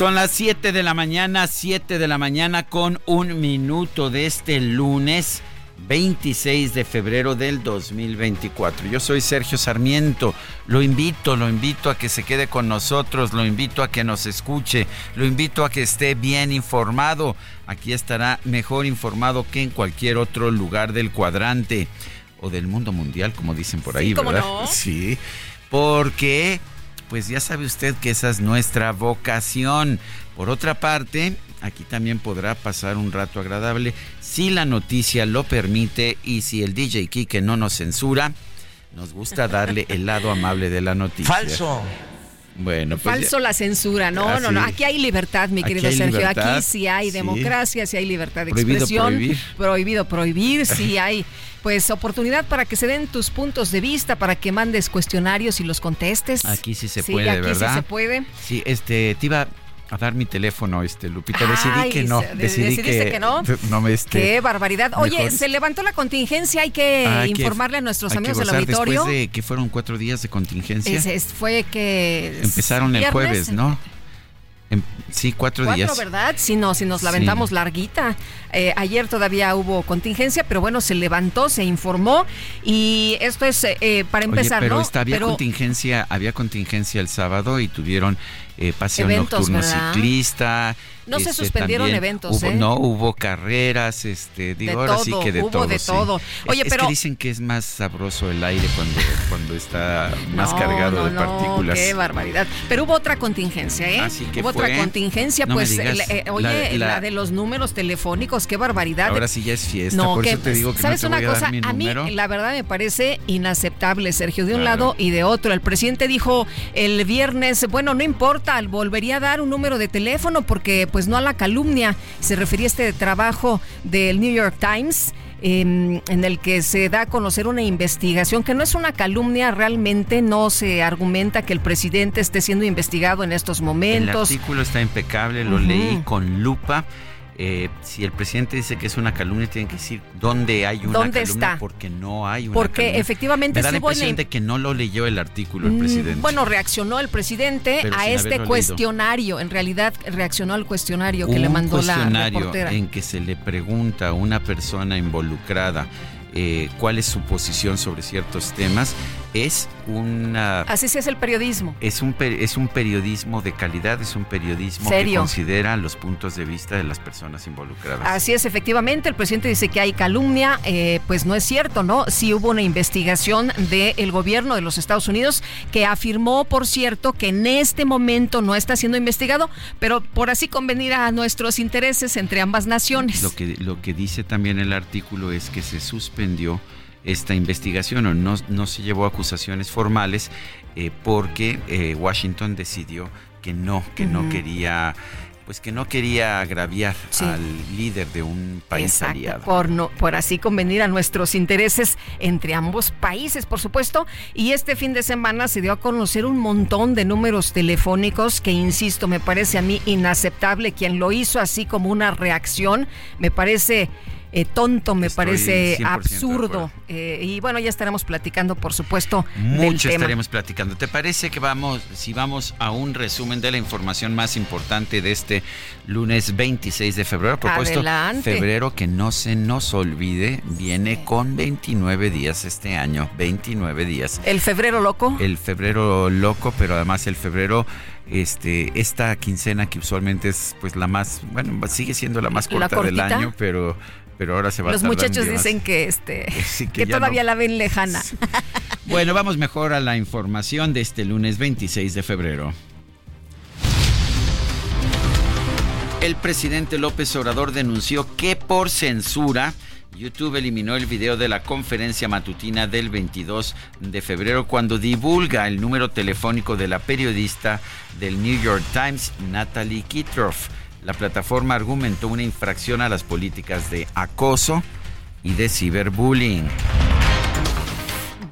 Son las 7 de la mañana, 7 de la mañana con un minuto de este lunes 26 de febrero del 2024. Yo soy Sergio Sarmiento. Lo invito, lo invito a que se quede con nosotros, lo invito a que nos escuche, lo invito a que esté bien informado. Aquí estará mejor informado que en cualquier otro lugar del cuadrante o del mundo mundial, como dicen por ahí, ¿verdad? Sí, porque pues ya sabe usted que esa es nuestra vocación. Por otra parte, aquí también podrá pasar un rato agradable si la noticia lo permite y si el DJ Kike no nos censura. Nos gusta darle el lado amable de la noticia. Falso. Bueno, pues Falso la censura, no, no, no, sí. aquí hay libertad, mi Aquí querido hay Sergio, libertad, aquí sí hay sí. democracia, sí hay libertad de Prohibido expresión, prohibir. prohibido prohibir, sí hay pues oportunidad para que se den tus puntos de vista, para que mandes cuestionarios y los contestes. Aquí sí se puede, aquí ¿verdad? sí se puede. Sí, este, te iba a dar mi teléfono, este, Lupita. Decidí Ay, que no. Decidí decidiste que no. No me este. Qué barbaridad. Oye, mejor- se levantó la contingencia, hay que que- informarle a nuestros que amigos del auditorio. Después de que fueron cuatro días de contingencia. Es- es- fue que Empezaron el viernes, jueves, ¿no? Em- sí, cuatro, Cuatro, días. ¿verdad? Sí, no, si nos la Sí. aventamos larguita. Eh, ayer todavía hubo contingencia, pero bueno, se levantó, se informó y esto es eh, eh, para Oye, empezar, pero ¿no? esta- había Pero- contingencia, había contingencia el sábado y tuvieron eh, paseo Eventos, nocturno ¿verdad? ciclista. No se este, suspendieron también eventos, hubo- ¿eh? No, hubo carreras, este, digo, De ahora sí todo, que de hubo todo. de sí. todo. Es- Oye, es, pero- que dicen que es más sabroso el aire cuando, cuando está más No, cargado no, de partículas. qué barbaridad. Pero hubo otra contingencia, ¿eh? Así que hubo fue. otra contingencia, No pues, digas. eh, La- oye, la, la- de los números telefónicos, qué barbaridad. Ahora sí ya es fiesta, No, por que- eso te digo que no ¿sabes te una voy a cosa? dar mi a mí número. la verdad me parece inaceptable, Sergio, de un Claro. lado y de otro. El presidente dijo el viernes, bueno, no importa, volvería a dar un número de teléfono porque pues no a la calumnia. Se refería a este trabajo del New York Times. Em, en el que se da a conocer una investigación que no es una calumnia, realmente no se argumenta que el presidente esté siendo investigado en estos El momentos. artículo está impecable, lo leí con lupa. Eh, si el presidente dice que es una calumnia, tienen que decir dónde hay una ¿Dónde calumnia, está? porque no hay una Porque calumnia. efectivamente Me da la impresión de que no lo leyó el artículo el Mm, presidente. Bueno, reaccionó el presidente Pero a este cuestionario. En realidad reaccionó al cuestionario que le mandó la cuestionario reportera. en que se le pregunta a una persona involucrada eh, cuál es su posición sobre ciertos temas, es una Así sí es el periodismo. es un es un periodismo de calidad, es un periodismo que considera los puntos de vista de las personas involucradas. Así es, efectivamente, el presidente dice que hay calumnia, eh, pues no es cierto, ¿no? Sí hubo una investigación del gobierno de los Estados Unidos que afirmó, por cierto, que en este momento no está siendo investigado, pero por así convenir a nuestros intereses entre ambas naciones. Lo que, lo que dice también el artículo es que se suspendió esta investigación o no, no se llevó acusaciones formales eh, porque eh, Washington decidió que no, que no quería pues que no quería agraviar al líder de un país aliado. Por, no, por así convenir a nuestros intereses entre ambos países, por supuesto. Y este fin de semana se dio a conocer un montón de números telefónicos que, insisto, me parece a mí inaceptable. Quien lo hizo así como una reacción, me parece eh, tonto, me parece absurdo. Eh, y bueno, ya estaremos platicando, por supuesto. Mucho estaremos platicando. ¿Te parece que vamos, si vamos a un resumen de la información más importante de este lunes 26 de febrero? Propuesto febrero que no se nos olvide, viene con 29 días este año, 29 días. ¿El febrero loco? El febrero loco, pero además el febrero este esta quincena que usualmente es pues la más bueno sigue siendo la más corta del año pero pero ahora se va Los muchachos dicen que este que, todavía la ven lejana. Bueno, vamos mejor a la información de este lunes 26 de febrero. El presidente López Obrador denunció que por censura YouTube eliminó el video de la conferencia matutina del 22 de febrero cuando divulga el número telefónico de la periodista del New York Times, Natalie Kitroff. La plataforma argumentó una infracción a las políticas de acoso y de ciberbullying.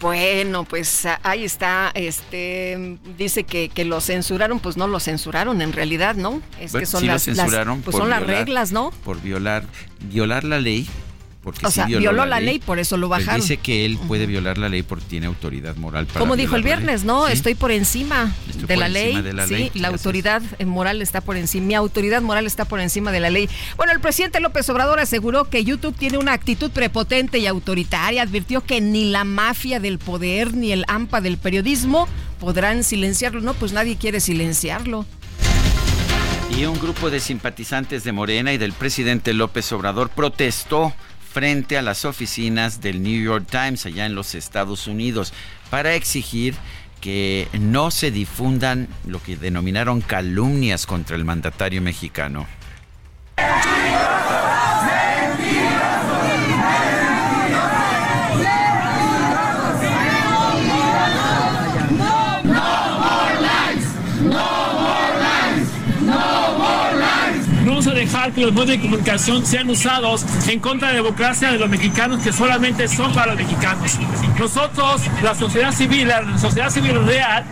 Bueno, pues ahí está, este dice que, que, lo censuraron, pues no lo censuraron en realidad, ¿no? Es que son las, pues son las reglas, ¿no? Por violar violar la ley o sea, violó, la, ley, por eso lo bajaron. dice que él puede violar la ley porque tiene autoridad moral para Como dijo el viernes, ¿no? Estoy por encima, de, la ley. sí, la autoridad moral está por encima. Mi autoridad moral está por encima de la ley. Bueno, el presidente López Obrador aseguró que YouTube tiene una actitud prepotente y autoritaria. Advirtió que ni la mafia del poder ni el AMPA del periodismo podrán silenciarlo. No, pues nadie quiere silenciarlo. Y un grupo de simpatizantes de Morena y del presidente López Obrador protestó frente a las oficinas del New York Times allá en los Estados Unidos para exigir que no se difundan lo que denominaron calumnias contra el mandatario mexicano. Los medios de comunicación sean usados en contra de la democracia de los mexicanos que solamente son para los mexicanos. Nosotros, la sociedad civil, la sociedad civil real,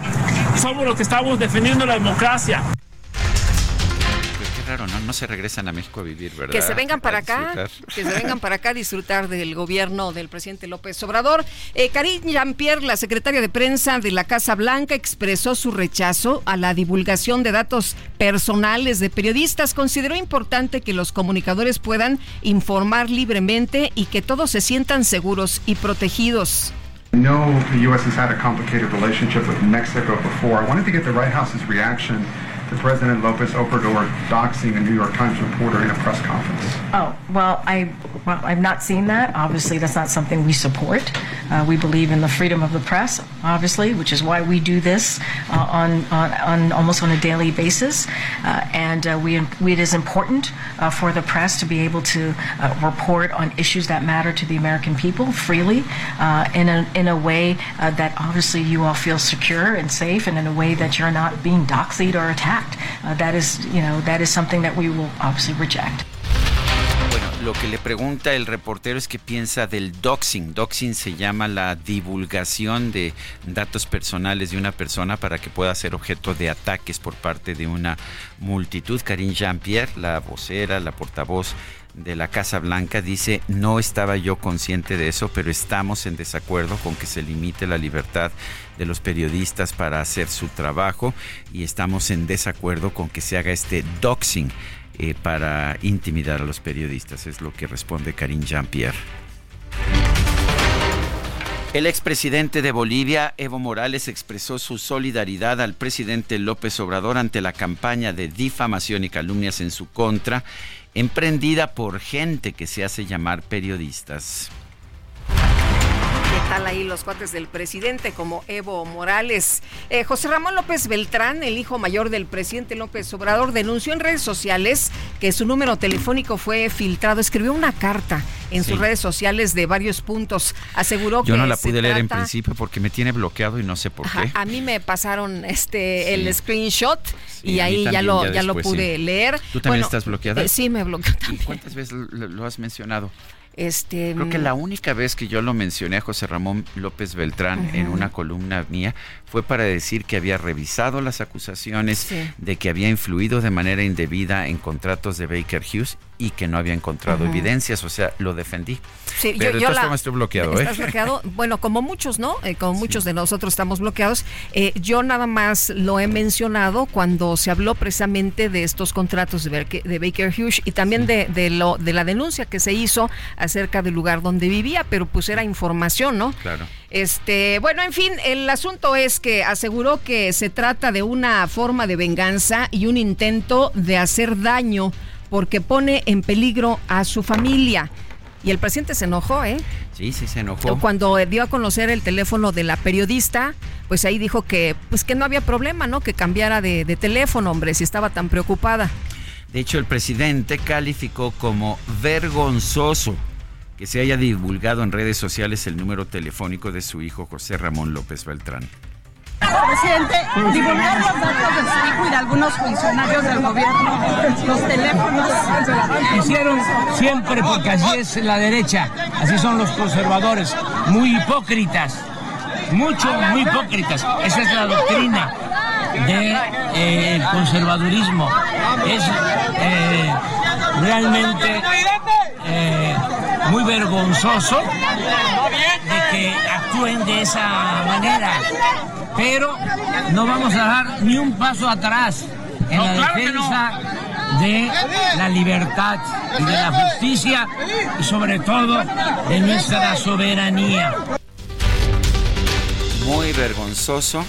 somos los que estamos defendiendo la democracia raro, ¿no? No se regresan a México a vivir, ¿verdad? Que se vengan para acá, que se vengan para acá a disfrutar del gobierno del presidente López Obrador. Eh, Karine Jean-Pierre, la secretaria de prensa de la Casa Blanca, expresó su rechazo a la divulgación de datos personales de periodistas. Consideró importante que los comunicadores puedan informar libremente y que todos se sientan seguros y protegidos. No, the U.S. has had a complicated relationship with Mexico before. I wanted to get the White House's reaction to President Lopez Obrador doxing a New York Times reporter in a press conference? Oh, well, I, well, I've not seen that. Obviously, that's not something we support. Uh, we believe in the freedom of the press, obviously, which is why we do this uh, on, on, on, almost on a daily basis. Uh, and uh, we, we, it is important uh, for the press to be able to uh, report on issues that matter to the American people freely in, a, in a way that obviously you all feel secure and safe and in a way that you're not being doxied or attacked. Uh, that is, you know, that is something that we will obviously reject. Bueno, lo que le pregunta el reportero es qué piensa del doxing. Doxing se llama la divulgación de datos personales de una persona para que pueda ser objeto de ataques por parte de una multitud. Karine Jean-Pierre, la vocera, la portavoz de la Casa Blanca dice, no estaba yo consciente de eso, pero estamos en desacuerdo con que se limite la libertad de los periodistas para hacer su trabajo y estamos en desacuerdo con que se haga este doxing eh, para intimidar a los periodistas, es lo que responde Karim Jean-Pierre. El expresidente de Bolivia, Evo Morales, expresó su solidaridad al presidente López Obrador ante la campaña de difamación y calumnias en su contra emprendida por gente que se hace llamar periodistas. ¿Qué tal ahí los cuates del presidente como Evo Morales? Eh, José Ramón López Beltrán, el hijo mayor del presidente López Obrador, denunció en redes sociales que su número telefónico fue filtrado. Escribió una carta en sus redes sociales de varios puntos. Aseguró que. Yo no la pude leer en principio porque me tiene bloqueado y no sé por qué. A mí me pasaron este el screenshot y ahí ya lo, ya, lo pude leer. ¿Tú también estás bloqueada? Eh, sí, me bloqueó también. ¿Cuántas veces lo has mencionado? Este, Creo que la única vez que yo lo mencioné a José Ramón López Beltrán en una columna mía fue para decir que había revisado las acusaciones de que había influido de manera indebida en contratos de Baker Hughes y que no había encontrado evidencias, o sea, lo defendí. Sí, Pero yo, yo estoy bloqueado, ¿eh? ¿Estás bloqueado? Bueno, como muchos, ¿no? Eh, como muchos de nosotros estamos bloqueados. Eh, yo nada más lo he mencionado cuando se habló precisamente de estos contratos de, Baker Hughes y también de, de, lo, de la denuncia que se hizo acerca del lugar donde vivía, pero pues era información, ¿no? Claro. Este, bueno, en fin, el asunto es que aseguró que se trata de una forma de venganza y un intento de hacer daño porque pone en peligro a su familia. Y el presidente se enojó, ¿eh? Sí, sí, se enojó. Cuando dio a conocer el teléfono de la periodista, pues ahí dijo que, pues que no había problema, ¿no? Que cambiara de, de teléfono, hombre, si estaba tan preocupada. De hecho, el presidente calificó como vergonzoso que se haya divulgado en redes sociales el número telefónico de su hijo José Ramón López Beltrán. Presidente, divulgar los datos de su hijo y de algunos funcionarios del gobierno, los teléfonos. Hicieron siempre porque así es la derecha, así son los conservadores, muy hipócritas, mucho, muy hipócritas. Esa es la doctrina del de, eh, conservadurismo. Es eh, realmente muy vergonzoso de que actúen de esa manera. Pero no vamos a dar ni un paso atrás en la defensa de la libertad y de la justicia y sobre todo de nuestra soberanía. Muy vergonzoso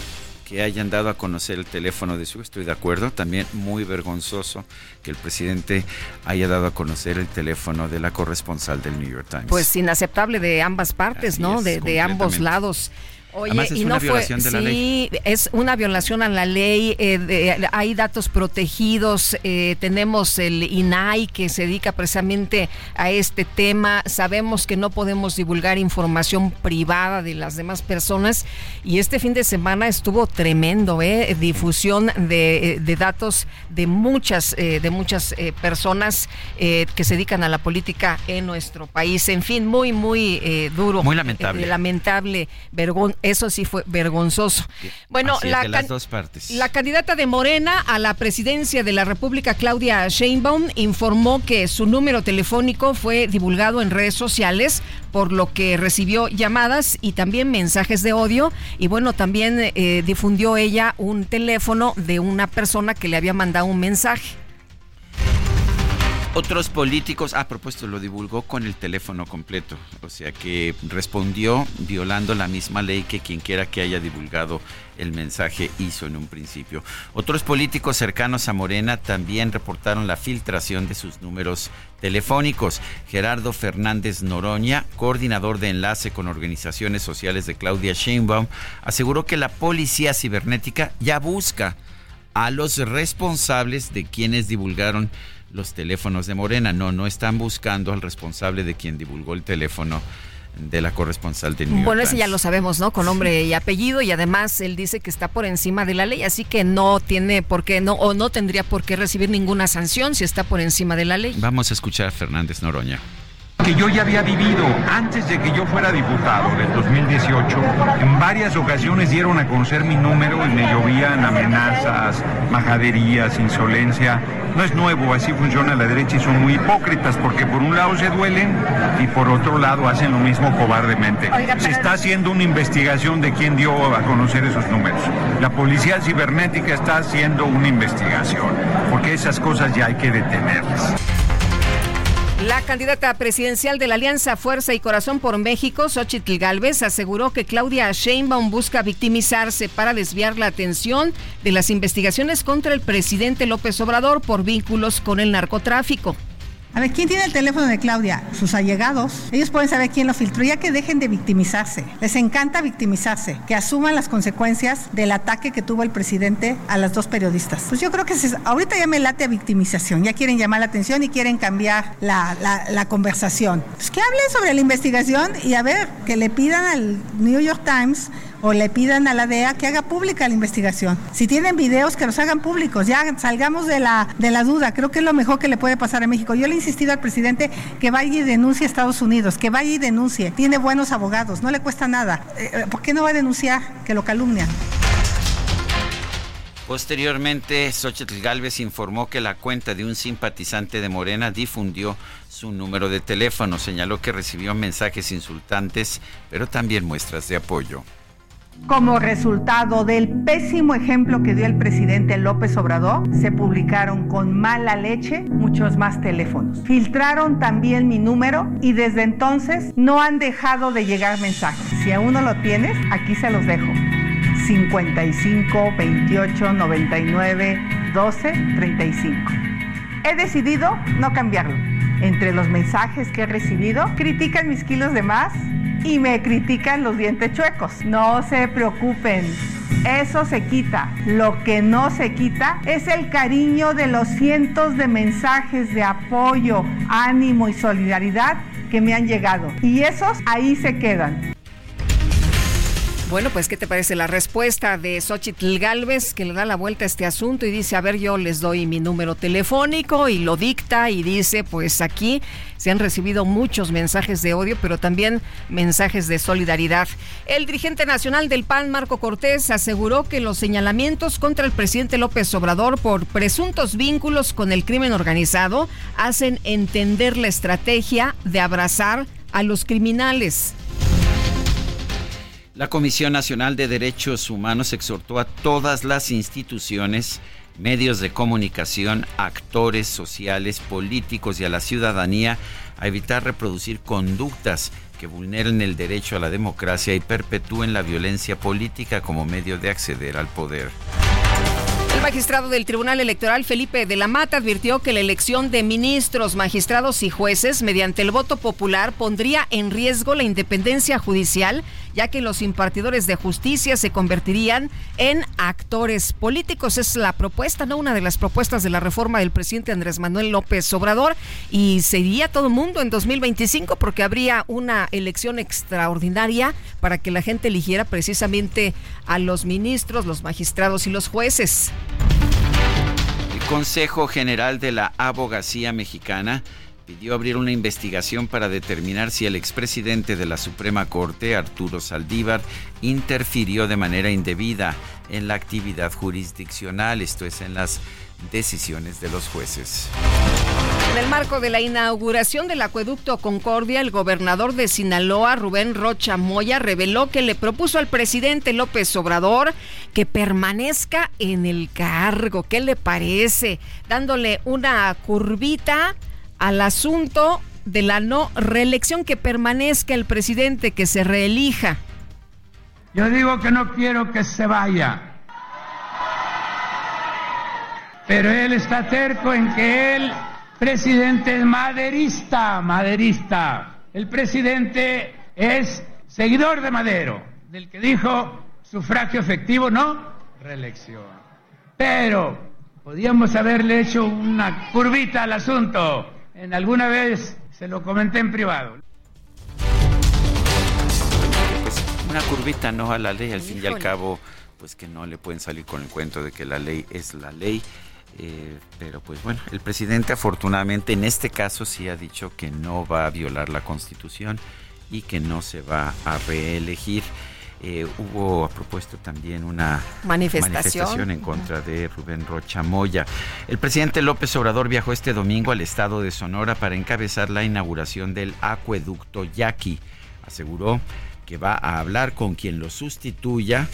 que hayan dado a conocer el teléfono de su, estoy de acuerdo, también muy vergonzoso que el presidente haya dado a conocer el teléfono de la corresponsal del New York Times. Pues inaceptable de ambas partes, ¿no? de, de ambos lados. Oye, es y una no violación de la sí, es una violación a la ley. Eh, hay datos protegidos. Eh, tenemos el INAI que se dedica precisamente a este tema. Sabemos que no podemos divulgar información privada de las demás personas. Y este fin de semana estuvo tremendo, ¿eh? Difusión de, de datos de muchas, eh, de muchas personas que se dedican a la política en nuestro país. En fin, muy, muy duro. Muy lamentable. lamentable, vergüenza eso sí fue vergonzoso. Bueno, la, las dos partes. la candidata de Morena a la presidencia de la República, Claudia Sheinbaum, informó que su número telefónico fue divulgado en redes sociales, por lo que recibió llamadas y también mensajes de odio. Y bueno, también eh, difundió ella un teléfono de una persona que le había mandado un mensaje. Otros políticos, a propósito, lo divulgó con el teléfono completo, o sea que respondió violando la misma ley que quien quiera que haya divulgado el mensaje hizo en un principio. Otros políticos cercanos a Morena también reportaron la filtración de sus números telefónicos. Gerardo Fernández Noroña, coordinador de enlace con organizaciones sociales de Claudia Sheinbaum, aseguró que la policía cibernética ya busca a los responsables de quienes divulgaron los teléfonos de Morena. No, no están buscando al responsable de quien divulgó el teléfono de la corresponsal de New York Bueno, ese ya lo sabemos, ¿no? Con nombre y apellido y además él dice que está por encima de la ley, así que no tiene por qué no o no tendría por qué recibir ninguna sanción si está por encima de la ley. Vamos a escuchar a Fernández Noroña que yo ya había vivido antes de que yo fuera diputado del 2018. En varias ocasiones dieron a conocer mi número y me llovían amenazas, majaderías, insolencia. No es nuevo, así funciona la derecha y son muy hipócritas porque por un lado se duelen y por otro lado hacen lo mismo cobardemente. Se está haciendo una investigación de quién dio a conocer esos números. La policía cibernética está haciendo una investigación porque esas cosas ya hay que detenerlas. La candidata presidencial de la Alianza Fuerza y Corazón por México, Xochitl Galvez, aseguró que Claudia Sheinbaum busca victimizarse para desviar la atención de las investigaciones contra el presidente López Obrador por vínculos con el narcotráfico. A ver, ¿quién tiene el teléfono de Claudia? Sus allegados. Ellos pueden saber quién lo filtró, ya que dejen de victimizarse. Les encanta victimizarse, que asuman las consecuencias del ataque que tuvo el presidente a las dos periodistas. Pues yo creo que ahorita ya me late a victimización, ya quieren llamar la atención y quieren cambiar la, la conversación. Pues que hablen sobre la investigación y a ver, que le pidan al New York Times o le pidan a la DEA que haga pública la investigación. Si tienen videos, que los hagan públicos. Ya salgamos de la, de la duda. Creo que es lo mejor que le puede pasar a México. Yo le he insistido al presidente que vaya y denuncie a Estados Unidos, que vaya y denuncie. Tiene buenos abogados, no le cuesta nada. Eh, ¿Por qué no va a denunciar que lo calumnian? Posteriormente, Xochitl Galvez informó que la cuenta de un simpatizante de Morena difundió su número de teléfono. Señaló que recibió mensajes insultantes, pero también muestras de apoyo. Como resultado del pésimo ejemplo que dio el presidente López Obrador, se publicaron con mala leche muchos más teléfonos. Filtraron también mi número y desde entonces no han dejado de llegar mensajes. Si aún no lo tienes, aquí se los dejo. 55 28 99 12 35. He decidido no cambiarlo. Entre los mensajes que he recibido, critican mis kilos de más y me critican los dientes chuecos. No se preocupen. Eso se quita. Lo que no se quita es el cariño de los cientos de mensajes de apoyo, ánimo y solidaridad que me han llegado. Y esos ahí se quedan. Bueno, pues, ¿qué te parece la respuesta de Xochitl Galvez que le da la vuelta a este asunto y dice, a ver, yo les doy mi número telefónico y lo dicta y dice, pues aquí se han recibido muchos mensajes de odio, pero también mensajes de solidaridad. El dirigente nacional del PAN, Marco Cortés, aseguró que los señalamientos contra el presidente López Obrador por presuntos vínculos con el crimen organizado hacen entender la estrategia de abrazar a los criminales. La Comisión Nacional de Derechos Humanos exhortó a todas las instituciones, medios de comunicación, actores sociales, políticos y a la ciudadanía a evitar reproducir conductas que vulneren el derecho a la democracia y perpetúen la violencia política como medio de acceder al poder. El magistrado del Tribunal Electoral, Felipe de la Mata, advirtió que la elección de ministros, magistrados y jueces mediante el voto popular pondría en riesgo la independencia judicial, ya que los impartidores de justicia se convertirían en actores políticos. Es la propuesta, ¿no? Una de las propuestas de la reforma del presidente Andrés Manuel López Obrador. Y sería todo el mundo en 2025 porque habría una elección extraordinaria para que la gente eligiera precisamente a los ministros, los magistrados y los jueces. El Consejo General de la Abogacía Mexicana pidió abrir una investigación para determinar si el expresidente de la Suprema Corte, Arturo Saldívar, interfirió de manera indebida en la actividad jurisdiccional, esto es, en las decisiones de los jueces. En el marco de la inauguración del acueducto Concordia, el gobernador de Sinaloa, Rubén Rocha Moya, reveló que le propuso al presidente López Obrador que permanezca en el cargo. ¿Qué le parece? Dándole una curvita al asunto de la no reelección, que permanezca el presidente, que se reelija. Yo digo que no quiero que se vaya. Pero él está terco en que él presidente es maderista, maderista. El presidente es seguidor de Madero, del que dijo sufragio efectivo, no reelección. Pero podíamos haberle hecho una curvita al asunto. En alguna vez se lo comenté en privado. Pues una curvita no a la ley, al fin y al cabo, pues que no le pueden salir con el cuento de que la ley es la ley. Eh, pero pues bueno, el presidente afortunadamente en este caso sí ha dicho que no va a violar la constitución y que no se va a reelegir. Eh, hubo propuesto también una manifestación. en contra de Rubén Rocha Moya. El presidente López Obrador viajó este domingo al estado de Sonora para encabezar la inauguración del acueducto Yaqui. Aseguró que va a hablar con quien lo sustituya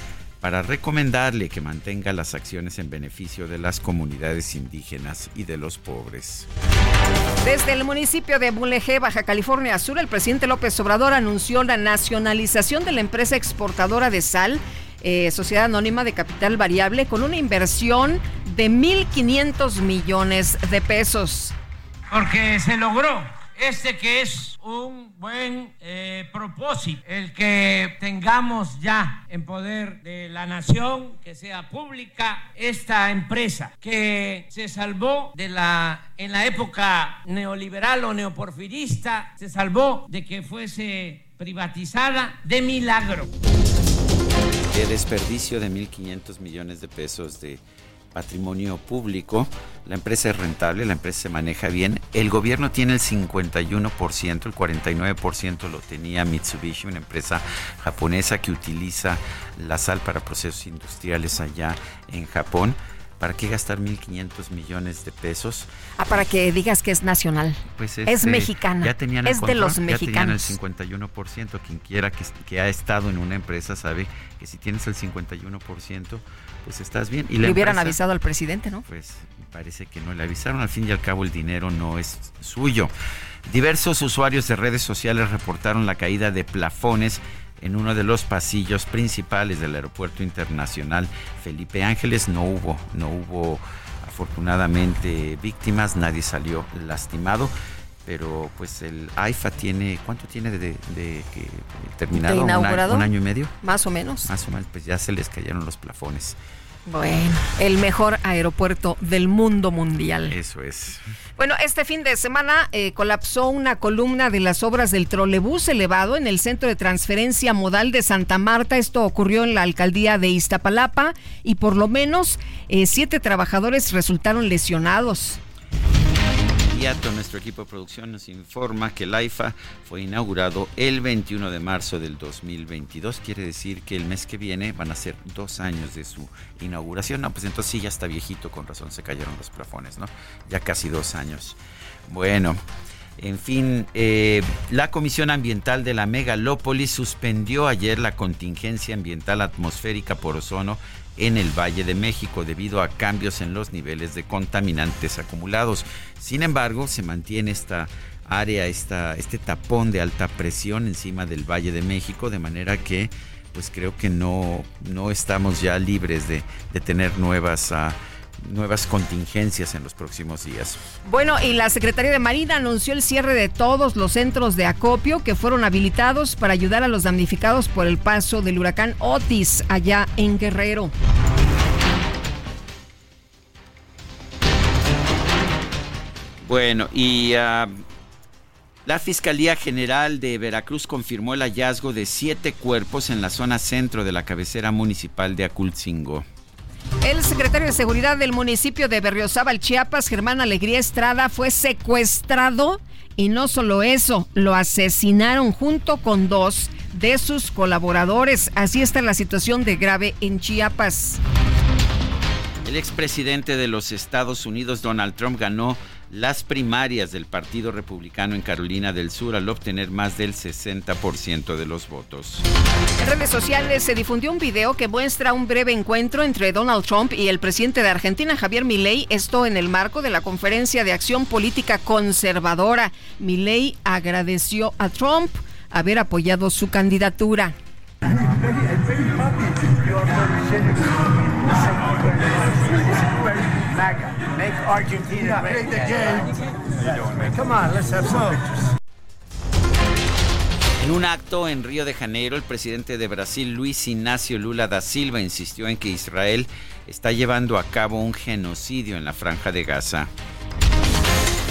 para recomendarle que mantenga las acciones en beneficio de las comunidades indígenas y de los pobres. Desde el municipio de Mulegé, Baja California Sur, el presidente López Obrador anunció la nacionalización de la empresa exportadora de sal, eh, Sociedad Anónima de Capital Variable, con una inversión de 1.500 millones de pesos. porque se logró este que es un buen eh, propósito, el que tengamos ya en poder de la nación, que sea pública esta empresa, que se salvó de la, en la época neoliberal o neoporfirista, se salvó de que fuese privatizada de milagro. Qué desperdicio de 1.500 millones de pesos de patrimonio público. La empresa es rentable, la empresa se maneja bien. El gobierno tiene el 51%, el 49% lo tenía Mitsubishi, una empresa japonesa que utiliza la sal para procesos industriales allá en Japón. ¿Para qué gastar 1.500 millones de pesos? Ah, para que digas que es nacional. Pues es este, mexicana. Ya tenían es de los ya mexicanos. tenían el 51%. Quien quiera que, que, ha estado en una empresa sabe que si tienes el 51%, pues estás bien. Y le hubieran empresa, avisado al presidente, ¿no? Pues parece que no le avisaron. Al fin y al cabo el dinero no es suyo. Diversos usuarios de redes sociales reportaron la caída de plafones en uno de los pasillos principales del aeropuerto internacional Felipe Ángeles. No hubo, no hubo afortunadamente víctimas, nadie salió lastimado. Pero pues el AIFA tiene, ¿cuánto tiene de, de, de que terminado? ¿De inaugurado? ¿Un, año y medio? Más o menos. Más o menos, pues ya se les cayeron los plafones. Bueno, el mejor aeropuerto del mundo mundial. Eso es. Bueno, este fin de semana eh, colapsó una columna de las obras del trolebús elevado en el centro de transferencia modal de Santa Marta. Esto ocurrió en la alcaldía de Iztapalapa y por lo menos eh, siete trabajadores resultaron lesionados nuestro equipo de producción nos informa que el AIFA fue inaugurado el 21 de marzo del 2022. Quiere decir que el mes que viene van a ser dos años de su inauguración. No, pues entonces sí, ya está viejito, con razón se cayeron los plafones, ¿no? Ya casi dos años. Bueno, en fin, eh, la Comisión Ambiental de la Megalópolis suspendió ayer la contingencia ambiental atmosférica por ozono en el Valle de México debido a cambios en los niveles de contaminantes acumulados. Sin embargo, se mantiene esta área, esta, este tapón de alta presión encima del Valle de México, de manera que pues creo que no, no estamos ya libres de, tener nuevas... Uh, nuevas contingencias en los próximos días. Bueno, y la Secretaría de Marina anunció el cierre de todos los centros de acopio que fueron habilitados para ayudar a los damnificados por el paso del huracán Otis allá en Guerrero. Bueno, y uh, la Fiscalía General de Veracruz confirmó el hallazgo de siete cuerpos en la zona centro de la cabecera municipal de Aculcingo. El secretario de Seguridad del municipio de Berriozábal, Chiapas, Germán Alegría Estrada, fue secuestrado y no solo eso, lo asesinaron junto con dos de sus colaboradores. Así está la situación de grave en Chiapas. El expresidente de los Estados Unidos, Donald Trump, ganó las primarias del Partido Republicano en Carolina del Sur al obtener más del 60% de los votos. En redes sociales se difundió un video que muestra un breve encuentro entre Donald Trump y el presidente de Argentina, Javier Milei, esto en el marco de la conferencia de acción política conservadora. Milei agradeció a Trump haber apoyado su candidatura. Make Argentina great again. Come on, let's have some En un acto en Río de Janeiro, el presidente de Brasil, Luis Ignacio Lula da Silva, insistió en que Israel está llevando a cabo un genocidio en la franja de Gaza.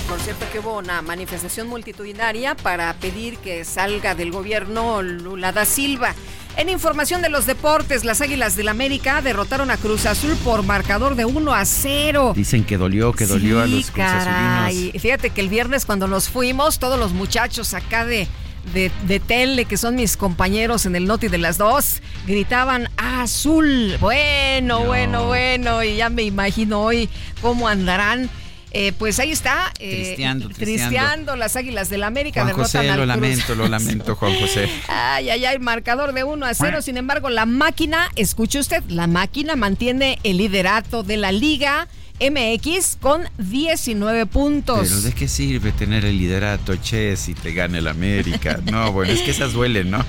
Por cierto que hubo una manifestación multitudinaria para pedir que salga del gobierno Lula da Silva. En información de los deportes, las Águilas del América derrotaron a Cruz Azul por marcador de 1 a 0. Dicen que dolió, que dolió a los Cruz Azulinos. Fíjate que el viernes cuando nos fuimos, todos los muchachos acá de, de, tele, que son mis compañeros en el Noti de las dos, gritaban azul. Bueno, bueno, bueno. Y ya me imagino hoy cómo andarán. Eh, pues ahí está. Eh, tristeando, tristeando. las Águilas del América. Juan José, lo lamento, lo lamento, Juan José. ay, ay, ay, marcador de 1 a 0. Sin embargo, la máquina, escuche usted, la máquina mantiene el liderato de la liga. MX con 19 puntos. Pero ¿de qué sirve tener el liderato, Che, si te gana el América? No, bueno, es que esas duelen, ¿no?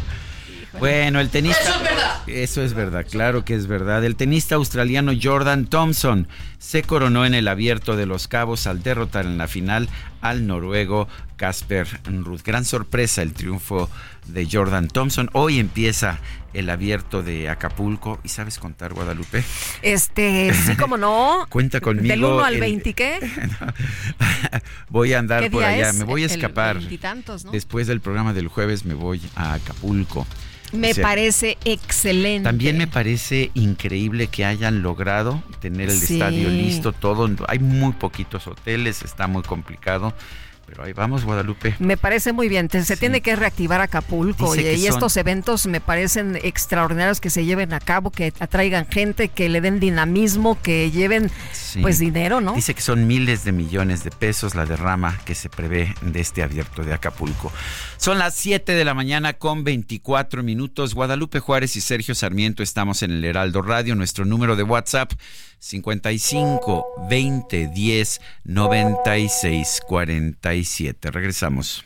Bueno, el tenista. Eso es verdad. Eso es verdad, claro que es verdad. El tenista australiano Jordan Thompson se coronó en el abierto de los cabos al derrotar en la final al noruego Casper Ruth. Gran sorpresa el triunfo de Jordan Thompson. Hoy empieza el abierto de Acapulco. ¿Y sabes contar, Guadalupe? Este, sí, como no. Cuenta conmigo. ¿Del 1 al 20 qué? voy a andar por allá. Me voy a escapar. Después del programa del jueves me voy a Acapulco. Me parece excelente. También me parece increíble que hayan logrado tener el estadio listo, todo. Hay muy poquitos hoteles, está muy complicado pero ahí vamos, Guadalupe. Me parece muy bien. Se tiene que reactivar Acapulco y, estos eventos me parecen extraordinarios que se lleven a cabo, que atraigan gente, que le den dinamismo, que lleven pues dinero, ¿no? Dice que son miles de millones de pesos la derrama que se prevé de este abierto de Acapulco. Son las 7 de la mañana con 24 minutos. Guadalupe Juárez y Sergio Sarmiento estamos en el Heraldo Radio. Nuestro número de WhatsApp 55 20 10 96 47. Regresamos.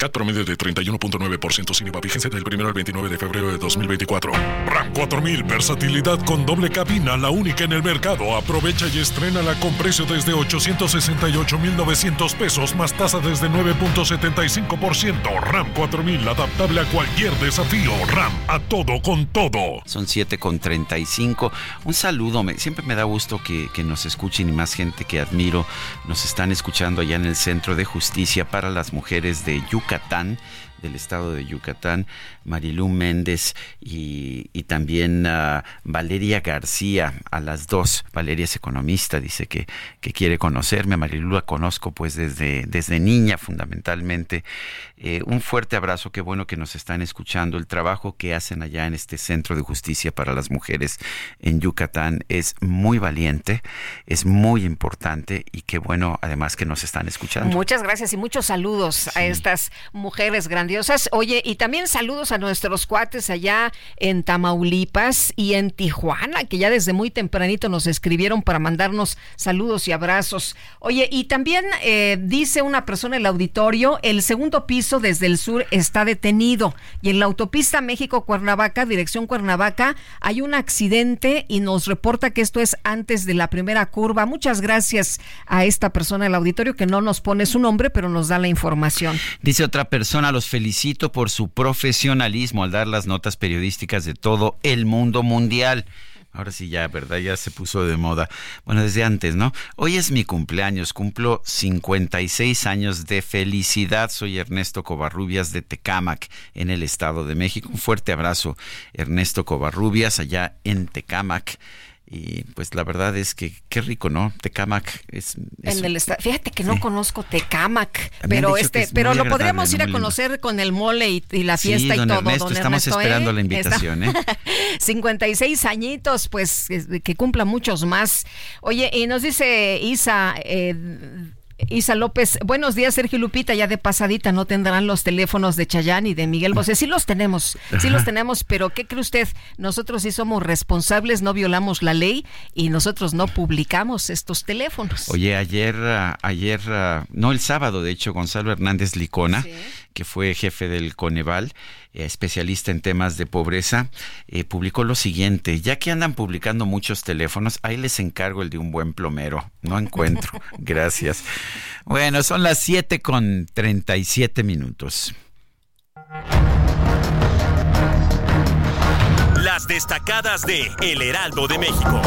CAT promedio de 31.9% sin IVA. Vigencia del 1 al 29 de febrero de 2024. RAM 4000, versatilidad con doble cabina, la única en el mercado. Aprovecha y estrénala con precio desde 868,900 pesos, más tasa desde 9.75%. RAM 4000, adaptable a cualquier desafío. RAM, a todo con todo. Son 7 con 35. Un saludo, siempre me da gusto que, que nos escuchen y más gente que admiro nos están escuchando allá en el Centro de Justicia para las Mujeres de Yucatán Yucatán, del estado de Yucatán, Marilú Méndez y, también uh, Valeria García, a las dos. Valeria es economista, dice que, que quiere conocerme. Marilú la conozco pues desde, desde niña fundamentalmente. Eh, un fuerte abrazo, qué bueno que nos están escuchando. El trabajo que hacen allá en este Centro de Justicia para las Mujeres en Yucatán es muy valiente, es muy importante y qué bueno además que nos están escuchando. Muchas gracias y muchos saludos a estas mujeres grandiosas. Oye, y también saludos a nuestros cuates allá en Tamaulipas y en Tijuana, que ya desde muy tempranito nos escribieron para mandarnos saludos y abrazos. Oye, y también eh, dice una persona en el auditorio, el segundo piso desde el sur está detenido y en la autopista México-Cuernavaca, dirección Cuernavaca, hay un accidente y nos reporta que esto es antes de la primera curva. Muchas gracias a esta persona del auditorio que no nos pone su nombre, pero nos da la información. Dice otra persona, los felicito por su profesionalismo al dar las notas periodísticas de todo el mundo mundial. Ahora sí ya, ¿verdad? Ya se puso de moda. Bueno, desde antes, ¿no? Hoy es mi cumpleaños, cumplo 56 años de felicidad. Soy Ernesto Covarrubias de Tecámac, en el Estado de México. Un fuerte abrazo, Ernesto Covarrubias, allá en Tecámac. Y pues la verdad es que qué rico, ¿no? Tecamac es, en el fíjate que no conozco Tecamac, pero este, pero lo podríamos ir a conocer con el mole y, la fiesta y todo. Ernesto, estamos esperando ¿eh? la invitación, ¿eh? 56 añitos, pues que cumpla muchos más. Oye, y nos dice Isa, eh, Isa López, buenos días, Sergio Lupita. Ya de pasadita no tendrán los teléfonos de Chayán y de Miguel Bosé. Sí los tenemos, sí los tenemos, pero ¿qué cree usted? Nosotros sí somos responsables, no violamos la ley y nosotros no publicamos estos teléfonos. Oye, ayer, ah, ayer, ah, no el sábado, de hecho, Gonzalo Hernández Licona, que fue jefe del Coneval, eh, especialista en temas de pobreza, eh, publicó lo siguiente, ya que andan publicando muchos teléfonos, ahí les encargo el de un buen plomero, no encuentro, gracias. Bueno, son las 7 con 37 minutos. Las destacadas de El Heraldo de México.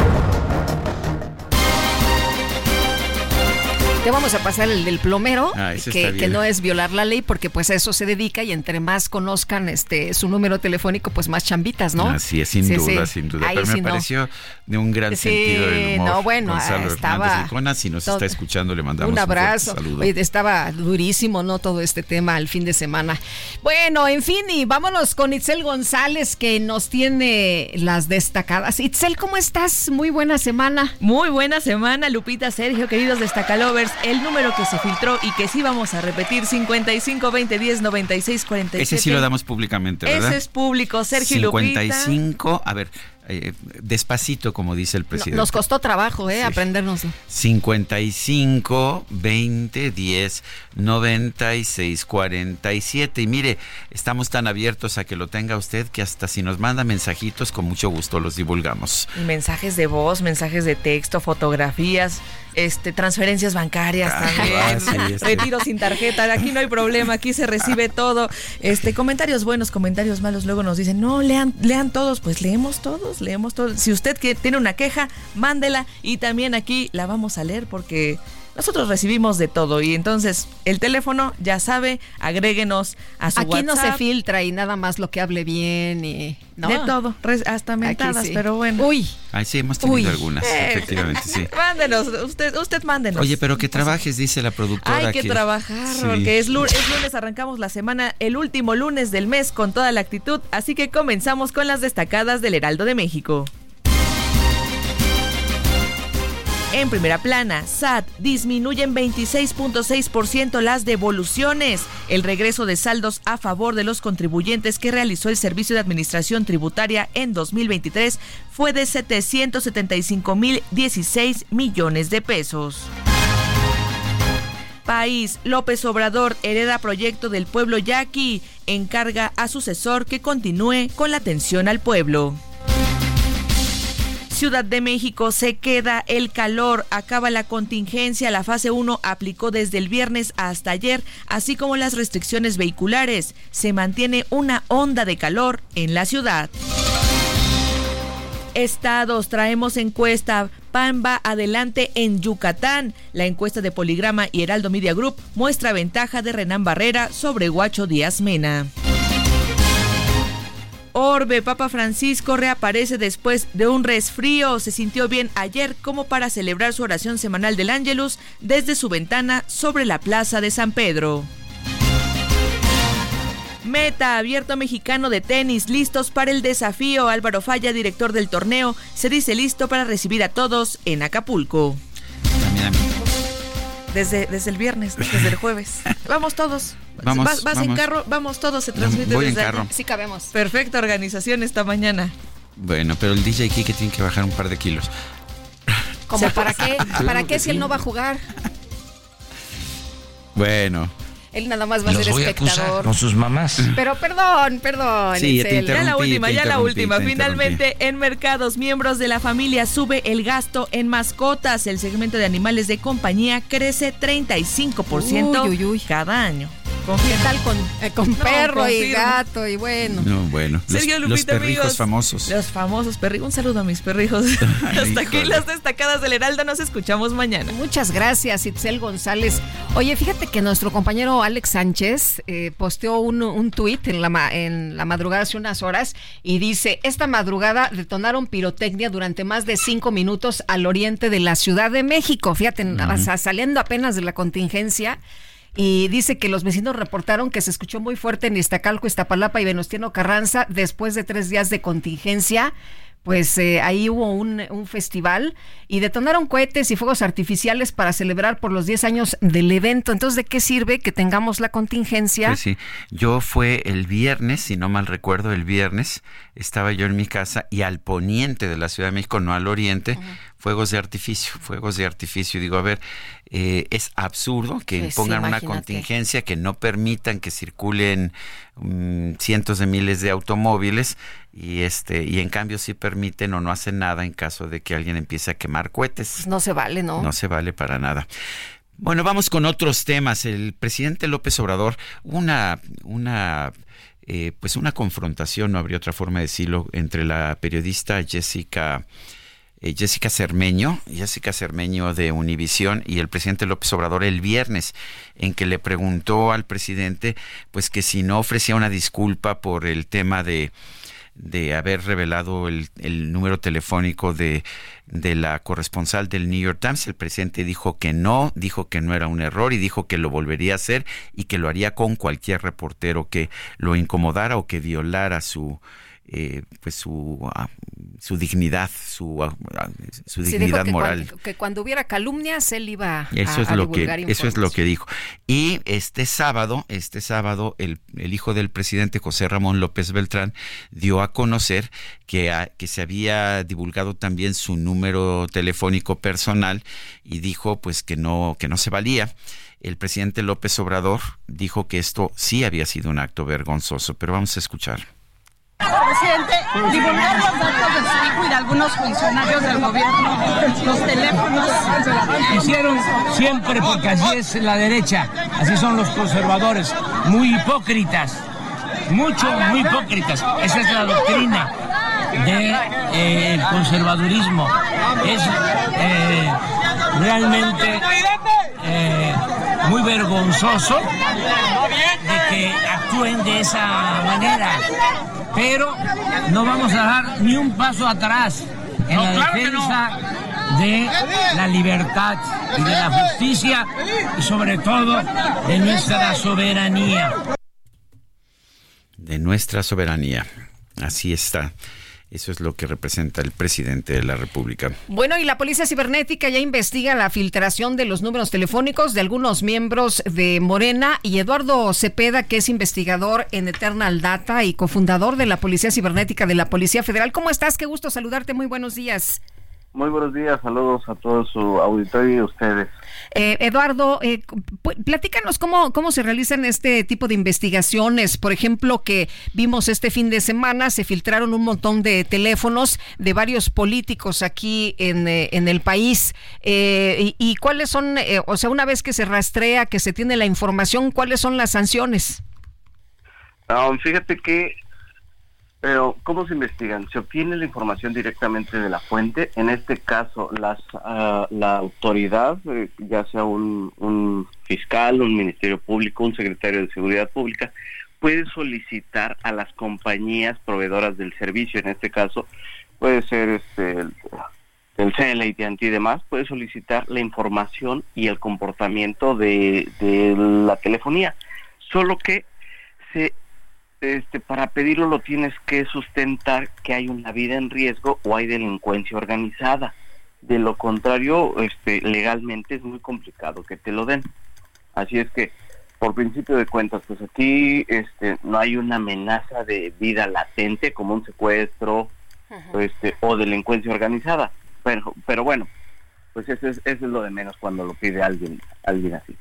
Te vamos a pasar el del plomero, Ah, que, no es violar la ley, porque pues a eso se dedica y entre más conozcan este su número telefónico, pues más chambitas, ¿no? Así es, sin Sí, duda, sí. sin duda. Ahí Pero me no. pareció de un gran Sí, sentido del humor. no, bueno, Gonzalo estaba Licona, si nos todo- está escuchando, le mandamos Un abrazo. Un saludo. Oye, estaba durísimo, ¿no? Todo este tema el fin de semana. Bueno, en fin, y vámonos con Itzel González, que nos tiene las destacadas. Itzel, ¿cómo estás? Muy buena semana. Muy buena semana, Lupita, Sergio, queridos destacalovers. El número que se filtró y que sí vamos a repetir, 55 20 10 96 47. Ese sí lo damos públicamente, ¿verdad? Ese es público, Sergio y Lupita. 55, a ver, eh, despacito, como dice el No- presidente. nos costó trabajo, ¿eh? Aprendernos. 55 20 10 96 47 y mire estamos tan abiertos a que lo tenga usted que hasta si nos manda mensajitos con mucho gusto los divulgamos mensajes de voz, mensajes de texto, fotografías, este, transferencias bancarias Ah, también, sí, este. retiro sin tarjeta, aquí no hay problema, aquí se recibe todo. Este, comentarios buenos, comentarios malos, luego nos dicen, no, lean, lean todos, pues leemos todos, leemos todos. Si usted que tiene una queja, mándela y también aquí la vamos a leer porque nosotros recibimos de todo y entonces el teléfono, ya sabe, agréguenos a su Aquí no se filtra y nada más lo que hable bien y... ¿no? De todo, hasta mentadas, sí. pero bueno. Uy. Ay, sí, hemos tenido Uy. algunas, Eh, efectivamente, sí. Mándenos, usted, usted mándenos. Oye, pero que trabajes, dice la productora. Hay que, trabajar, Sí. porque es lunes, es lunes, arrancamos la semana, el último lunes del mes con toda la actitud, así que comenzamos con las destacadas del Heraldo de México. En primera plana, SAT disminuye en 26.6% las devoluciones. El regreso de saldos a favor de los contribuyentes que realizó el Servicio de Administración Tributaria en 2023 fue de 775.016 millones de pesos. País, López Obrador hereda proyecto del pueblo yaqui, encarga a sucesor que continúe con la atención al pueblo. Ciudad de México se queda el calor, acaba la contingencia, la fase 1 aplicó desde el viernes hasta ayer, así como las restricciones vehiculares. Se mantiene una onda de calor en la ciudad. Estados, traemos encuesta. PAN va adelante en Yucatán. La encuesta de Poligrama y Heraldo Media Group muestra ventaja de Renán Barrera sobre Guacho Díaz Mena. Orbe, Papa Francisco reaparece después de un resfrío. Se sintió bien ayer como para celebrar su oración semanal del Ángelus desde su ventana sobre la plaza de San Pedro. Meta, abierto mexicano de tenis, listos para el desafío. Álvaro Falla, director del torneo, se dice listo para recibir a todos en Acapulco. Desde, desde el viernes, desde el jueves. Vamos todos. Vamos, vas vas en vamos. carro, vamos todos, se transmite Voy en desde carro. Sí cabemos. Perfecta organización esta mañana. Bueno, pero el DJ Kike tiene que bajar un par de kilos. ¿Como para qué? ¿Para que qué si él no va a jugar? Bueno. Él nada más va a Los ser voy a espectador. acusar con sus mamás. Pero perdón, perdón. Sí, ya te. Ya la última, te ya la última. te Finalmente, en mercados, miembros de la familia sube el gasto en mascotas. El segmento de animales de compañía crece 35% Uy, uy, uy. cada año. ¿Qué tal con, eh, con No, perro y gato y bueno? No, bueno. Los, Sergio los Lupita, perrijos amigos. famosos. Los famosos perrijos. Un saludo a mis perrijos. Hasta aquí las destacadas del Heraldo. Nos escuchamos mañana. Muchas gracias, Itzel González. Oye, fíjate que nuestro compañero Alex Sánchez eh, posteó un, un tuit en la, ma- en la madrugada hace unas horas y dice, esta madrugada detonaron pirotecnia durante más de cinco minutos al oriente de la Ciudad de México. Fíjate, o sea, saliendo apenas de la contingencia. Y dice que los vecinos reportaron que se escuchó muy fuerte en Iztacalco, Iztapalapa y Venustiano Carranza después de tres días de contingencia. Pues eh, ahí hubo un, un festival y detonaron cohetes y fuegos artificiales para celebrar por los 10 años del evento. Entonces, ¿de qué sirve que tengamos la contingencia? Pues sí, yo fue el viernes, si no mal recuerdo, el viernes estaba yo en mi casa y al poniente de la Ciudad de México, no al oriente, fuegos de artificio, fuegos de artificio. Digo, a ver, eh, es absurdo que Pues, pongan una contingencia que no permitan que circulen mm, cientos de miles de automóviles y este y en cambio sí permiten o no hacen nada en caso de que alguien empiece a quemar cohetes. Pues no se vale, ¿no? No se vale para nada. Bueno, vamos con otros temas. El presidente López Obrador, una, una, eh, pues una confrontación, no habría otra forma de decirlo, entre la periodista Jessica eh, Jessica Cermeño, Jessica Cermeño de Univisión y el presidente López Obrador el viernes, en que le preguntó al presidente, pues que si no ofrecía una disculpa por el tema de de haber revelado el, el número telefónico de, de, la corresponsal del New York Times. El presidente dijo que no, dijo que no era un error y dijo que lo volvería a hacer y que lo haría con cualquier reportero que lo incomodara o que violara su, eh, pues su, ah, su dignidad, su, ah, su dignidad moral. que cuando hubiera calumnias él iba eso a, es lo que Eso es lo que dijo. Y este sábado, este sábado, el, el, hijo del presidente José Ramón López Beltrán dio a conocer que, que se había divulgado también su número telefónico personal y dijo pues que no, que no se valía el presidente López Obrador dijo que esto sí había sido un acto vergonzoso, pero vamos a escuchar. Presidente, divulgar los datos de su y de algunos funcionarios del gobierno, los teléfonos. Hicieron siempre, porque así es la derecha, así son los conservadores, muy hipócritas, mucho, muy hipócritas. Esa es la doctrina del de, eh, conservadurismo. Es eh, realmente eh, muy vergonzoso de que actúen de esa manera pero no vamos a dar ni un paso atrás en la defensa de la libertad y de la justicia y sobre todo de nuestra soberanía. De nuestra soberanía. Así está. Eso es lo que representa el presidente de la República. Bueno, y la Policía Cibernética ya investiga la filtración de los números telefónicos de algunos miembros de Morena y Eduardo Cepeda, que es investigador en Eternal Data y cofundador de la Policía Cibernética de la Policía Federal. ¿Cómo estás? Qué gusto saludarte. Muy buenos días. Muy buenos días, saludos a todo su auditorio y a ustedes. Eh, Eduardo, eh, platícanos cómo, cómo se realizan este tipo de investigaciones. Por ejemplo, que vimos este fin de semana, se filtraron un montón de teléfonos de varios políticos aquí en, eh, en el país. Eh, y, cuáles son, o sea, una vez que se rastrea, que se tiene la información, cuáles son las sanciones? Um, fíjate que pero, ¿cómo se investigan? Se obtiene la información directamente de la fuente. En este caso, las, uh, la autoridad, eh, ya sea un, fiscal, un ministerio público, un secretario de seguridad pública, puede solicitar a las compañías proveedoras del servicio, en este caso, puede ser este el, el y demás, puede solicitar la información y el comportamiento de la telefonía. Solo que se este, para pedirlo lo tienes que sustentar que hay una vida en riesgo o hay delincuencia organizada. De lo contrario, este, legalmente es muy complicado que te lo den. Así es que, por principio de cuentas, pues aquí este, no hay una amenaza de vida latente como un secuestro este, o delincuencia organizada. Pero, pero bueno, pues eso es, eso es lo de menos cuando lo pide alguien, alguien así.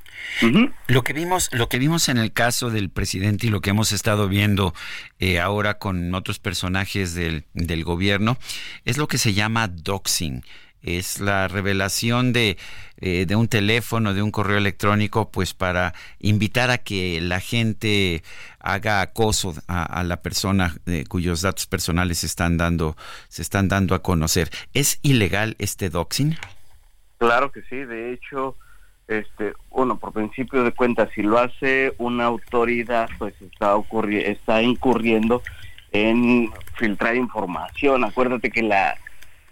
Lo que vimos, lo que vimos en el caso del presidente y lo que hemos estado viendo eh, ahora con otros personajes del, del gobierno es lo que se llama doxing es la revelación de, eh, de, un teléfono, de un correo electrónico, pues para invitar a que la gente haga acoso a, la persona eh, cuyos datos personales se están dando, se están dando a conocer. ¿Es ilegal este doxing? Claro que sí, de hecho, este, uno, por principio de cuentas, si lo hace una autoridad, pues está, está incurriendo en filtrar información. Acuérdate que la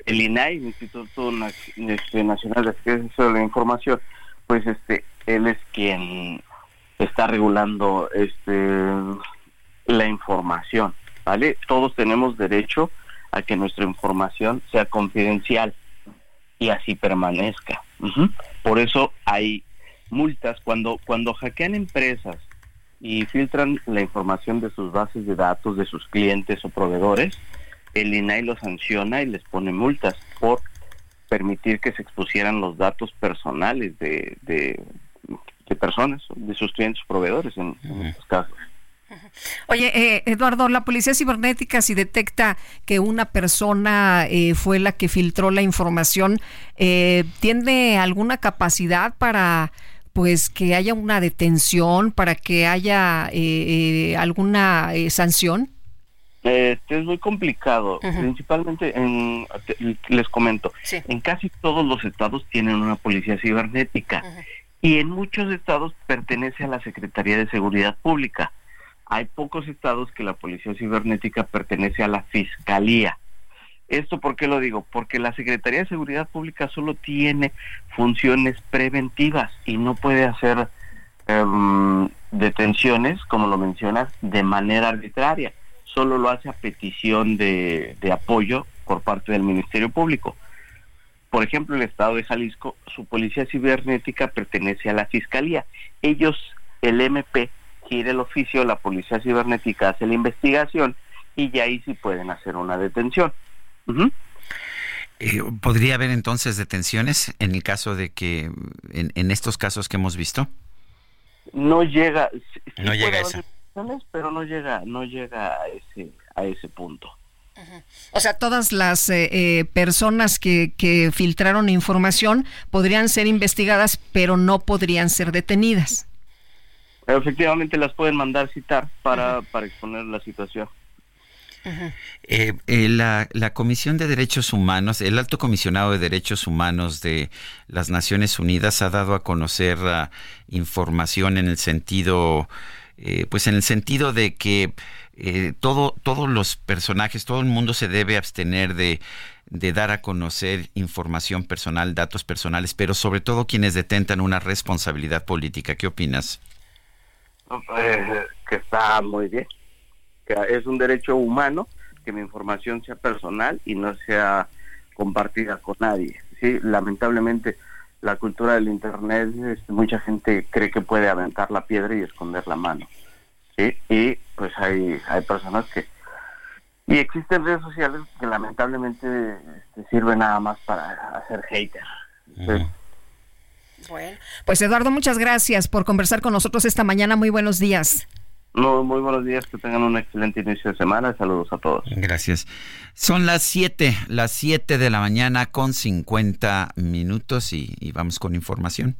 el INAI, el Instituto este, Nacional de Acceso a la Información, pues este, él es quien está regulando este la información, ¿vale? Todos tenemos derecho a que nuestra información sea confidencial y así permanezca. Por eso hay multas cuando cuando hackean empresas y filtran la información de sus bases de datos de sus clientes o proveedores, el INAI los sanciona y les pone multas por permitir que se expusieran los datos personales de, de, personas, de sus clientes o proveedores en, en estos casos. Oye, eh, Eduardo, la policía cibernética si detecta que una persona eh, fue la que filtró la información, eh, ¿tiene alguna capacidad para pues que haya una detención, para que haya alguna sanción? Este es muy complicado, principalmente en, les comento, en casi todos los estados tienen una policía cibernética y en muchos estados pertenece a la Secretaría de Seguridad Pública. Hay pocos estados que la policía cibernética pertenece a la Fiscalía. ¿Esto por qué lo digo? Porque la Secretaría de Seguridad Pública solo tiene funciones preventivas y no puede hacer em, detenciones, como lo mencionas, de manera arbitraria. Solo lo hace a petición de, de apoyo por parte del Ministerio Público. Por ejemplo, el Estado de Jalisco, su policía cibernética pertenece a la Fiscalía. Ellos, el MP, el oficio, la policía cibernética hace la investigación y ya ahí sí pueden hacer una detención. Eh, ¿Podría haber entonces detenciones en el caso de que, en, estos casos que hemos visto? No llega, no llega eso. Pero no llega, no llega a ese, a ese punto. O sea, todas las eh, eh, personas que, que filtraron información podrían ser investigadas, pero no podrían ser detenidas. Efectivamente, las pueden mandar citar para, para exponer la situación. Eh, eh, la, Comisión de Derechos Humanos, el Alto Comisionado de Derechos Humanos de las Naciones Unidas ha dado a conocer uh, información en el sentido, eh, pues en el sentido de que todo, todos los personajes, todo el mundo se debe abstener de, de dar a conocer información personal, datos personales, pero sobre todo quienes detentan una responsabilidad política. ¿Qué opinas? Que está muy bien es un derecho humano que mi información sea personal y no sea compartida con nadie. Sí, lamentablemente la cultura del internet, este, mucha gente cree que puede aventar la piedra y esconder la mano. ¿sí? Y pues hay, hay personas que... Y existen redes sociales que lamentablemente este, sirven nada más para hacer hater. Bueno, pues Eduardo, muchas gracias por conversar con nosotros esta mañana. Muy buenos días. Muy, buenos días, que tengan un excelente inicio de semana. Saludos a todos. Gracias. Son las 7, las 7 de la mañana con 50 minutos y, y vamos con información.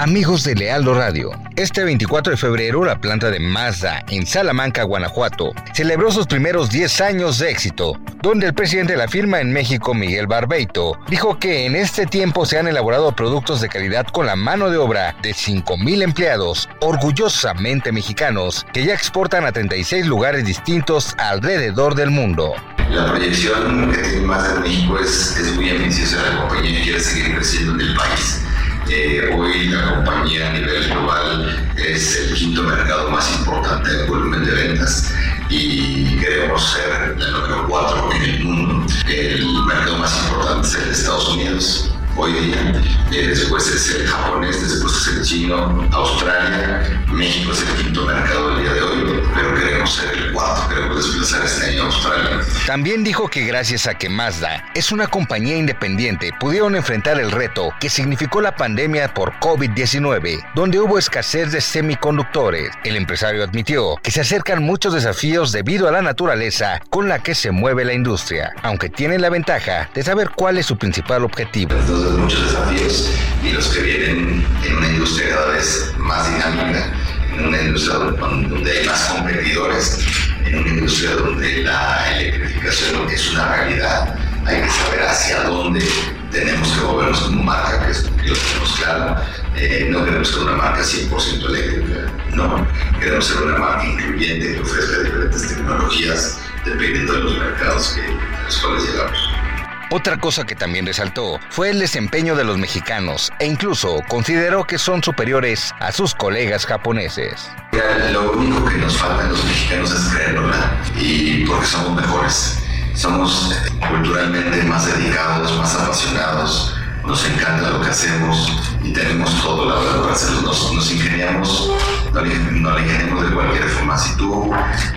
Amigos de Lealdo Radio, este 24 de febrero la planta de Mazda en Salamanca, Guanajuato, celebró sus primeros 10 años de éxito, donde el presidente de la firma en México, Miguel Barbeito, dijo que en este tiempo se han elaborado productos de calidad con la mano de obra de 5.000 empleados, orgullosamente mexicanos, que ya exportan a 36 lugares distintos alrededor del mundo. La proyección que tiene Mazda en México es, es muy ambiciosa, la compañía quiere seguir creciendo en el país eh, hoy la compañía a nivel global es el quinto mercado más importante en volumen de ventas y queremos ser el número cuatro en el mundo. El mercado más importante es el de Estados Unidos hoy día. Eh, después es el japonés, después es el chino, Australia, México es el quinto mercado del día de hoy, pero queremos ser el cuarto, queremos desplazar este año a Australia. También dijo que gracias a que Mazda es una compañía independiente, pudieron enfrentar el reto que significó la pandemia por COVID-19, donde hubo escasez de semiconductores. El empresario admitió que se acercan muchos desafíos debido a la naturaleza con la que se mueve la industria, aunque tienen la ventaja de saber cuál es su principal objetivo muchos desafíos y los que vienen en una industria cada vez más dinámica, en una industria donde hay más competidores, en una industria donde la electrificación es una realidad. Hay que saber hacia dónde tenemos que movernos como marca, que es lo tenemos claro. Eh, no queremos ser una marca 100% eléctrica, no. Queremos ser una marca incluyente que ofrezca diferentes tecnologías dependiendo de los mercados a los cuales llegamos. Otra cosa que también resaltó fue el desempeño de los mexicanos e incluso consideró que son superiores a sus colegas japoneses. Lo único que nos falta a los mexicanos es creerlo y porque somos mejores. Somos culturalmente más dedicados, más apasionados, nos encanta lo que hacemos y tenemos todo la verdad para hacerlo. Nos, ingeniamos, no le, no ingeniamos de cualquier forma. Si tú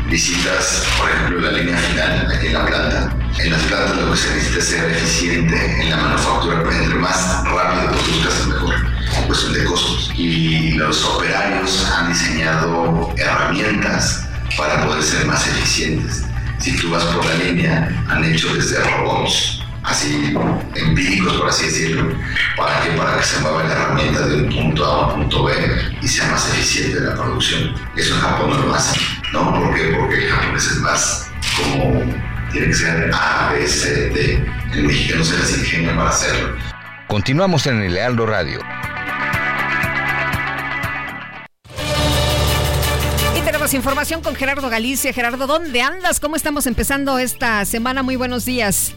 visitas, por ejemplo, la línea final aquí en la planta, en las plantas lo que se necesita es ser eficiente en la manufactura, entre más rápido produzcas mejor cuestión de costos. Y los operarios han diseñado herramientas para poder ser más eficientes. Si tú vas por la línea, han hecho desde robots así empíricos, por así decirlo, para que, para que se mueva la herramienta de un punto A a un punto B y sea más eficiente la producción. Eso en Japón no lo hacen. ¿no? ¿Por qué? Porque el japonés es más como tiene que ser A, B, C, D. El mexicano se las ingenia para hacerlo. Continuamos en el Lealdo Radio. Y tenemos información con Gerardo Galicia. Gerardo, ¿dónde andas? ¿Cómo estamos empezando esta semana? Muy buenos días.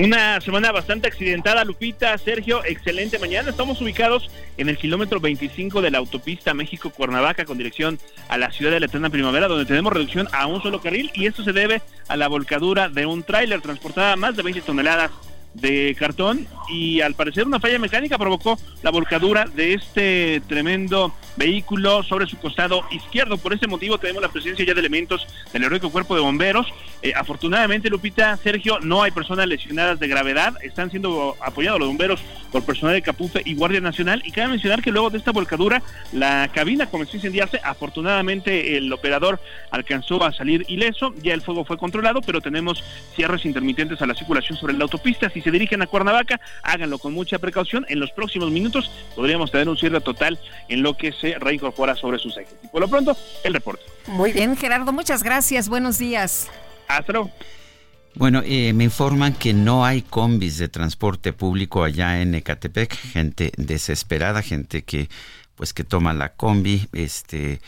Una semana bastante accidentada, Lupita, Sergio, excelente mañana. Estamos ubicados en el kilómetro 25 de la autopista México-Cuernavaca con dirección a la ciudad de la Eterna Primavera, donde tenemos reducción a un solo carril y esto se debe a la volcadura de un tráiler transportada más de 20 toneladas de cartón y al parecer una falla mecánica provocó la volcadura de este tremendo vehículo sobre su costado izquierdo. Por ese motivo tenemos la presencia ya de elementos del heroico cuerpo de bomberos. Eh, afortunadamente, Lupita, Sergio, no hay personas lesionadas de gravedad. Están siendo apoyados los bomberos por personal de Capufe y Guardia Nacional. Y cabe mencionar que luego de esta volcadura, la cabina comenzó a incendiarse. Afortunadamente, el operador alcanzó a salir ileso. Ya el fuego fue controlado, pero tenemos cierres intermitentes a la circulación sobre la autopista. Se dirigen a Cuernavaca, háganlo con mucha precaución. En los próximos minutos podríamos tener un cierre total en lo que se reincorpora sobre sus ejes. Y por lo pronto, el reporte. Muy bien, Gerardo, muchas gracias. Buenos días. Hasta luego. Bueno, eh, me informan que no hay combis de transporte público allá en Ecatepec, gente desesperada, gente que pues que toma la combi, este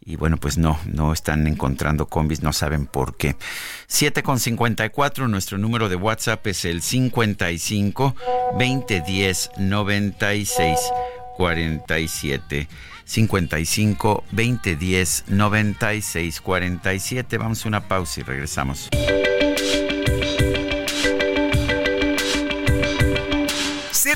y bueno, pues no, no están encontrando combis, no saben por qué. 7 con 54, nuestro número de WhatsApp es el 55 2010 96 47. 55 2010 96 47. Vamos a una pausa y regresamos.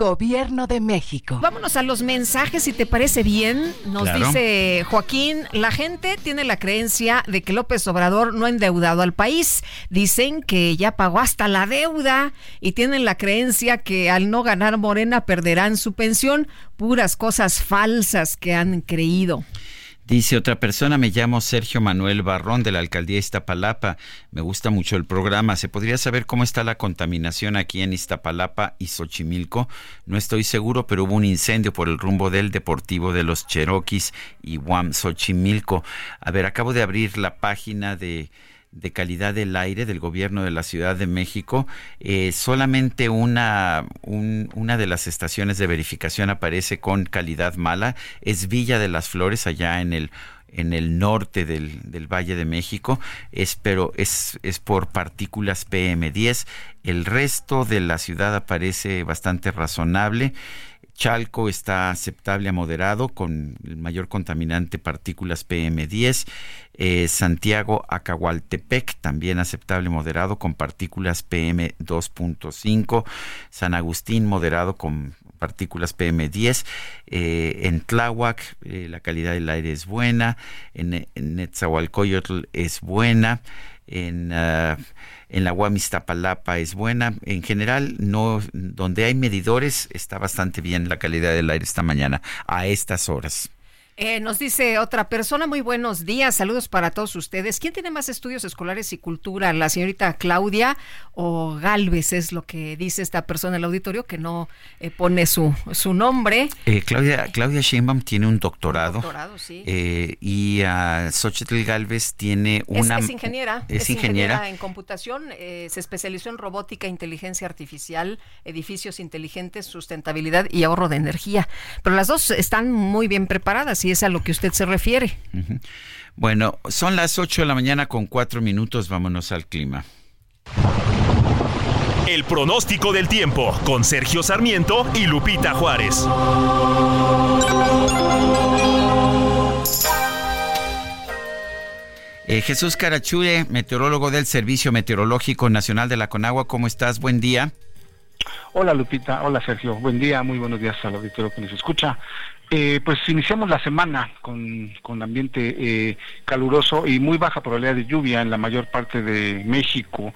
Gobierno de México. Vámonos a los mensajes, si te parece bien. Nos Claro. dice Joaquín, la gente tiene la creencia de que López Obrador no ha endeudado al país. Dicen que ya pagó hasta la deuda y tienen la creencia que al no ganar Morena perderán su pensión. Puras cosas falsas que han creído. Dice otra persona, me llamo Sergio Manuel Barrón de la alcaldía Iztapalapa. Me gusta mucho el programa. ¿Se podría saber cómo está la contaminación aquí en Iztapalapa y Xochimilco? No estoy seguro, pero hubo un incendio por el rumbo del Deportivo de los Cherokees y Guam Xochimilco. A ver, acabo de abrir la página de de calidad del aire del gobierno de la Ciudad de México, eh, solamente una, un- una de las estaciones de verificación aparece con calidad mala, es Villa de las Flores, allá en el en el norte del, del Valle de México, es, pero es, es por partículas PM10. El resto de la ciudad aparece bastante razonable. Chalco está aceptable a moderado con el mayor contaminante partículas PM10. Eh, Santiago Acahualtepec también aceptable moderado con partículas PM2.5. San Agustín moderado con partículas PM10. Eh, en Tláhuac eh, la calidad del aire es buena. En, en Netzahualcoyotl es buena. En, ah, en la UAM Iztapalapa es buena. En general, no, donde hay medidores está bastante bien la calidad del aire esta mañana a estas horas. Eh, nos dice otra persona, muy buenos días, saludos para todos ustedes. ¿Quién tiene más estudios escolares y cultura? ¿La señorita Claudia o Galvez? Es lo que dice esta persona en el auditorio, que no eh, pone su, su nombre. Eh, Claudia, Claudia Sheinbaum tiene un doctorado. doctorado, sí. eh, y uh, Xochitl Galvez tiene Es- una... es, ingeniera, Es, ingeniera. en computación, eh, se especializó en robótica, inteligencia artificial, edificios inteligentes, sustentabilidad y ahorro de energía. Pero las dos están muy bien preparadas y es a lo que usted se refiere. Bueno, son las 8 de la mañana con 4 minutos, vámonos al clima. El pronóstico del tiempo con Sergio Sarmiento y Lupita Juárez. Eh, Jesús Carachure, meteorólogo del Servicio Meteorológico Nacional de la Conagua, ¿cómo estás? Buen día. Hola Lupita, hola Sergio, buen día, muy buenos días al auditorio que nos escucha. Eh, pues iniciamos la semana con, con ambiente eh, caluroso y muy baja probabilidad de lluvia en la mayor parte de México.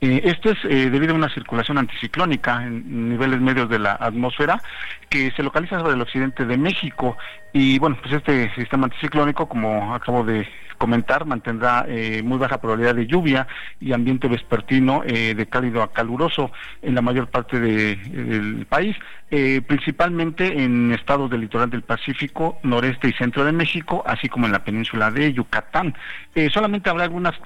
Eh, esto es debido a una circulación anticiclónica en niveles medios de la atmósfera que se localiza sobre el occidente de México. Y bueno, pues este sistema anticiclónico, como acabo de comentar, mantendrá eh, muy baja probabilidad de lluvia y ambiente vespertino eh, de cálido a caluroso en la mayor parte del país, eh, principalmente en estados del litoral del Pacífico, noreste y centro de México, así como en la península de Yucatán. solamente habrá algunas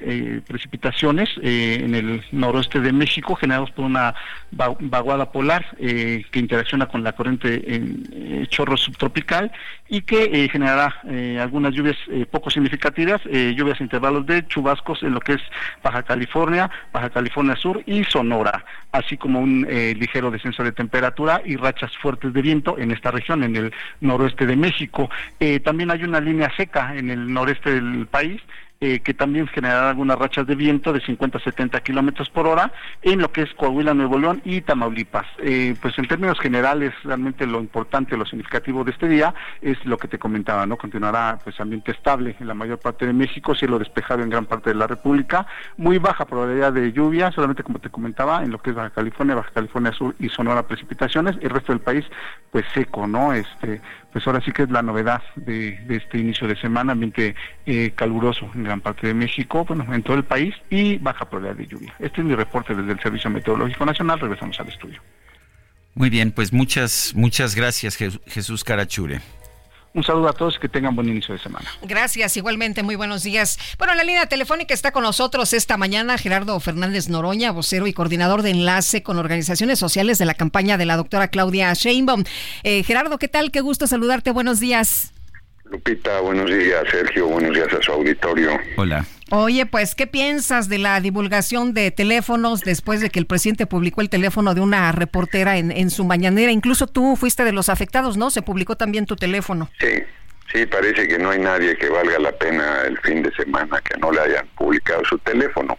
precipitaciones en el noroeste de México generados por una vaguada polar que interacciona con la corriente en chorro subtropical y que generará algunas lluvias poco significativas eh, lluvias intervalos de chubascos en lo que es Baja California, Baja California Sur y Sonora, así como un eh, ligero descenso de temperatura y rachas fuertes de viento en esta región, en el noroeste de México. Eh, también hay una línea seca en el noreste del país eh, que también generará algunas rachas de viento de 50 a 70 kilómetros por hora en lo que es Coahuila, Nuevo León y Tamaulipas. Eh, pues en términos generales, realmente lo importante, lo significativo de este día es lo que te comentaba, ¿no? Continuará pues ambiente estable en la mayor parte de México, cielo despejado en gran parte de la República, muy baja probabilidad de lluvia, solamente como te comentaba, en lo que es Baja California, Baja California Sur y Sonora precipitaciones, el resto del país pues seco, ¿no? Este, pues ahora sí que es la novedad de, este inicio de semana, ambiente eh, caluroso en gran parte de México, bueno, en todo el país y baja probabilidad de lluvia. Este es mi reporte desde el Servicio Meteorológico Nacional, regresamos al estudio. Muy bien, pues muchas, muchas gracias Jesús Carachure. Un saludo a todos y que tengan buen inicio de semana. Gracias, igualmente, muy buenos días. Bueno, la línea telefónica está con nosotros esta mañana Gerardo Fernández Noroña, vocero y coordinador de enlace con organizaciones sociales de la campaña de la doctora Claudia Sheinbaum. Eh, Gerardo, ¿qué tal? Qué gusto saludarte, buenos días. Lupita, buenos días, Sergio, buenos días a su auditorio. Hola. Oye, pues, ¿qué piensas de la divulgación de teléfonos después de que el presidente publicó el teléfono de una reportera en, su mañanera? Incluso tú fuiste de los afectados, ¿no? Se publicó también tu teléfono. Sí, sí, parece que no hay nadie que valga la pena el fin de semana que no le hayan publicado su teléfono.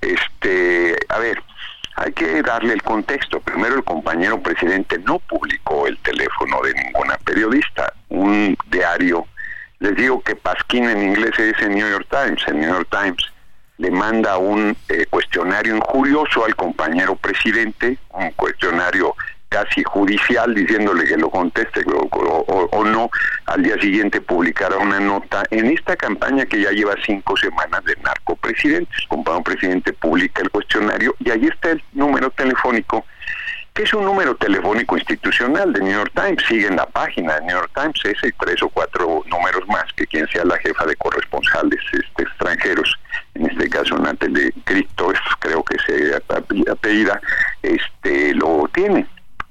Este, a ver, hay que darle el contexto. Primero, el compañero presidente no publicó el teléfono de ninguna periodista. Un diario les digo que Pasquín en inglés se dice New York Times. El New York Times le manda un eh, cuestionario injurioso al compañero presidente, un cuestionario casi judicial diciéndole que lo conteste o, no, al día siguiente publicará una nota en esta campaña que ya lleva cinco semanas de narcopresidentes. El compañero presidente publica el cuestionario y ahí está el número telefónico es un número telefónico institucional de New York Times, sigue en la página de New York Times, ese tres o cuatro números más que quien sea la jefa de corresponsales este, extranjeros, en este caso Natalie Cristo, creo que se apellida, este, lo tiene.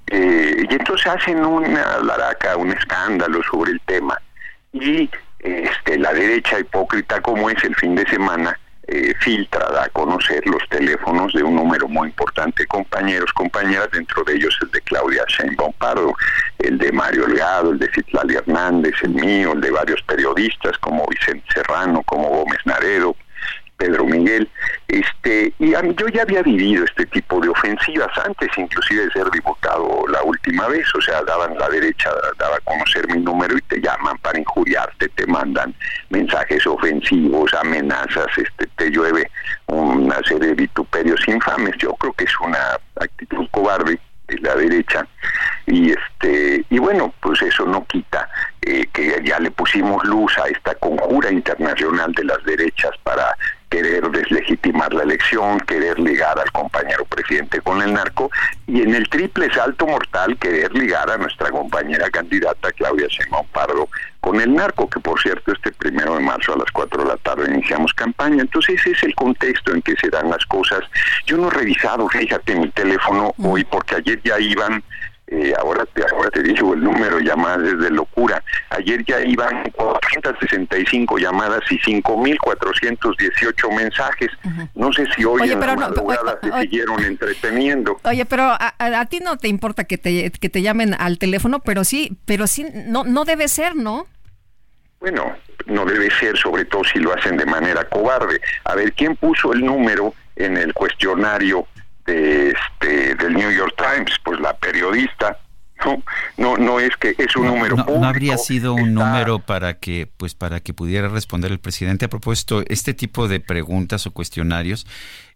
Eh, y entonces hacen una laraca, un escándalo sobre el tema. Y este, la derecha hipócrita como es el fin de semana, eh, da a conocer los teléfonos de un número muy importante de compañeros, compañeras, dentro de ellos el de Claudia Sheinbaum Pardo, el de Mario Leado, el de Citlali Hernández, el mío, el de varios periodistas como Vicente Serrano, como Gómez Naredo, Pedro Miguel, este, y yo ya había vivido este tipo de ofensivas antes, inclusive de ser diputado la última vez, o sea, daban la derecha, daba a conocer mi número y te llaman para injuriarte, te mandan mensajes ofensivos, amenazas, este, te llueve una serie de vituperios infames. Yo creo que es una actitud cobarde de la derecha y este y bueno pues eso no quita eh, que ya le pusimos luz a esta conjura internacional de las derechas para querer deslegitimar la elección, querer ligar al compañero presidente con el narco y en el triple salto mortal querer ligar a nuestra compañera candidata Claudia Sheinbaum Pardo con el narco, que por cierto este primero de marzo a las 4 de la tarde iniciamos campaña. Entonces ese es el contexto en que se dan las cosas. Yo no he revisado, fíjate, mi teléfono hoy porque ayer ya iban eh, ahora, te, ahora te digo el número de llamadas es de locura. Ayer ya iban 465 llamadas y 5.418 mensajes. No sé si hoy Oye, en pero la no, oye, se siguieron entreteniendo. Oye, pero a, a- a ti no te importa que te, que te llamen al teléfono, pero sí, pero sí, no, no debe ser, ¿no? Bueno, no debe ser, sobre todo si lo hacen de manera cobarde. A ver, ¿quién puso el número en el cuestionario este del New York Times? Pues la periodista. No, no, no es que es un número no, público. no habría sido un número para que pues para que pudiera responder el presidente a propósito este tipo de preguntas o cuestionarios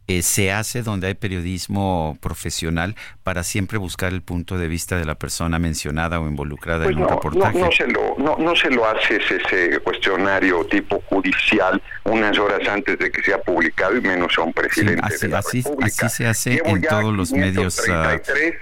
eh, se hace donde hay periodismo profesional para siempre buscar el punto de vista de la persona mencionada o involucrada Pues en un no, no, reportaje. no se lo, no, no se lo haces ese cuestionario tipo judicial unas horas antes de que sea publicado y menos a un presidente así, de la así, República. así se hace Llevo en todos los medios. ah, 533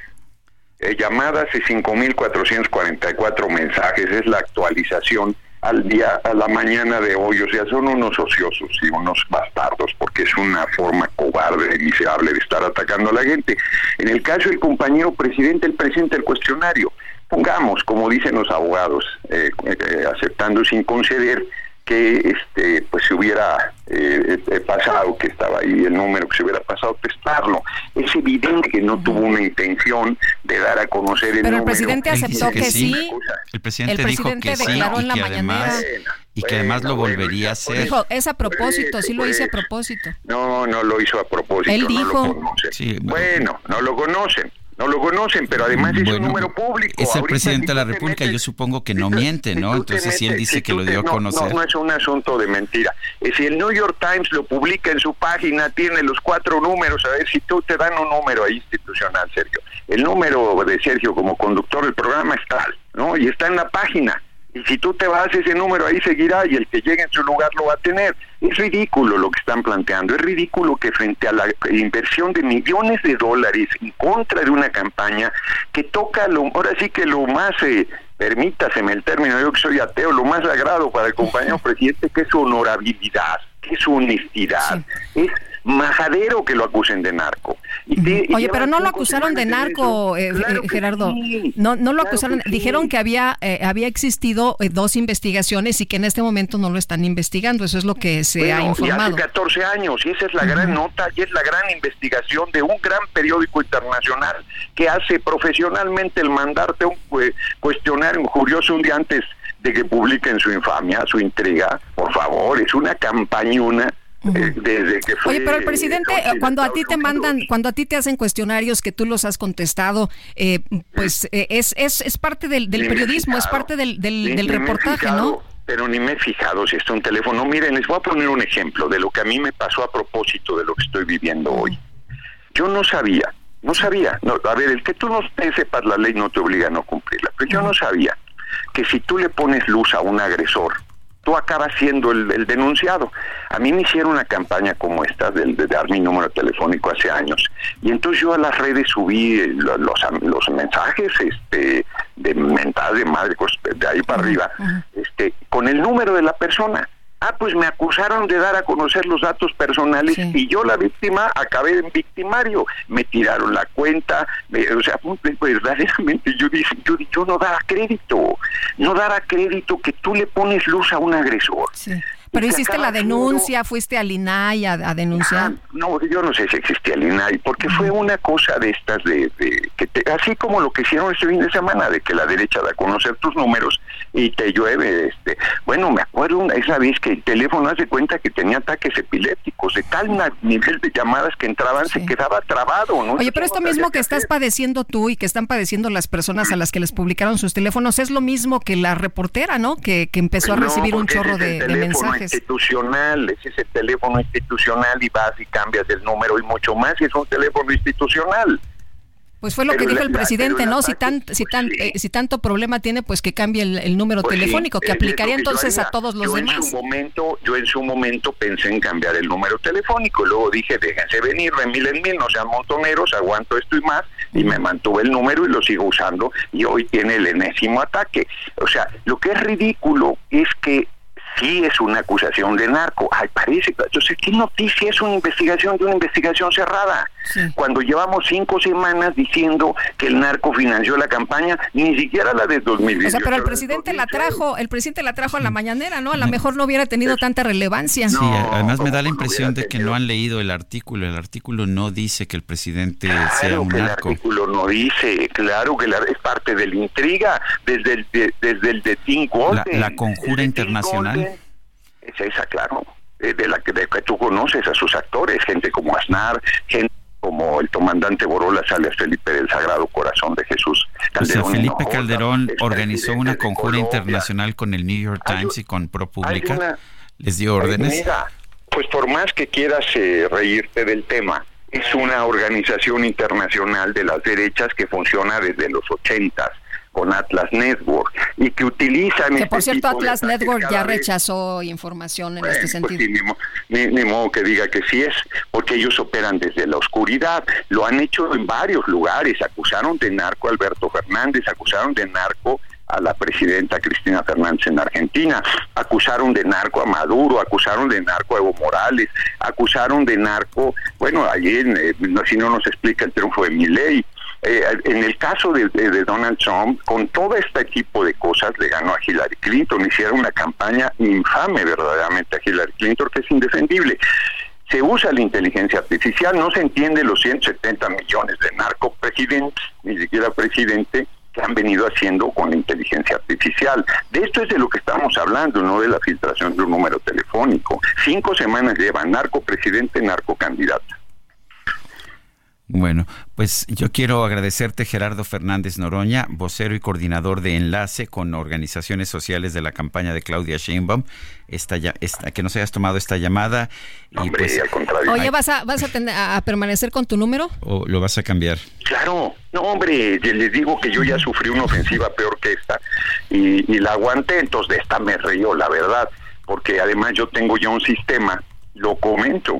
eh, llamadas y 5.444 mensajes. Es la actualización al día, a la mañana de hoy. O sea, son unos ociosos y unos bastardos, porque es una forma cobarde y miserable de estar atacando a la gente. En el caso del compañero presidente, el presidente del cuestionario, pongamos, como dicen los abogados, eh, eh, aceptando sin conceder que este pues se hubiera eh, eh, pasado, que estaba ahí el número que se hubiera pasado, testarlo. Es evidente que no tuvo una intención de dar a conocer el Pero el número. presidente Él aceptó que, que sí. El presidente, El dijo presidente que sí declaró en y la que mañanera. además y que además lo volvería a hacer. Dijo, es a propósito, sí lo hice a pues, propósito. No, no lo hizo a propósito. Él no dijo. bueno, no lo conocen. No lo conocen, pero además es un número público. Es el Ahorita, presidente de la República, metes- yo supongo que no miente, ¿no? Entonces, si él metes- dice que lo te- dio a no, conocer. No, no es un asunto de mentira. Eh, Si el New York Times lo publica en su página, tiene los cuatro números. A ver si tú te dan un número ahí institucional, Sergio. El número de Sergio como conductor del programa es tal, ¿no? Y está en la página. Y si tú te vas, ese número ahí seguirá y el que llegue en su lugar lo va a tener. Es ridículo lo que están planteando. Es ridículo que frente a la inversión de millones de dólares en contra de una campaña que toca, lo, ahora sí que lo más, eh, permítaseme el término, yo que soy ateo, lo más sagrado para el compañero presidente, que es su honorabilidad, que es su honestidad. Es majadero que lo acusen de narco. Y te- y Oye, pero no lo acusaron de narco, eh, Claro eh, Gerardo. sí. No, no lo Claro acusaron. que sí. Dijeron que había eh, había existido eh, dos investigaciones y que en este momento no lo están investigando. Eso es lo que se ha Bueno, y informado. hace 14 años, y esa es la gran nota y es la gran investigación de un gran periódico internacional que hace profesionalmente el mandarte un cue- cuestionario curioso un día antes de que publiquen su infamia, su intriga. Por favor, es una desde que fue... Oye, pero el presidente, eh, cuando a ti te mandan, cuando a ti te hacen cuestionarios que tú los has contestado, eh, pues eh, es, es, es parte del, del periodismo, es parte del, del, Ni- del ni me he reportaje, fijado, ¿no? Pero ni me he fijado si está un teléfono. Miren, les voy a poner un ejemplo de lo que a mí me pasó a propósito de lo que estoy viviendo hoy. Yo no sabía, no sabía. No, a ver, el que tú no sepas la ley no te obliga a no cumplirla. Pero yo no sabía que si tú le pones luz a un agresor, tú acabas siendo el, el denunciado. A mí me hicieron una campaña como esta de, de dar mi número telefónico hace años. Y entonces yo a las redes subí eh, lo- los, los mensajes este, de mentadas de madre, cosas de ahí para arriba, este, con el número de la persona. Ah, pues me acusaron de dar a conocer los datos personales y yo la víctima acabé en victimario. Me tiraron la cuenta, me- o sea, verdaderamente yo dije, yo, yo no daba crédito, no daba crédito que tú le pones luz a un agresor. Pero hiciste la denuncia, fuiste al INAI a, a denunciar. no, yo no sé si existía el INAI, porque fue una cosa de estas, de, de- que te- así como lo que hicieron este fin de semana, de que la derecha da a conocer tus números y te llueve. este Bueno, me acuerdo una, esa vez que el teléfono hace cuenta que tenía ataques epilépticos, de tal nivel de llamadas que entraban se quedaba trabado. ¿no? Oye, pero esto mismo que estás padeciendo tú y que están padeciendo las personas a las que les publicaron sus teléfonos es lo mismo que la reportera, ¿no? Que, que empezó a No, recibir un chorro de, de teléfono mensajes. institucional, ese es el teléfono institucional y vas y cambias el número y mucho más y es un teléfono institucional. Pues fue lo Pero que dijo el la- presidente, ¿no? Si tan, si tan, eh, si tanto problema tiene, pues que cambie el, el número Pues sí, telefónico, que aplicaría que entonces a todos los yo En demás. su momento, yo en su momento pensé en cambiar el número telefónico, luego dije, déjense venir, de mil en mil, no sean montoneros, aguanto esto y más, y me mantuve el número y lo sigo usando, y hoy tiene el enésimo ataque. O sea, lo que es ridículo es que sí es una acusación de narco. Ay, parece, entonces, ¿qué noticia es una investigación de una investigación cerrada? Cuando llevamos cinco semanas diciendo que el narco financió la campaña, ni siquiera la de 2018. O sea, pero el presidente la trajo, el presidente la trajo a la mañanera, ¿no? A lo mejor no hubiera tenido tanta relevancia. Sí, además me da la impresión de que no han leído el artículo. El artículo no dice que el presidente sea un que narco. El artículo no dice, claro que la, es parte de la intriga, desde el de, desde el de Tim la conjura internacional. Es esa, claro, eh, de la que, de que tú conoces a sus actores, gente como Aznar, gente como el comandante Borola Sales Felipe del Sagrado Corazón de Jesús. O sea, Calderón Felipe Hinojosa, Calderón organizó una conjura Colombia. internacional con el New York Times y con ProPublica. una- Les dio órdenes. Mira, pues por más que quieras eh, reírte del tema, es una organización internacional de las derechas que funciona desde los ochentas con Atlas Network y que utilizan Que este por cierto, tipo de Atlas Network ya vez rechazó información en Bueno, este pues sentido. sí, ni, mo- ni- ni modo que diga que sí es, porque ellos operan desde la oscuridad. Lo han hecho en varios lugares. Acusaron de narco a Alberto Fernández, acusaron de narco a la presidenta Cristina Fernández en Argentina, acusaron de narco a Maduro, acusaron de narco a Evo Morales, acusaron de narco, bueno, ayer, eh, si no nos explica el triunfo de Milei, eh, en el caso de, Donald Trump, con todo este tipo de cosas le ganó a Hillary Clinton, hicieron una campaña infame verdaderamente a Hillary Clinton, que es indefendible. Se usa la inteligencia artificial, no se entiende los 170 millones de narcopresidentes, ni siquiera presidente, que han venido haciendo con la inteligencia artificial. De esto es de lo que estamos hablando, no de la filtración de un número telefónico. Cinco semanas lleva narcopresidente, narcocandidato. Bueno, pues yo quiero agradecerte Gerardo Fernández Noroña, vocero y coordinador de enlace con organizaciones sociales de la campaña de Claudia Sheinbaum, esta ya, esta, que nos hayas tomado esta llamada y pues al contrario. Oye, ¿vas a, vas a, tener- a permanecer con tu número? o lo vas a cambiar. Claro, no hombre, ya les digo que yo ya sufrí una ofensiva peor que esta y, y la aguanté, entonces de esta me río, la verdad, porque además yo tengo ya un sistema, lo comento.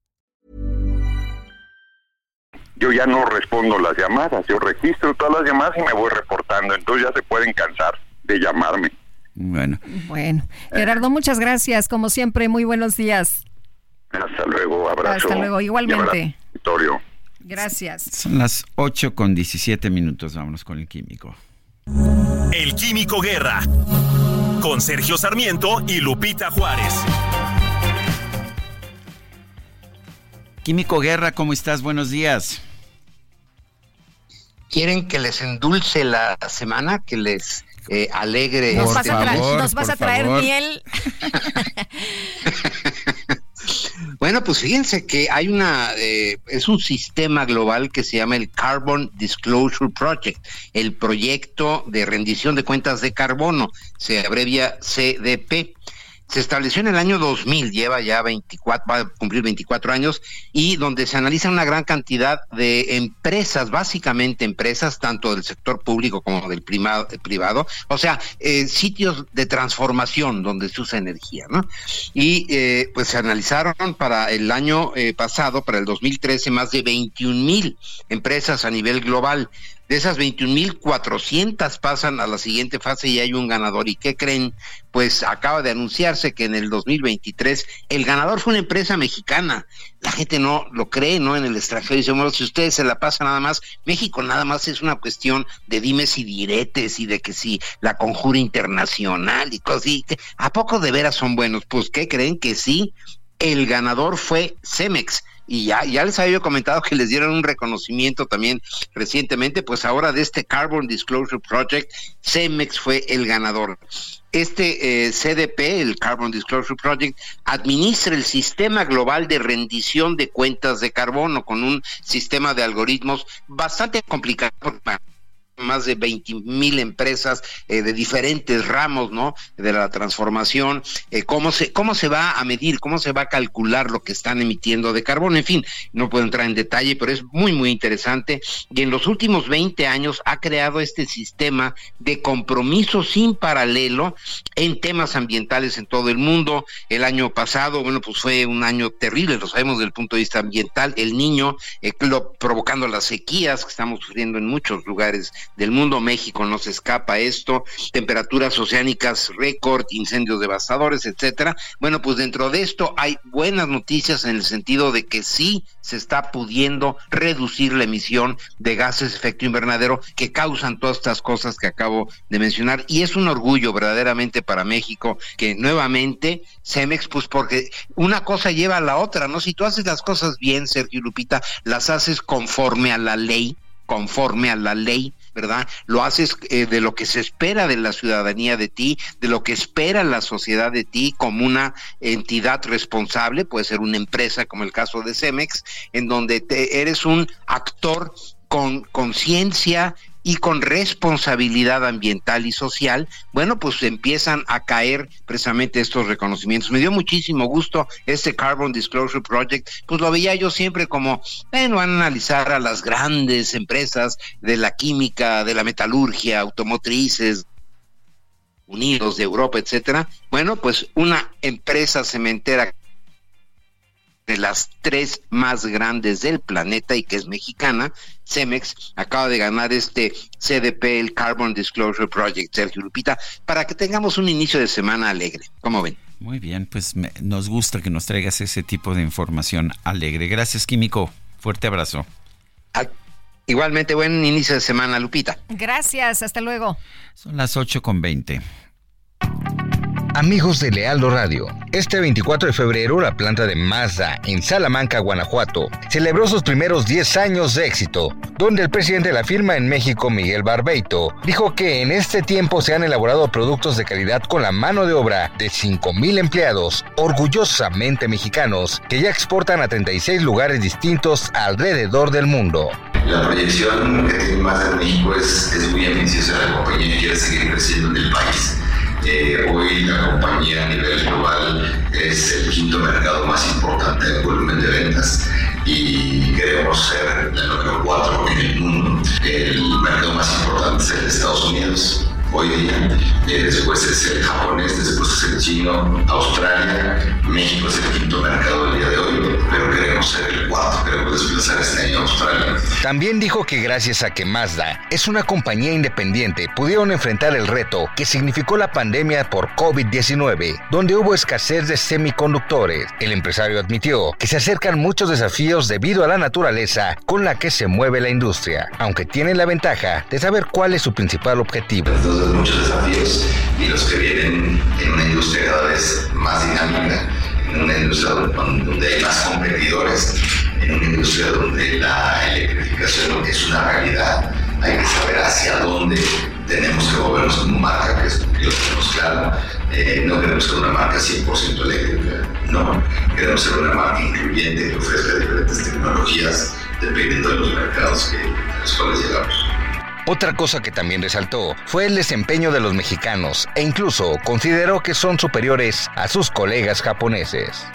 Yo ya no respondo las llamadas, yo registro todas las llamadas y me voy reportando, entonces ya se pueden cansar de llamarme. Bueno, Bueno, Gerardo, muchas gracias. Como siempre, muy buenos días. Hasta luego, abrazo. Hasta luego, igualmente. abrazo, Victorio. Gracias. son las 8 con 17 minutos, vámonos con el químico. El Químico Guerra. Con Sergio Sarmiento y Lupita Juárez. Químico Guerra, ¿cómo estás? Buenos días. ¿Quieren que les endulce la semana? ¿Que les eh, alegre? Nos este vas a, nos vas a traer miel. Bueno, pues fíjense que hay una, eh, es un sistema global que se llama el Carbon Disclosure Project, el proyecto de rendición de cuentas de carbono, se abrevia CDP. Se estableció en el año 2000, lleva ya 24, va a cumplir 24 años, y donde se analiza una gran cantidad de empresas, básicamente empresas, tanto del sector público como del privado, o sea, eh, sitios de transformación donde se usa energía, ¿no? Y eh, pues se analizaron para el año eh, pasado, para el 2013, más de 21 mil empresas a nivel global. De esas 21.400 pasan a la siguiente fase y hay un ganador. ¿Y qué creen? Pues acaba de anunciarse que en el 2023 el ganador fue una empresa mexicana. La gente no lo cree, ¿no? En el extranjero dice, bueno, si ustedes se la pasan nada más, México nada más es una cuestión de dimes y diretes y de que si la conjura internacional y cosas así. ¿A poco de veras son buenos? Pues, ¿qué creen? Que sí. El ganador fue Cemex. Y ya, ya les había comentado que les dieron un reconocimiento también recientemente, pues ahora de este Carbon Disclosure Project, Cemex fue el ganador. Este eh, CDP, el Carbon Disclosure Project, administra el sistema global de rendición de cuentas de carbono con un sistema de algoritmos bastante complicado. porque más de 20 mil empresas eh, de diferentes ramos, ¿no? De la transformación, eh, cómo se cómo se va a medir, cómo se va a calcular lo que están emitiendo de carbono, en fin, no puedo entrar en detalle, pero es muy muy interesante. Y en los últimos 20 años ha creado este sistema de compromiso sin paralelo en temas ambientales en todo el mundo. El año pasado, bueno, pues fue un año terrible, lo sabemos desde el punto de vista ambiental, el niño eh, lo, provocando las sequías que estamos sufriendo en muchos lugares del mundo, México no se escapa esto, temperaturas oceánicas récord, incendios devastadores, etcétera. Bueno, pues dentro de esto hay buenas noticias en el sentido de que sí se está pudiendo reducir la emisión de gases de efecto invernadero que causan todas estas cosas que acabo de mencionar y es un orgullo verdaderamente para México que nuevamente Cemex pues porque una cosa lleva a la otra, ¿no? Si tú haces las cosas bien, Sergio Lupita, las haces conforme a la ley, conforme a la ley, ¿verdad? Lo haces eh, de lo que se espera de la ciudadanía de ti, de lo que espera la sociedad de ti como una entidad responsable, puede ser una empresa como el caso de Cemex, en donde te, eres un actor con conciencia y con responsabilidad ambiental y social, bueno, pues empiezan a caer precisamente estos reconocimientos. Me dio muchísimo gusto este Carbon Disclosure Project, pues lo veía yo siempre como, bueno, van a analizar a las grandes empresas de la química, de la metalurgia, automotrices, Unidos de Europa, etcétera. Bueno, pues una empresa cementera de las tres más grandes del planeta y que es mexicana, Cemex, acaba de ganar este CDP, el Carbon Disclosure Project, Sergio Lupita, para que tengamos un inicio de semana alegre. ¿Cómo ven? Muy bien, pues nos gusta que nos traigas ese tipo de información alegre. Gracias, Químico. Fuerte abrazo. igualmente, buen inicio de semana, Lupita. Gracias, hasta luego. Son las 8 con 20. Amigos de Lealdo Radio, este 24 de febrero la planta de Mazda en Salamanca, Guanajuato, celebró sus primeros 10 años de éxito, donde el presidente de la firma en México, Miguel Barbeito, dijo que en este tiempo se han elaborado productos de calidad con la mano de obra de 5.000 empleados, orgullosamente mexicanos, que ya exportan a 36 lugares distintos alrededor del mundo. La proyección que tiene Mazda en México es, es muy ambiciosa, la compañía quiere seguir creciendo en el país eh, hoy la compañía a nivel global es el quinto mercado más importante en volumen de ventas y queremos ser el número cuatro en el mundo. El mercado más importante es el de Estados Unidos hoy día. Eh, después es el japonés, después es el chino, Australia, México es el quinto mercado del día de hoy, pero queremos ser el cuarto, queremos desplazar este año a Australia. También dijo que gracias a que Mazda es una compañía independiente, pudieron enfrentar el reto que significó la pandemia por COVID-19, donde hubo escasez de semiconductores. El empresario admitió que se acercan muchos desafíos debido a la naturaleza con la que se mueve la industria, aunque tienen la ventaja de saber cuál es su principal objetivo muchos desafíos y los que vienen en una industria cada vez más dinámica, en una industria donde hay más competidores, en una industria donde la electrificación es una realidad. Hay que saber hacia dónde tenemos que movernos como marca, que es que lo tenemos claro. Eh, no queremos ser una marca 100% eléctrica, no. Queremos ser una marca incluyente que ofrezca diferentes tecnologías dependiendo de los mercados que, a los cuales llegamos. Otra cosa que también resaltó fue el desempeño de los mexicanos e incluso consideró que son superiores a sus colegas japoneses.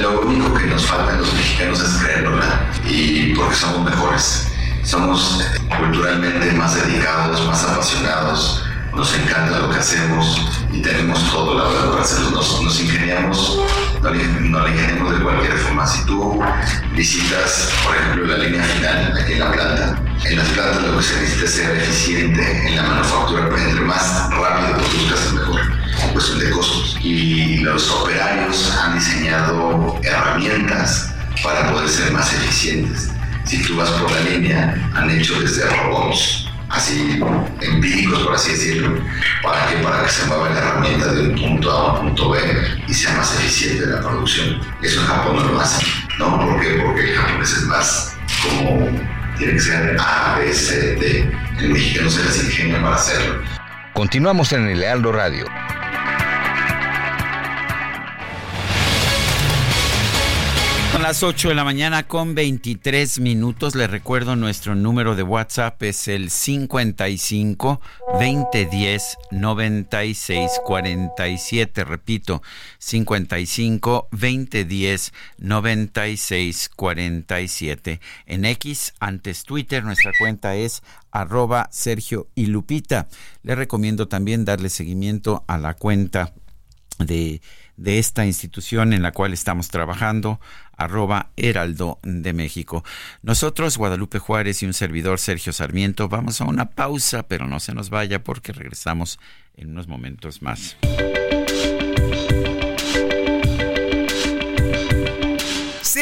Lo único que nos falta a los mexicanos es creerla y porque somos mejores. Somos culturalmente más dedicados, más apasionados, nos encanta lo que hacemos y tenemos todo la verdad para hacerlo. Nos, ingeniamos, no le, ingeniamos de cualquier forma. Si tú visitas, por ejemplo, la línea final aquí en la planta, en las plantas lo que se necesita es ser eficiente en la manufactura, pero entre más rápido produzcas mejor cuestión de costos. Y los operarios han diseñado herramientas para poder ser más eficientes. Si tú vas por la línea, han hecho desde robots así empíricos, por así decirlo, para que, para que se mueva la herramienta de un punto A a un punto B y sea más eficiente la producción. Eso en Japón no lo hace, ¿no? ¿Por qué? Porque el japonés es más como tiene que ser A, B, C, D. El mexicano se las ingenia para hacerlo. Continuamos en el Lealdo Radio. Las 8 de la mañana con 23 minutos. Les recuerdo nuestro número de WhatsApp es el 55 2010 96 47. Repito, 55 2010 96 47. En X, antes Twitter, nuestra cuenta es arroba Sergio y Lupita. Les recomiendo también darle seguimiento a la cuenta de de esta institución en la cual estamos trabajando, arroba Heraldo de México. Nosotros, Guadalupe Juárez y un servidor Sergio Sarmiento, vamos a una pausa, pero no se nos vaya porque regresamos en unos momentos más.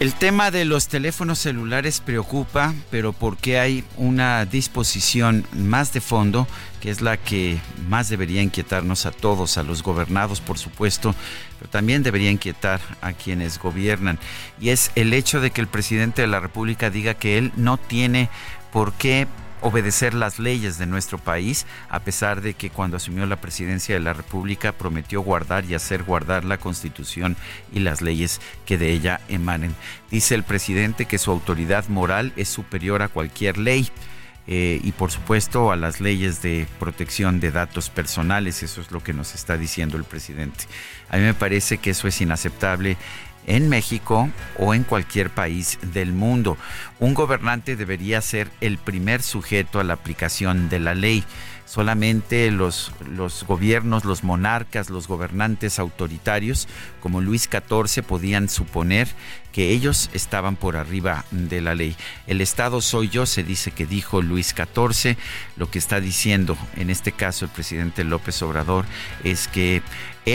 El tema de los teléfonos celulares preocupa, pero porque hay una disposición más de fondo, que es la que más debería inquietarnos a todos, a los gobernados por supuesto, pero también debería inquietar a quienes gobiernan, y es el hecho de que el presidente de la República diga que él no tiene por qué obedecer las leyes de nuestro país, a pesar de que cuando asumió la presidencia de la República prometió guardar y hacer guardar la Constitución y las leyes que de ella emanen. Dice el presidente que su autoridad moral es superior a cualquier ley. Eh, y por supuesto a las leyes de protección de datos personales, eso es lo que nos está diciendo el presidente. A mí me parece que eso es inaceptable en México o en cualquier país del mundo. Un gobernante debería ser el primer sujeto a la aplicación de la ley. Solamente los, los gobiernos, los monarcas, los gobernantes autoritarios como Luis XIV podían suponer que ellos estaban por arriba de la ley. El Estado soy yo, se dice que dijo Luis XIV. Lo que está diciendo en este caso el presidente López Obrador es que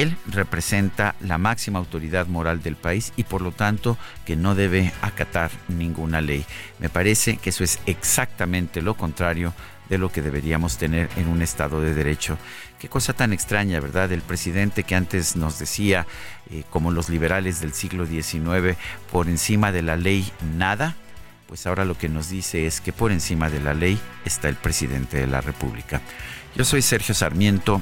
él representa la máxima autoridad moral del país y por lo tanto que no debe acatar ninguna ley. Me parece que eso es exactamente lo contrario de lo que deberíamos tener en un Estado de Derecho. Qué cosa tan extraña, ¿verdad? El presidente que antes nos decía, eh, como los liberales del siglo XIX, por encima de la ley nada, pues ahora lo que nos dice es que por encima de la ley está el presidente de la República. Yo soy Sergio Sarmiento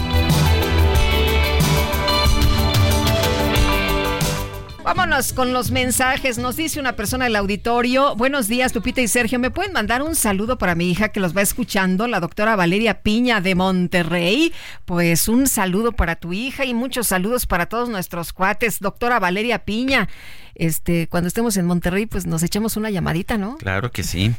Vámonos con los mensajes. Nos dice una persona del auditorio. Buenos días, Lupita y Sergio. ¿Me pueden mandar un saludo para mi hija que los va escuchando, la doctora Valeria Piña de Monterrey? Pues un saludo para tu hija y muchos saludos para todos nuestros cuates. Doctora Valeria Piña, este, cuando estemos en Monterrey, pues nos echamos una llamadita, ¿no? Claro que sí.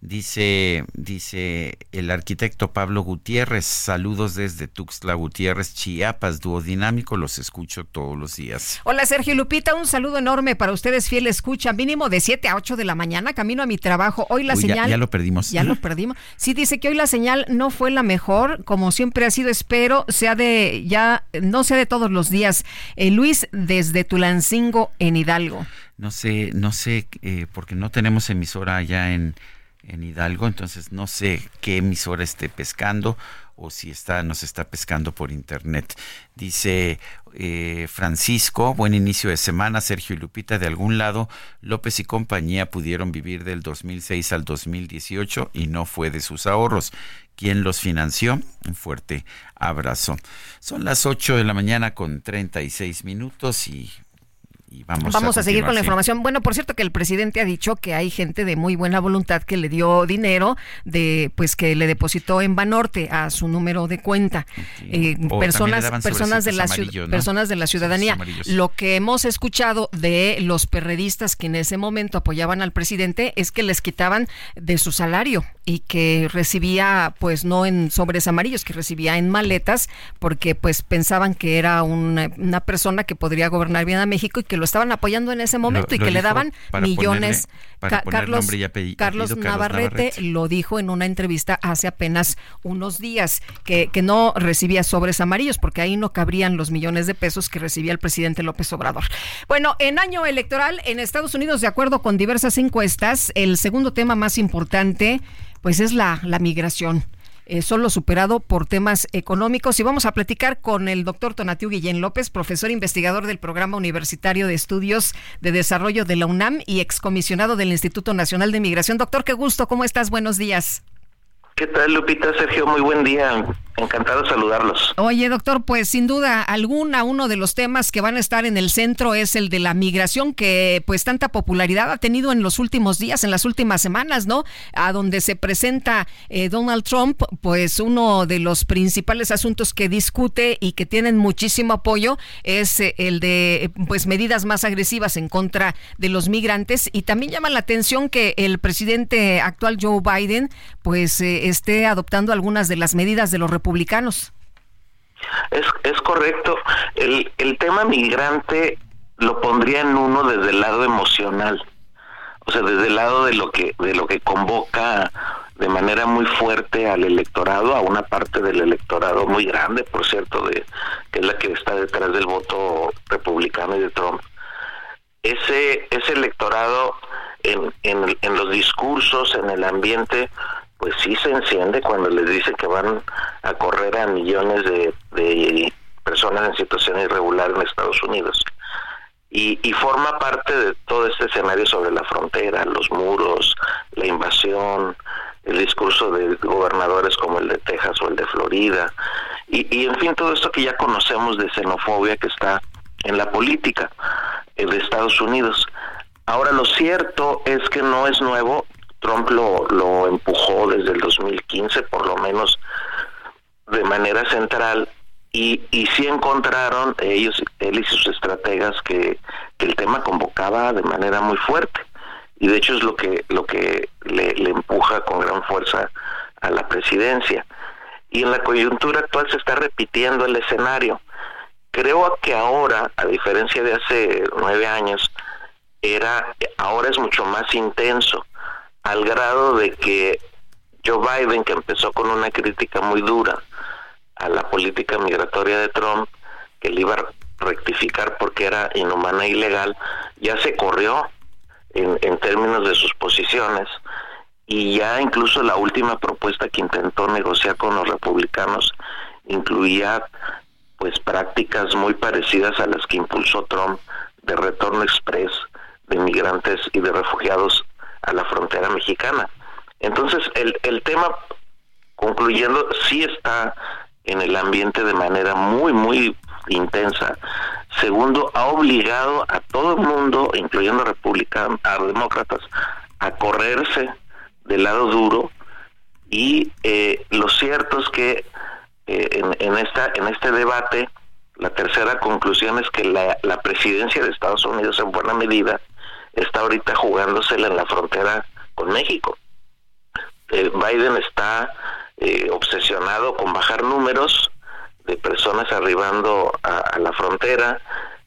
Dice, dice el arquitecto Pablo Gutiérrez, saludos desde Tuxtla Gutiérrez, Chiapas, duodinámico, los escucho todos los días. Hola Sergio Lupita, un saludo enorme para ustedes, fiel escucha, mínimo de 7 a 8 de la mañana, camino a mi trabajo. Hoy la señal... Ya, lo perdimos. Ya lo perdimos. Sí, dice que hoy la señal no fue la mejor, como siempre ha sido, espero, sea de, ya, no sea de todos los días. Eh, Luis, desde Tulancingo, en Hidalgo. No sé, no sé, eh, porque no tenemos emisora allá en en Hidalgo, entonces no sé qué emisora esté pescando o si está, nos está pescando por internet. Dice eh, Francisco, buen inicio de semana, Sergio y Lupita, de algún lado López y compañía pudieron vivir del 2006 al 2018 y no fue de sus ahorros. ¿Quién los financió? Un fuerte abrazo. Son las 8 de la mañana con 36 minutos y vamos, a, seguir con la información. Bueno, por cierto que el presidente ha dicho que hay gente de muy buena voluntad que le dio dinero de pues que le depositó en Banorte a su número de cuenta. Eh, personas personas de la personas de la ciudadanía. Lo que hemos escuchado de los perredistas que en ese momento apoyaban al presidente es que les quitaban de su salario y que recibía pues no en sobres amarillos, que recibía en maletas porque pues pensaban que era una, una persona que podría gobernar bien a México y que lo estaban apoyando en ese momento y que le daban millones. Carlos, Carlos, Navarrete, lo dijo en una entrevista hace apenas unos días, que, que no recibía sobres amarillos porque ahí no cabrían los millones de pesos que recibía el presidente López Obrador. Bueno, en año electoral en Estados Unidos, de acuerdo con diversas encuestas, el segundo tema más importante pues es la, la migración eh, solo superado por temas económicos. Y vamos a platicar con el doctor Tonatiu Guillén López, profesor investigador del Programa Universitario de Estudios de Desarrollo de la UNAM y excomisionado del Instituto Nacional de Migración. Doctor, qué gusto, ¿cómo estás? Buenos días. ¿Qué tal, Lupita? Sergio, muy buen día. Encantado de saludarlos. Oye, doctor, pues sin duda alguna uno de los temas que van a estar en el centro es el de la migración que pues tanta popularidad ha tenido en los últimos días, en las últimas semanas, ¿no? A donde se presenta eh, Donald Trump, pues uno de los principales asuntos que discute y que tienen muchísimo apoyo es eh, el de pues medidas más agresivas en contra de los migrantes y también llama la atención que el presidente actual Joe Biden pues eh, esté adoptando algunas de las medidas de los republicanos. Es, es correcto. El, el tema migrante lo pondría en uno desde el lado emocional, o sea, desde el lado de lo que de lo que convoca de manera muy fuerte al electorado, a una parte del electorado muy grande, por cierto, de que es la que está detrás del voto republicano y de Trump. Ese ese electorado en, en, en los discursos, en el ambiente, pues sí se enciende cuando les dice que van a correr a millones de, personas en situación irregular en Estados Unidos. Y, y, forma parte de todo este escenario sobre la frontera, los muros, la invasión, el discurso de gobernadores como el de Texas o el de Florida, y, y en fin, todo esto que ya conocemos de xenofobia que está en la política de Estados Unidos. Ahora, lo cierto es que no es nuevo, Trump lo, lo empujó desde el 2015, por lo menos de manera central, y, y sí encontraron ellos, él y sus estrategas, que, el tema convocaba de manera muy fuerte. Y de hecho es lo que, lo que le, le empuja con gran fuerza a la presidencia. Y en la coyuntura actual se está repitiendo el escenario. Creo que ahora, a diferencia de hace nueve años, era ahora es mucho más intenso al grado de que Joe Biden, que empezó con una crítica muy dura a la política migratoria de Trump, que le iba a rectificar porque era inhumana e ilegal, ya se corrió en, en términos de sus posiciones y ya incluso la última propuesta que intentó negociar con los republicanos incluía pues prácticas muy parecidas a las que impulsó Trump de retorno express de migrantes y de refugiados a la frontera mexicana. Entonces, el, el tema, concluyendo, sí está en el ambiente de manera muy, muy intensa. Segundo, ha obligado a todo el mundo, incluyendo republicanos, a demócratas, a correrse del lado duro y eh, lo cierto es que eh, en, en, esta en este debate la tercera conclusión es que la, la presidencia de Estados Unidos en buena medida está ahorita jugándosela en la frontera con México. Eh, Biden está eh, obsesionado con bajar números de personas arribando a, la frontera,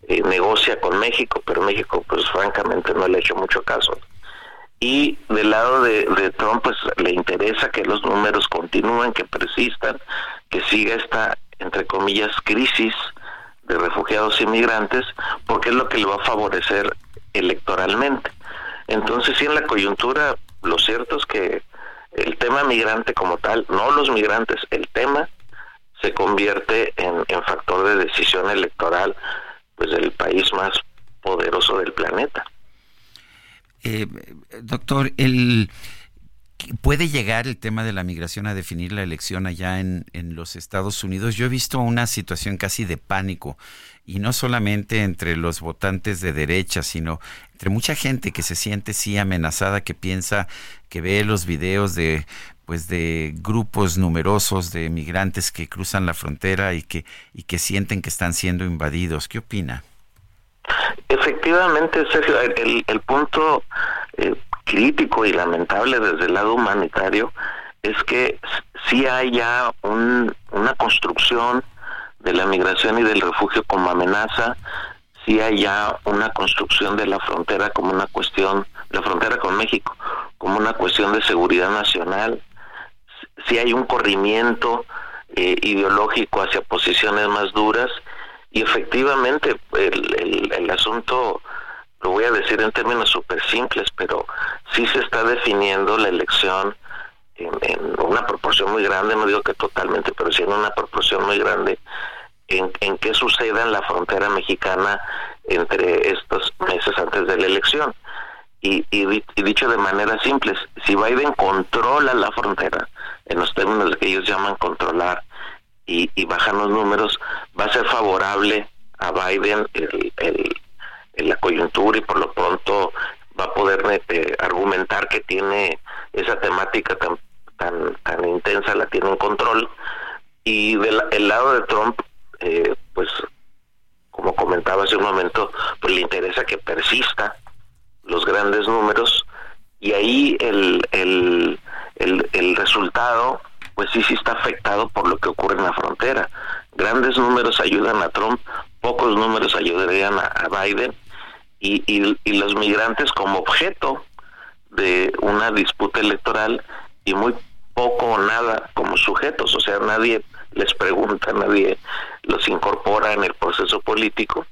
eh, negocia con México, pero México pues francamente no le ha hecho mucho caso. Y del lado de, Trump pues le interesa que los números continúen, que persistan, que siga esta, entre comillas, crisis de refugiados inmigrantes, porque es lo que le va a favorecer electoralmente. Entonces, sí, en la coyuntura, lo cierto es que el tema migrante como tal, no los migrantes, el tema se convierte en, factor de decisión electoral pues del país más poderoso del planeta. Eh, doctor, el ¿Puede llegar el tema de la migración a definir la elección allá en, en, los Estados Unidos? Yo he visto una situación casi de pánico, y no solamente entre los votantes de derecha, sino entre mucha gente que se siente sí amenazada, que piensa, que ve los videos de pues de grupos numerosos de migrantes que cruzan la frontera y que y que sienten que están siendo invadidos. ¿Qué opina? Efectivamente, Sergio, el, punto eh, crítico y lamentable desde el lado humanitario es que sí hay ya un, una construcción de la migración y del refugio como amenaza, sí hay ya una construcción de la frontera como una cuestión, la frontera con México, como una cuestión de seguridad nacional, sí hay un corrimiento eh, ideológico hacia posiciones más duras y efectivamente el, el asunto lo voy a decir en términos súper simples, pero sí se está definiendo la elección en, una proporción muy grande, no digo que totalmente, pero sí en una proporción muy grande, en, en qué suceda en la frontera mexicana entre estos meses antes de la elección. Y, y, dicho de manera simple, si Biden controla la frontera, en los términos que ellos llaman controlar, y, y bajan los números, va a ser favorable a Biden el en la coyuntura y por lo pronto va a poder eh, argumentar que tiene esa temática tan tan tan intensa la tiene en control. Y del lado de Trump eh, pues como comentaba hace un momento pues le interesa que persista los grandes números. Y ahí el, el, el, el resultado pues sí sí está afectado por lo que ocurre en la frontera. Grandes números ayudan a Trump pocos números ayudarían a, Biden y, los migrantes como objeto de una disputa electoral y muy poco o nada como sujetos, o sea, nadie les pregunta, nadie los incorpora en el proceso político,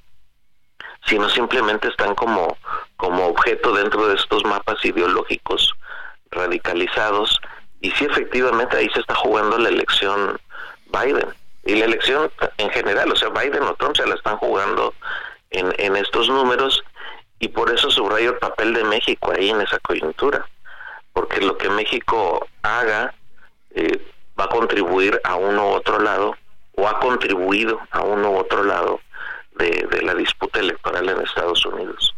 sino simplemente están como, como objeto dentro de estos mapas ideológicos radicalizados. Y sí efectivamente ahí se está jugando la elección Biden. Y la elección en general, o sea, Biden o Trump se la están jugando en, en estos números y por eso subrayo el papel de México ahí en esa coyuntura, porque lo que México haga eh, va a contribuir a uno u otro lado o ha contribuido a uno u otro lado de, de la disputa electoral en Estados Unidos.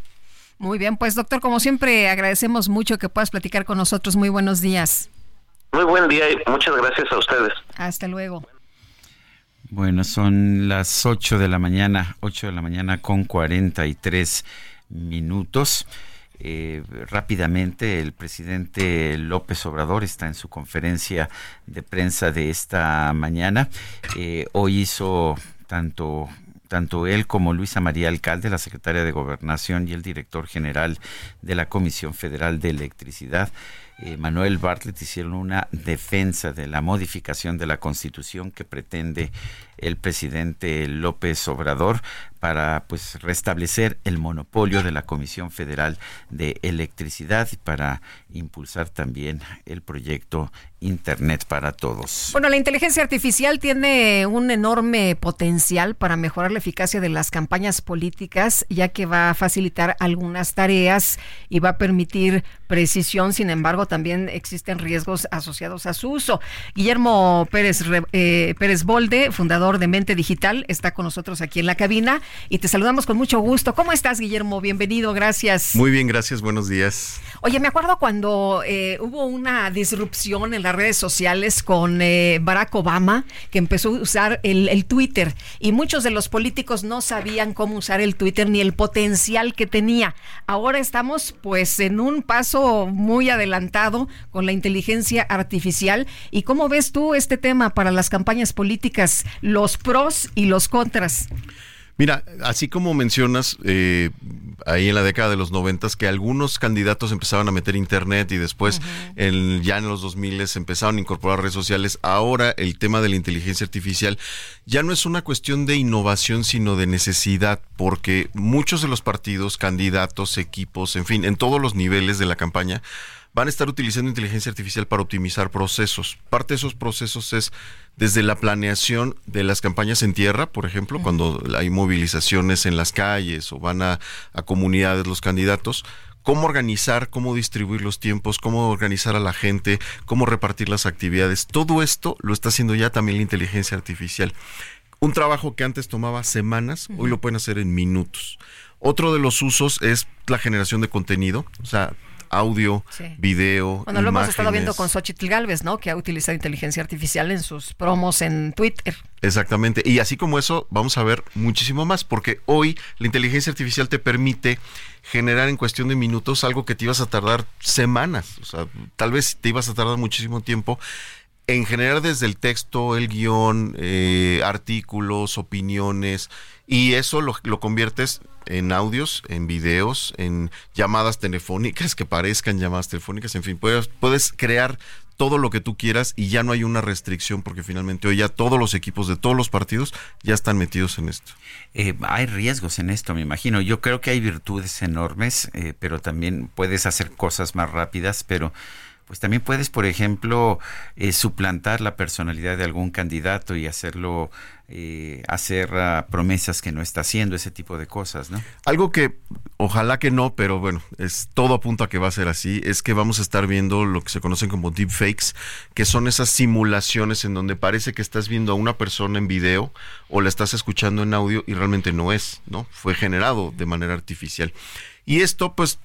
Muy bien, pues doctor, como siempre agradecemos mucho que puedas platicar con nosotros. Muy buenos días. Muy buen día y muchas gracias a ustedes. Hasta luego. Bueno, son las 8 de la mañana, 8 de la mañana con 43 minutos. Eh, rápidamente, el presidente López Obrador está en su conferencia de prensa de esta mañana. Eh, hoy hizo tanto tanto él como Luisa María Alcalde, la secretaria de Gobernación y el director general de la Comisión Federal de Electricidad, eh, Manuel Bartlett hicieron una defensa de la modificación de la Constitución que pretende el presidente López Obrador para pues restablecer el monopolio de la Comisión Federal de Electricidad y para impulsar también el proyecto Internet para todos. Bueno, la inteligencia artificial tiene un enorme potencial para mejorar la eficacia de las campañas políticas, ya que va a facilitar algunas tareas y va a permitir precisión, sin embargo, también existen riesgos asociados a su uso. Guillermo Pérez, eh, Pérez Bolde, fundador de Mente Digital, está con nosotros aquí en la cabina y te saludamos con mucho gusto. ¿Cómo estás, Guillermo? Bienvenido, gracias. Muy bien, gracias, buenos días. Oye, me acuerdo cuando eh, hubo una disrupción en las redes sociales con eh, Barack Obama, que empezó a usar el, el Twitter y muchos de los políticos no sabían cómo usar el Twitter ni el potencial que tenía. Ahora estamos pues en un paso muy adelantado con la inteligencia artificial. ¿Y cómo ves tú este tema para las campañas políticas, los pros y los contras? Mira, así como mencionas, eh, ahí en la década de los noventas, que algunos candidatos empezaban a meter internet y después en, ya en los 2000 empezaron a incorporar redes sociales, ahora el tema de la inteligencia artificial ya no es una cuestión de innovación, sino de necesidad, porque muchos de los partidos, candidatos, equipos, en fin, en todos los niveles de la campaña, van a estar utilizando inteligencia artificial para optimizar procesos. Parte de esos procesos es desde la planeación de las campañas en tierra, por ejemplo, cuando hay movilizaciones en las calles o van a, comunidades los candidatos, cómo organizar, cómo distribuir los tiempos, cómo organizar a la gente, cómo repartir las actividades. Todo esto lo está haciendo ya también la inteligencia artificial. Un trabajo que antes tomaba semanas, hoy lo pueden hacer en minutos. Otro de los usos es la generación de contenido, o sea, audio, video. Bueno, lo hemos estado viendo con Xochitl Galvez, ¿no? Que ha utilizado inteligencia artificial en sus promos en Twitter. Exactamente. Y así como eso, vamos a ver muchísimo más, porque hoy la inteligencia artificial te permite generar en cuestión de minutos algo que te ibas a tardar semanas. O sea, tal vez te ibas a tardar muchísimo tiempo en generar desde el texto, el guion, eh, artículos, opiniones, y eso lo, lo, conviertes en audios, en videos, en llamadas telefónicas que parezcan llamadas telefónicas, en fin, puedes, puedes crear todo lo que tú quieras y ya no hay una restricción porque finalmente hoy ya todos los equipos de todos los partidos ya están metidos en esto. Eh, hay riesgos en esto, me imagino. Yo creo que hay virtudes enormes, eh, pero también puedes hacer cosas más rápidas, pero pues también puedes, por ejemplo, eh, suplantar la personalidad de algún candidato y hacerlo, eh, hacer uh, promesas que no está haciendo, ese tipo de cosas, ¿no? Algo que ojalá que no, pero bueno, es todo apunta a que va a ser así, es que vamos a estar viendo lo que se conocen como deepfakes, que son esas simulaciones en donde parece que estás viendo a una persona en video o la estás escuchando en audio y realmente no es, ¿no? Fue generado de manera artificial. Y esto, pues,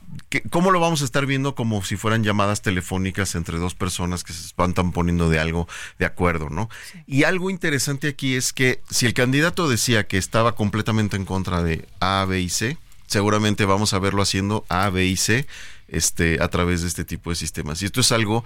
¿cómo lo vamos a estar viendo como si fueran llamadas telefónicas entre dos personas que se están poniendo de algo de acuerdo, ¿no? Y algo interesante aquí es que si el candidato decía que estaba completamente en contra de A, B y C, seguramente vamos a verlo haciendo A, B y C este, a través de este tipo de sistemas. Y esto es algo,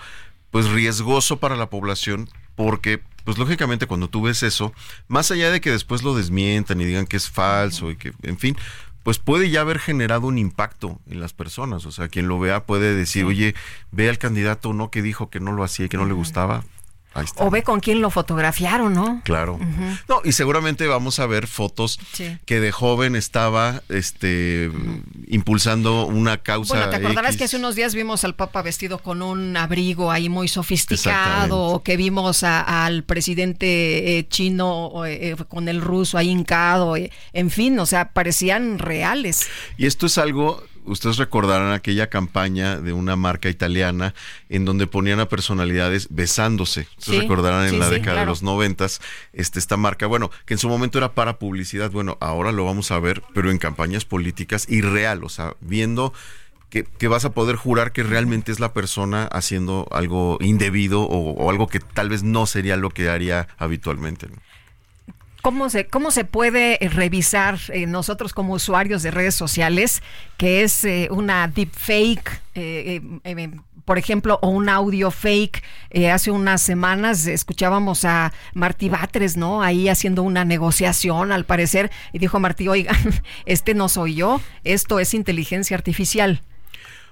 pues, riesgoso para la población porque pues lógicamente cuando tú ves eso, más allá de que después lo desmientan y digan que es falso y que, en fin, pues puede ya haber generado un impacto en las personas. O sea, quien lo vea puede decir, oye, ve al candidato no que dijo que no lo hacía y que no le gustaba. O ve con quién lo fotografiaron, ¿no? Claro. No, y seguramente vamos a ver fotos que de joven estaba este impulsando una causa. Bueno, te acordarás que hace unos días vimos al Papa vestido con un abrigo ahí muy sofisticado, que vimos al presidente eh, chino eh, con el ruso ahí hincado, eh, en fin, o sea, parecían reales. Y esto es algo ustedes recordarán aquella campaña de una marca italiana en donde ponían a personalidades besándose. Ustedes recordarán en la década de los noventas, este, esta marca, bueno, que en su momento era para publicidad, bueno, ahora lo vamos a ver, pero en campañas políticas y real, o sea, viendo que, que, vas a poder jurar que realmente es la persona haciendo algo indebido o, algo que tal vez no sería lo que haría habitualmente. ¿Cómo se, ¿Cómo se puede revisar eh, nosotros como usuarios de redes sociales que es eh, una deepfake, eh, por ejemplo, o un audio fake? hace unas semanas escuchábamos a Martí Batres, ¿no? Ahí haciendo una negociación, al parecer, y dijo Martí, oigan, este no soy yo, esto es inteligencia artificial.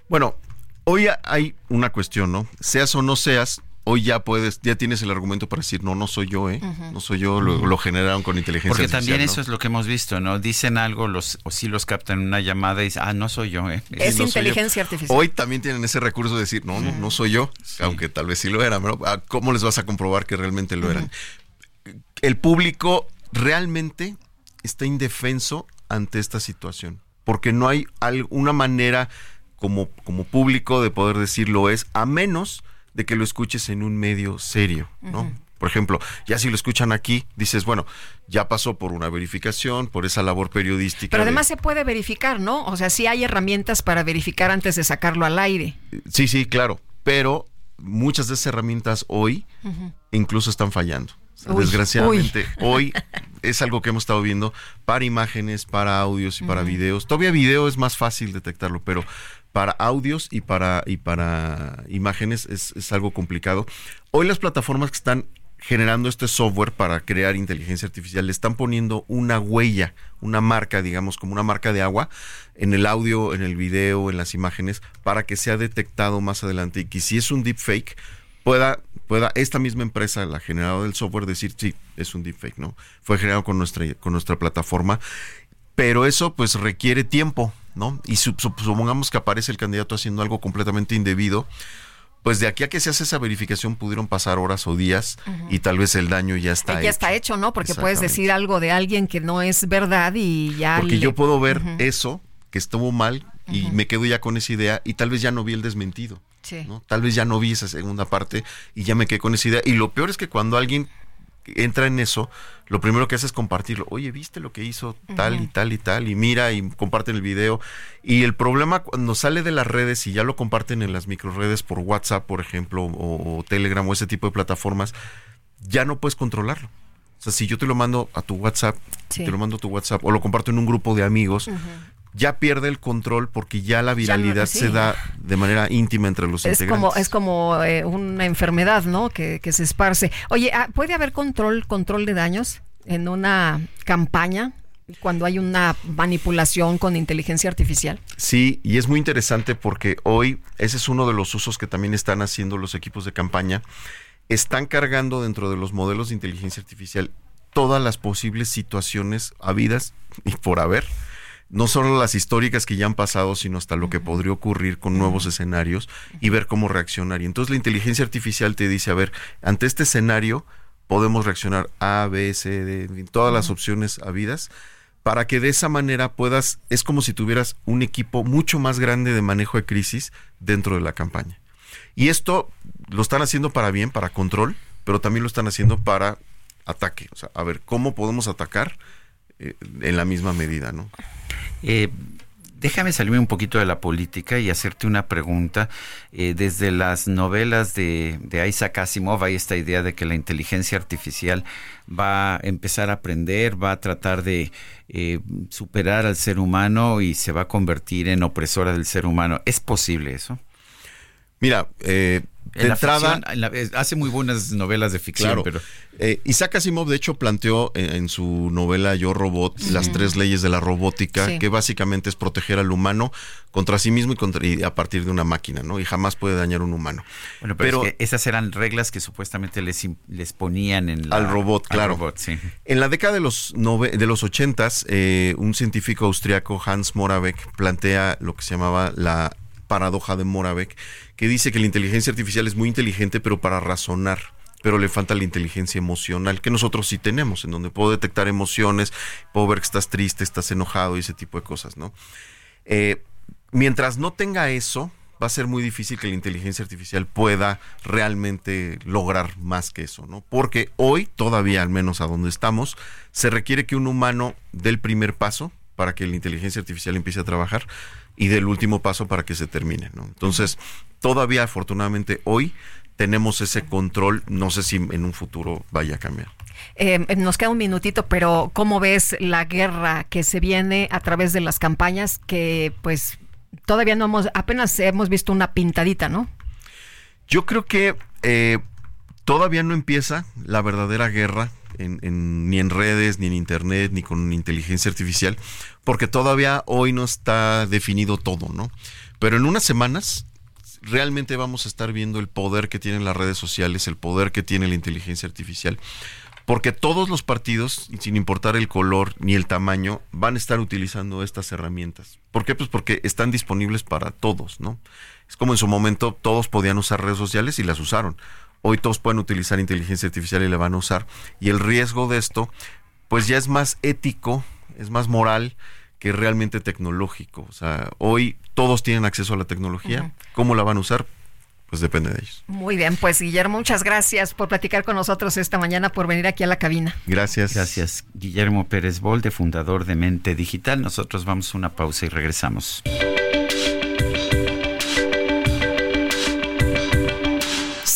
Bueno, hoy hay una cuestión, ¿no? Seas o no seas, hoy ya puedes, ya tienes el argumento para decir, no, no soy yo, ¿eh? No soy yo, lo, generaron con inteligencia Porque artificial. Porque también eso es lo que hemos visto, ¿no? Dicen algo, los, o sí los captan en una llamada y dicen, ah, no soy yo, ¿eh? Es inteligencia artificial. Hoy también tienen ese recurso de decir, no, no, no soy yo, aunque tal vez sí lo eran, ¿no? Ah, ¿Cómo les vas a comprobar que realmente lo eran? El público realmente está indefenso ante esta situación, porque no hay una manera como, como público de poder decirlo es, a menos de que lo escuches en un medio serio, ¿no? Por ejemplo, ya si lo escuchan aquí, dices, bueno, ya pasó por una verificación, por esa labor periodística. Pero además se puede verificar, ¿no? O sea, sí hay herramientas para verificar antes de sacarlo al aire. Sí, sí, claro. Pero muchas de esas herramientas hoy incluso están fallando. Desgraciadamente, hoy es algo que hemos estado viendo para imágenes, para audios y para videos. Todavía video es más fácil detectarlo, pero para audios y para, y para imágenes es, es algo complicado. Hoy las plataformas que están generando este software para crear inteligencia artificial le están poniendo una huella, una marca, digamos, como una marca de agua en el audio, en el video, en las imágenes, para que sea detectado más adelante y que si es un deepfake pueda pueda esta misma empresa, la generadora del software, decir sí, es un deepfake, ¿no? Fue generado con nuestra con nuestra plataforma, pero eso pues requiere tiempo, ¿no? Y supongamos que aparece el candidato haciendo algo completamente indebido, pues de aquí a que se hace esa verificación pudieron pasar horas o días y tal vez el daño ya está hecho. Ya está hecho, ¿no? Porque puedes decir algo de alguien que no es verdad y ya... Porque yo puedo ver eso, que estuvo mal, y me quedo ya con esa idea y tal vez ya no vi el desmentido. ¿no? Tal vez ya no vi esa segunda parte y ya me quedé con esa idea. Y lo peor es que cuando alguien entra en eso, lo primero que hace es compartirlo. Oye, ¿viste lo que hizo tal y tal y tal? Y mira y comparten el video. Y el problema cuando sale de las redes y ya lo comparten en las microredes por WhatsApp, por ejemplo, o, Telegram o ese tipo de plataformas, ya no puedes controlarlo. O sea, si yo te lo mando a tu WhatsApp, te lo mando a tu WhatsApp o lo comparto en un grupo de amigos, ya pierde el control porque ya la viralidad se da de manera íntima entre los es integrantes. Como, es como eh, una enfermedad, ¿no? Que, se esparce. Oye, ah, ¿puede haber control, control de daños en una campaña? cuando hay una manipulación con inteligencia artificial? Sí, y es muy interesante porque hoy ese es uno de los usos que también están haciendo los equipos de campaña. Están cargando dentro de los modelos de inteligencia artificial todas las posibles situaciones habidas y por haber no solo las históricas que ya han pasado, sino hasta lo que podría ocurrir con nuevos escenarios y ver cómo reaccionar. Y entonces la inteligencia artificial te dice, a ver, ante este escenario podemos reaccionar A, B, C, D, todas las opciones habidas, para que de esa manera puedas, es como si tuvieras un equipo mucho más grande de manejo de crisis dentro de la campaña. Y esto lo están haciendo para bien, para control, pero también lo están haciendo para ataque. O sea, a ver, ¿cómo podemos atacar eh, en la misma medida, no? Eh, déjame salirme un poquito de la política y hacerte una pregunta. Eh, desde las novelas de, Isaac Asimov hay esta idea de que la inteligencia artificial va a empezar a aprender, va a tratar de eh, superar al ser humano y se va a convertir en opresora del ser humano. ¿Es posible eso? Mira, eh, de entrada, hace muy buenas novelas de ficción, pero eh, Isaac Asimov de hecho planteó en, su novela Yo Robot las tres leyes de la robótica, que básicamente es proteger al humano contra sí mismo y, contra, a partir de una máquina, ¿no? Y jamás puede dañar un humano. Bueno, pero, esas eran reglas que supuestamente les, les ponían en al robot, claro. En la década de los de los ochentas, eh, un científico austriaco Hans Moravec plantea lo que se llamaba la paradoja de Moravec, que dice que la inteligencia artificial es muy inteligente, pero para razonar pero le falta la inteligencia emocional que nosotros sí tenemos, en donde puedo detectar emociones, puedo ver que estás triste, estás enojado y ese tipo de cosas, ¿no? Eh, mientras no tenga eso, va a ser muy difícil que la inteligencia artificial pueda realmente lograr más que eso, ¿no? Porque hoy, todavía al menos a donde estamos, se requiere que un humano dé el primer paso para que la inteligencia artificial empiece a trabajar y del último paso para que se termine. ¿no? Entonces, todavía afortunadamente hoy tenemos ese control, no sé si en un futuro vaya a cambiar. Eh, nos queda un minutito, pero ¿cómo ves la guerra que se viene a través de las campañas que pues todavía no hemos, apenas hemos visto una pintadita, ¿no? Yo creo que eh, todavía no empieza la verdadera guerra ni en redes, ni en internet, ni con inteligencia artificial, porque todavía hoy no está definido todo, ¿no? Pero en unas semanas realmente vamos a estar viendo el poder que tienen las redes sociales, el poder que tiene la inteligencia artificial, porque todos los partidos, sin importar el color ni el tamaño, van a estar utilizando estas herramientas. ¿Por qué? Pues porque están disponibles para todos, ¿no? Es como en su momento todos podían usar redes sociales y las usaron. Hoy todos pueden utilizar inteligencia artificial y la van a usar. Y el riesgo de esto, pues ya es más ético, es más moral que realmente tecnológico. O sea, hoy todos tienen acceso a la tecnología. ¿Cómo la van a usar? Pues depende de ellos. Muy bien, pues Guillermo, muchas gracias por platicar con nosotros esta mañana, por venir aquí a la cabina. Gracias. Gracias. Guillermo Pérez Bolde, fundador de Mente Digital. Nosotros vamos a una pausa y regresamos.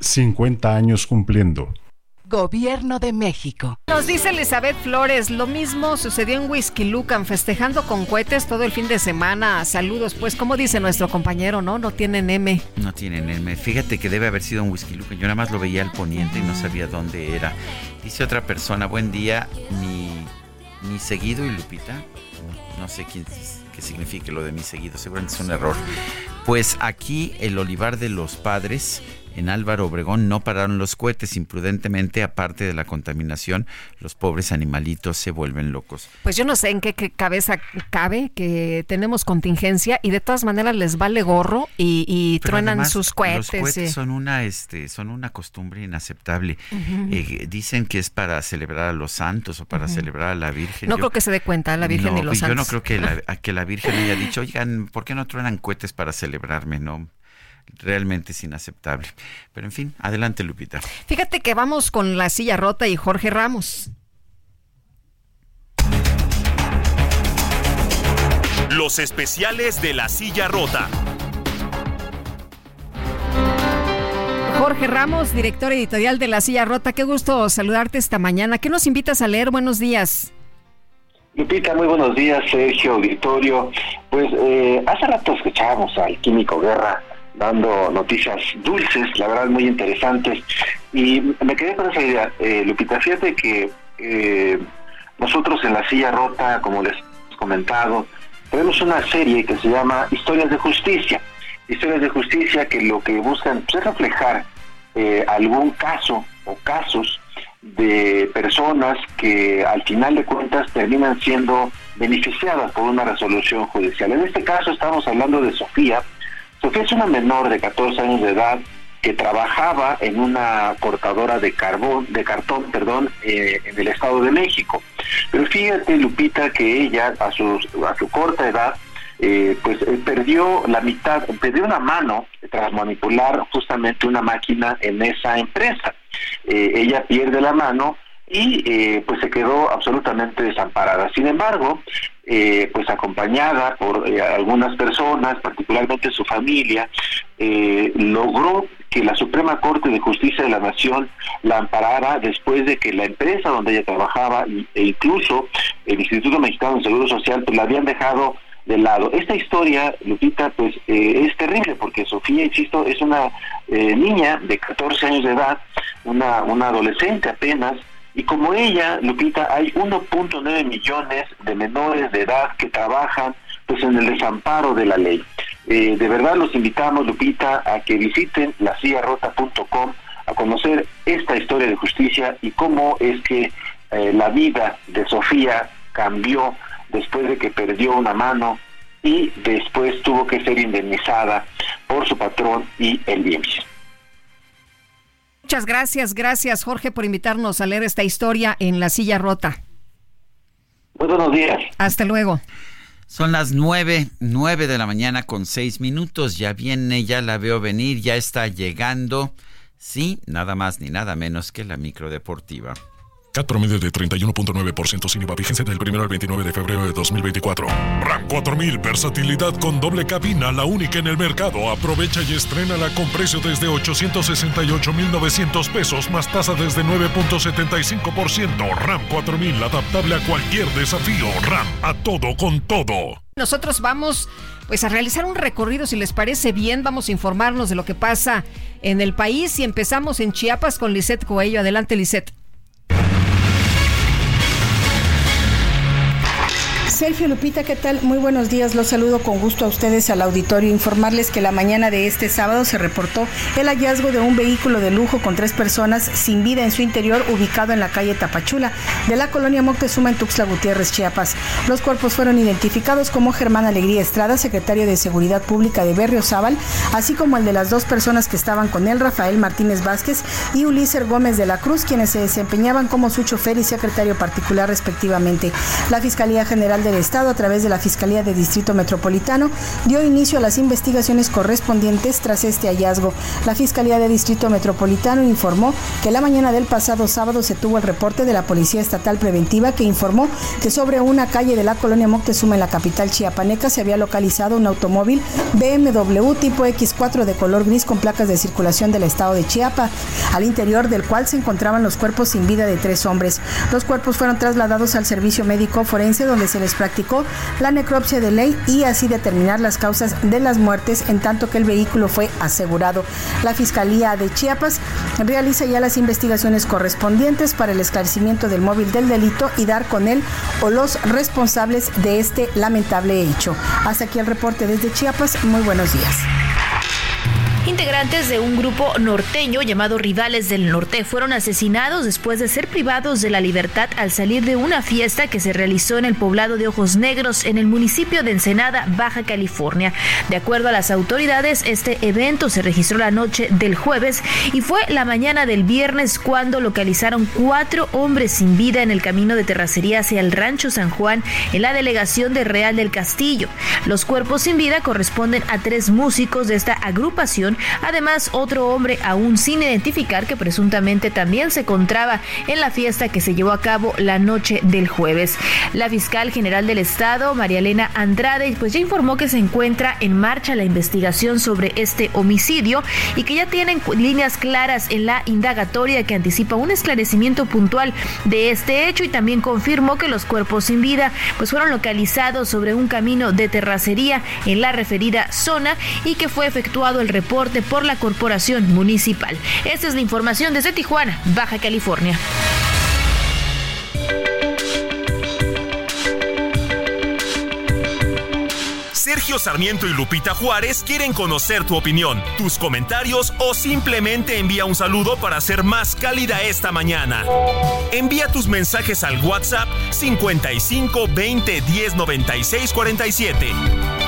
50 años cumpliendo. Gobierno de México. Nos dice Elizabeth Flores, lo mismo sucedió en Whisky Lucan, festejando con cohetes todo el fin de semana. Saludos, pues, como dice nuestro compañero, ¿no? No tienen M. No tienen M. Fíjate que debe haber sido en Whisky Lucan. Yo nada más lo veía al poniente y no sabía dónde era. Dice otra persona, buen día, mi, mi seguido y Lupita. No, sé quién, qué significa lo de mi seguido, seguramente es un error. Pues aquí el olivar de los padres en Álvaro Obregón no pararon los cohetes imprudentemente, aparte de la contaminación, los pobres animalitos se vuelven locos. Pues yo no sé en qué, cabeza cabe que tenemos contingencia y de todas maneras les vale gorro y, truenan sus cohetes. Los cohetes son una, este, son una costumbre inaceptable. Eh, dicen que es para celebrar a los santos o para celebrar a la Virgen. No creo que se dé cuenta la Virgen y los santos. Yo no creo que la, que la Virgen haya dicho, oigan, ¿por qué no truenan cohetes para celebrarme? No realmente es inaceptable. Pero en fin, adelante Lupita. Fíjate que vamos con la silla rota y Jorge Ramos. Los especiales de la silla rota. Jorge Ramos, director editorial de La Silla Rota, qué gusto saludarte esta mañana. ¿Qué nos invitas a leer? Buenos días. Lupita, muy buenos días, Sergio Auditorio. Pues eh, hace rato escuchábamos al Químico Guerra dando noticias dulces, la verdad muy interesantes. Y me quedé con esa idea, eh, Lupita, fíjate que eh, nosotros en La Silla Rota, como les hemos comentado, tenemos una serie que se llama Historias de Justicia. Historias de Justicia que lo que buscan pues, es reflejar eh, algún caso o casos de personas que al final de cuentas terminan siendo beneficiadas por una resolución judicial. En este caso estamos hablando de Sofía, Sofía es una menor de 14 años de edad que trabajaba en una cortadora de carbón, de cartón, perdón, eh, en el Estado de México. Pero fíjate, Lupita, que ella a su, a su corta edad, eh, pues eh, perdió la mitad, perdió una mano tras manipular justamente una máquina en esa empresa. ella pierde la mano y pues se quedó absolutamente desamparada. Sin embargo, eh, pues acompañada por eh, algunas personas, particularmente su familia, eh, logró que la Suprema Corte de Justicia de la Nación la amparara después de que la empresa donde ella trabajaba e incluso el Instituto Mexicano de Seguro Social pues la habían dejado de lado. Esta historia, Lupita, pues es terrible porque Sofía, insisto, es una niña de 14 años de edad, una, una adolescente apenas, y como ella, Lupita, hay 1.9 millones de menores de edad que trabajan pues en el desamparo de la ley. Eh, de verdad los invitamos, Lupita, a que visiten laciarrota.com a conocer esta historia de justicia y cómo es que eh, la vida de Sofía cambió después de que perdió una mano y después tuvo que ser indemnizada por su patrón y el IMSS. Muchas gracias, gracias Jorge por invitarnos a leer esta historia en La Silla Rota. Muy buenos días. Hasta luego. Son las nueve, nueve de la mañana con seis minutos. Ya viene, ya la veo venir, ya está llegando. Sí, nada más ni nada menos que la micro deportiva. CAT promedio de 31.9% sin IVA vigencia del 1 al 29 de febrero de 2024. RAM 4000, versatilidad con doble cabina, la única en el mercado. Aprovecha y estrena con precio desde 868,900 pesos más tasa desde 9.75%. RAM 4000, adaptable a cualquier desafío. RAM, a todo con todo. Nosotros vamos pues a realizar un recorrido, si les parece bien, vamos a informarnos de lo que pasa en el país y empezamos en Chiapas con Lisette Coello. Adelante, Lisette. Sergio Lupita, ¿qué tal? Muy buenos días. Los saludo con gusto a ustedes al auditorio. Informarles que la mañana de este sábado se reportó el hallazgo de un vehículo de lujo con tres personas sin vida en su interior ubicado en la calle Tapachula de la colonia Moctezuma en Tuxtla Gutiérrez, Chiapas. Los cuerpos fueron identificados como Germán Alegría Estrada, secretario de Seguridad Pública de Berriozábal, así como el de las dos personas que estaban con él, Rafael Martínez Vázquez y Ulises Gómez de la Cruz, quienes se desempeñaban como su chofer y secretario particular respectivamente. La Fiscalía General de del Estado, a través de la Fiscalía de Distrito Metropolitano, dio inicio a las investigaciones correspondientes tras este hallazgo. La Fiscalía de Distrito Metropolitano informó que la mañana del pasado sábado se tuvo el reporte de la Policía Estatal Preventiva que informó que sobre una calle de la colonia Moctezuma en la capital chiapaneca se había localizado un automóvil BMW tipo X4 de color gris con placas de circulación del estado de Chiapa, al interior del cual se encontraban los cuerpos sin vida de tres hombres. Los cuerpos fueron trasladados al servicio médico forense donde se les practicó la necropsia de ley y así determinar las causas de las muertes en tanto que el vehículo fue asegurado. La Fiscalía de Chiapas realiza ya las investigaciones correspondientes para el esclarecimiento del móvil del delito y dar con él o los responsables de este lamentable hecho. Hasta aquí el reporte desde Chiapas. Muy buenos días. Integrantes de un grupo norteño llamado Rivales del Norte fueron asesinados después de ser privados de la libertad al salir de una fiesta que se realizó en el poblado de Ojos Negros en el municipio de Ensenada, Baja California. De acuerdo a las autoridades, este evento se registró la noche del jueves y fue la mañana del viernes cuando localizaron cuatro hombres sin vida en el camino de terracería hacia el rancho San Juan en la delegación de Real del Castillo. Los cuerpos sin vida corresponden a tres músicos de esta agrupación Además, otro hombre aún sin identificar que presuntamente también se encontraba en la fiesta que se llevó a cabo la noche del jueves. La fiscal general del estado, María Elena Andrade, pues ya informó que se encuentra en marcha la investigación sobre este homicidio y que ya tienen líneas claras en la indagatoria que anticipa un esclarecimiento puntual de este hecho y también confirmó que los cuerpos sin vida pues fueron localizados sobre un camino de terracería en la referida zona y que fue efectuado el reporte por la corporación municipal. Esta es la información desde Tijuana, Baja California. Sergio Sarmiento y Lupita Juárez quieren conocer tu opinión, tus comentarios o simplemente envía un saludo para ser más cálida esta mañana. Envía tus mensajes al WhatsApp 55 20 10 96 47.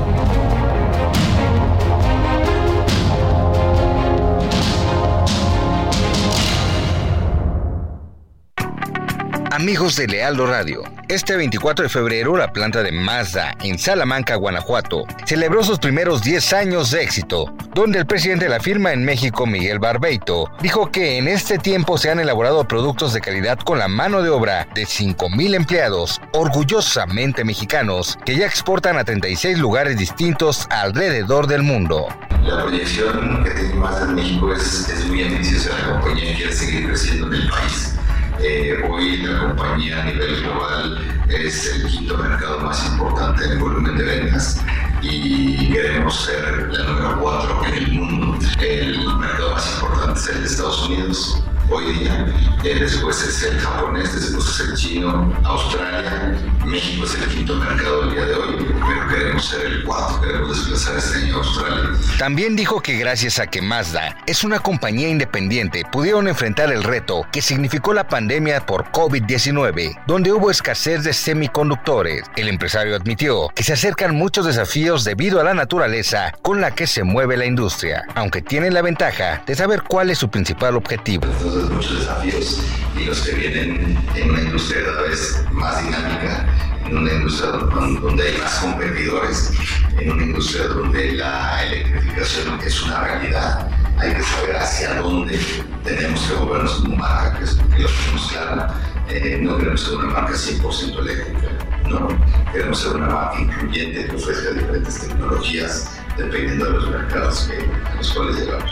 Amigos de Lealdo Radio, este 24 de febrero la planta de Mazda en Salamanca, Guanajuato, celebró sus primeros 10 años de éxito, donde el presidente de la firma en México, Miguel Barbeito, dijo que en este tiempo se han elaborado productos de calidad con la mano de obra de 5.000 empleados, orgullosamente mexicanos, que ya exportan a 36 lugares distintos alrededor del mundo. La proyección que tiene Mazda en México es, es muy ambiciosa, la compañía quiere seguir creciendo en el país eh, hoy la compañía a nivel global es el quinto mercado más importante en volumen de ventas y queremos ser la número cuatro en el mundo. El mercado más importante es el de Estados Unidos hoy día, eh, después es el japonés, después es el chino, Australia, México es el quinto mercado el día de hoy, pero queremos ser el cuarto, queremos desplazar este año a Australia. También dijo que gracias a que Mazda es una compañía independiente, pudieron enfrentar el reto que significó la pandemia por COVID-19, donde hubo escasez de semiconductores. El empresario admitió que se acercan muchos desafíos debido a la naturaleza con la que se mueve la industria, aunque tienen la ventaja de saber cuál es su principal objetivo muchos desafíos y los que vienen en una industria cada vez más dinámica, en una industria donde hay más competidores, en una industria donde la electrificación es una realidad. Hay que saber hacia dónde tenemos que movernos como marca, que, es, que lo tenemos claro. Eh, no queremos ser una marca 100% eléctrica, no. Queremos ser una marca incluyente que ofrezca diferentes tecnologías dependiendo de los mercados que, a los cuales llegamos.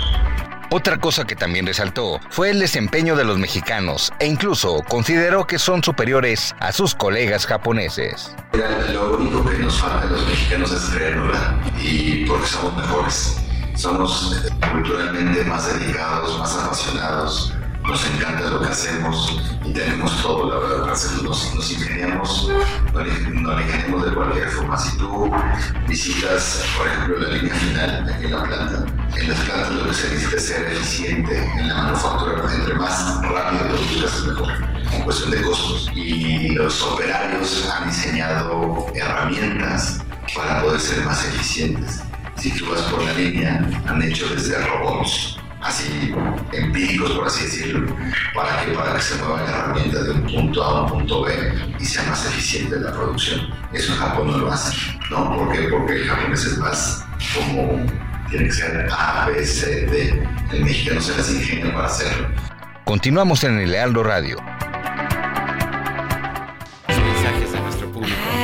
Otra cosa que también resaltó fue el desempeño de los mexicanos e incluso consideró que son superiores a sus colegas japoneses. Lo único que nos falta a los mexicanos es creerla y porque somos mejores. Somos culturalmente más dedicados, más apasionados, nos encanta lo que hacemos y tenemos todo, la verdad. Nos, nos ingeniamos, no no de cualquier forma. Si tú visitas, por ejemplo, la línea final en la planta, en las plantas lo que se necesita es ser eficiente en la manufactura, entre más rápido lo produzcas mejor en cuestión de costos. Y los operarios han diseñado herramientas para poder ser más eficientes. Si tú vas por la línea, han hecho desde robots, así empíricos por así decirlo, para que, para que se muevan herramientas de un punto A a un punto B y sea más eficiente la producción. Eso en Japón no lo hace, ¿no? ¿Por qué? Porque el japonés es más como tiene que ser A, B, C, D. El mexicano se las ingenia para hacerlo. Continuamos en el Lealdo Radio.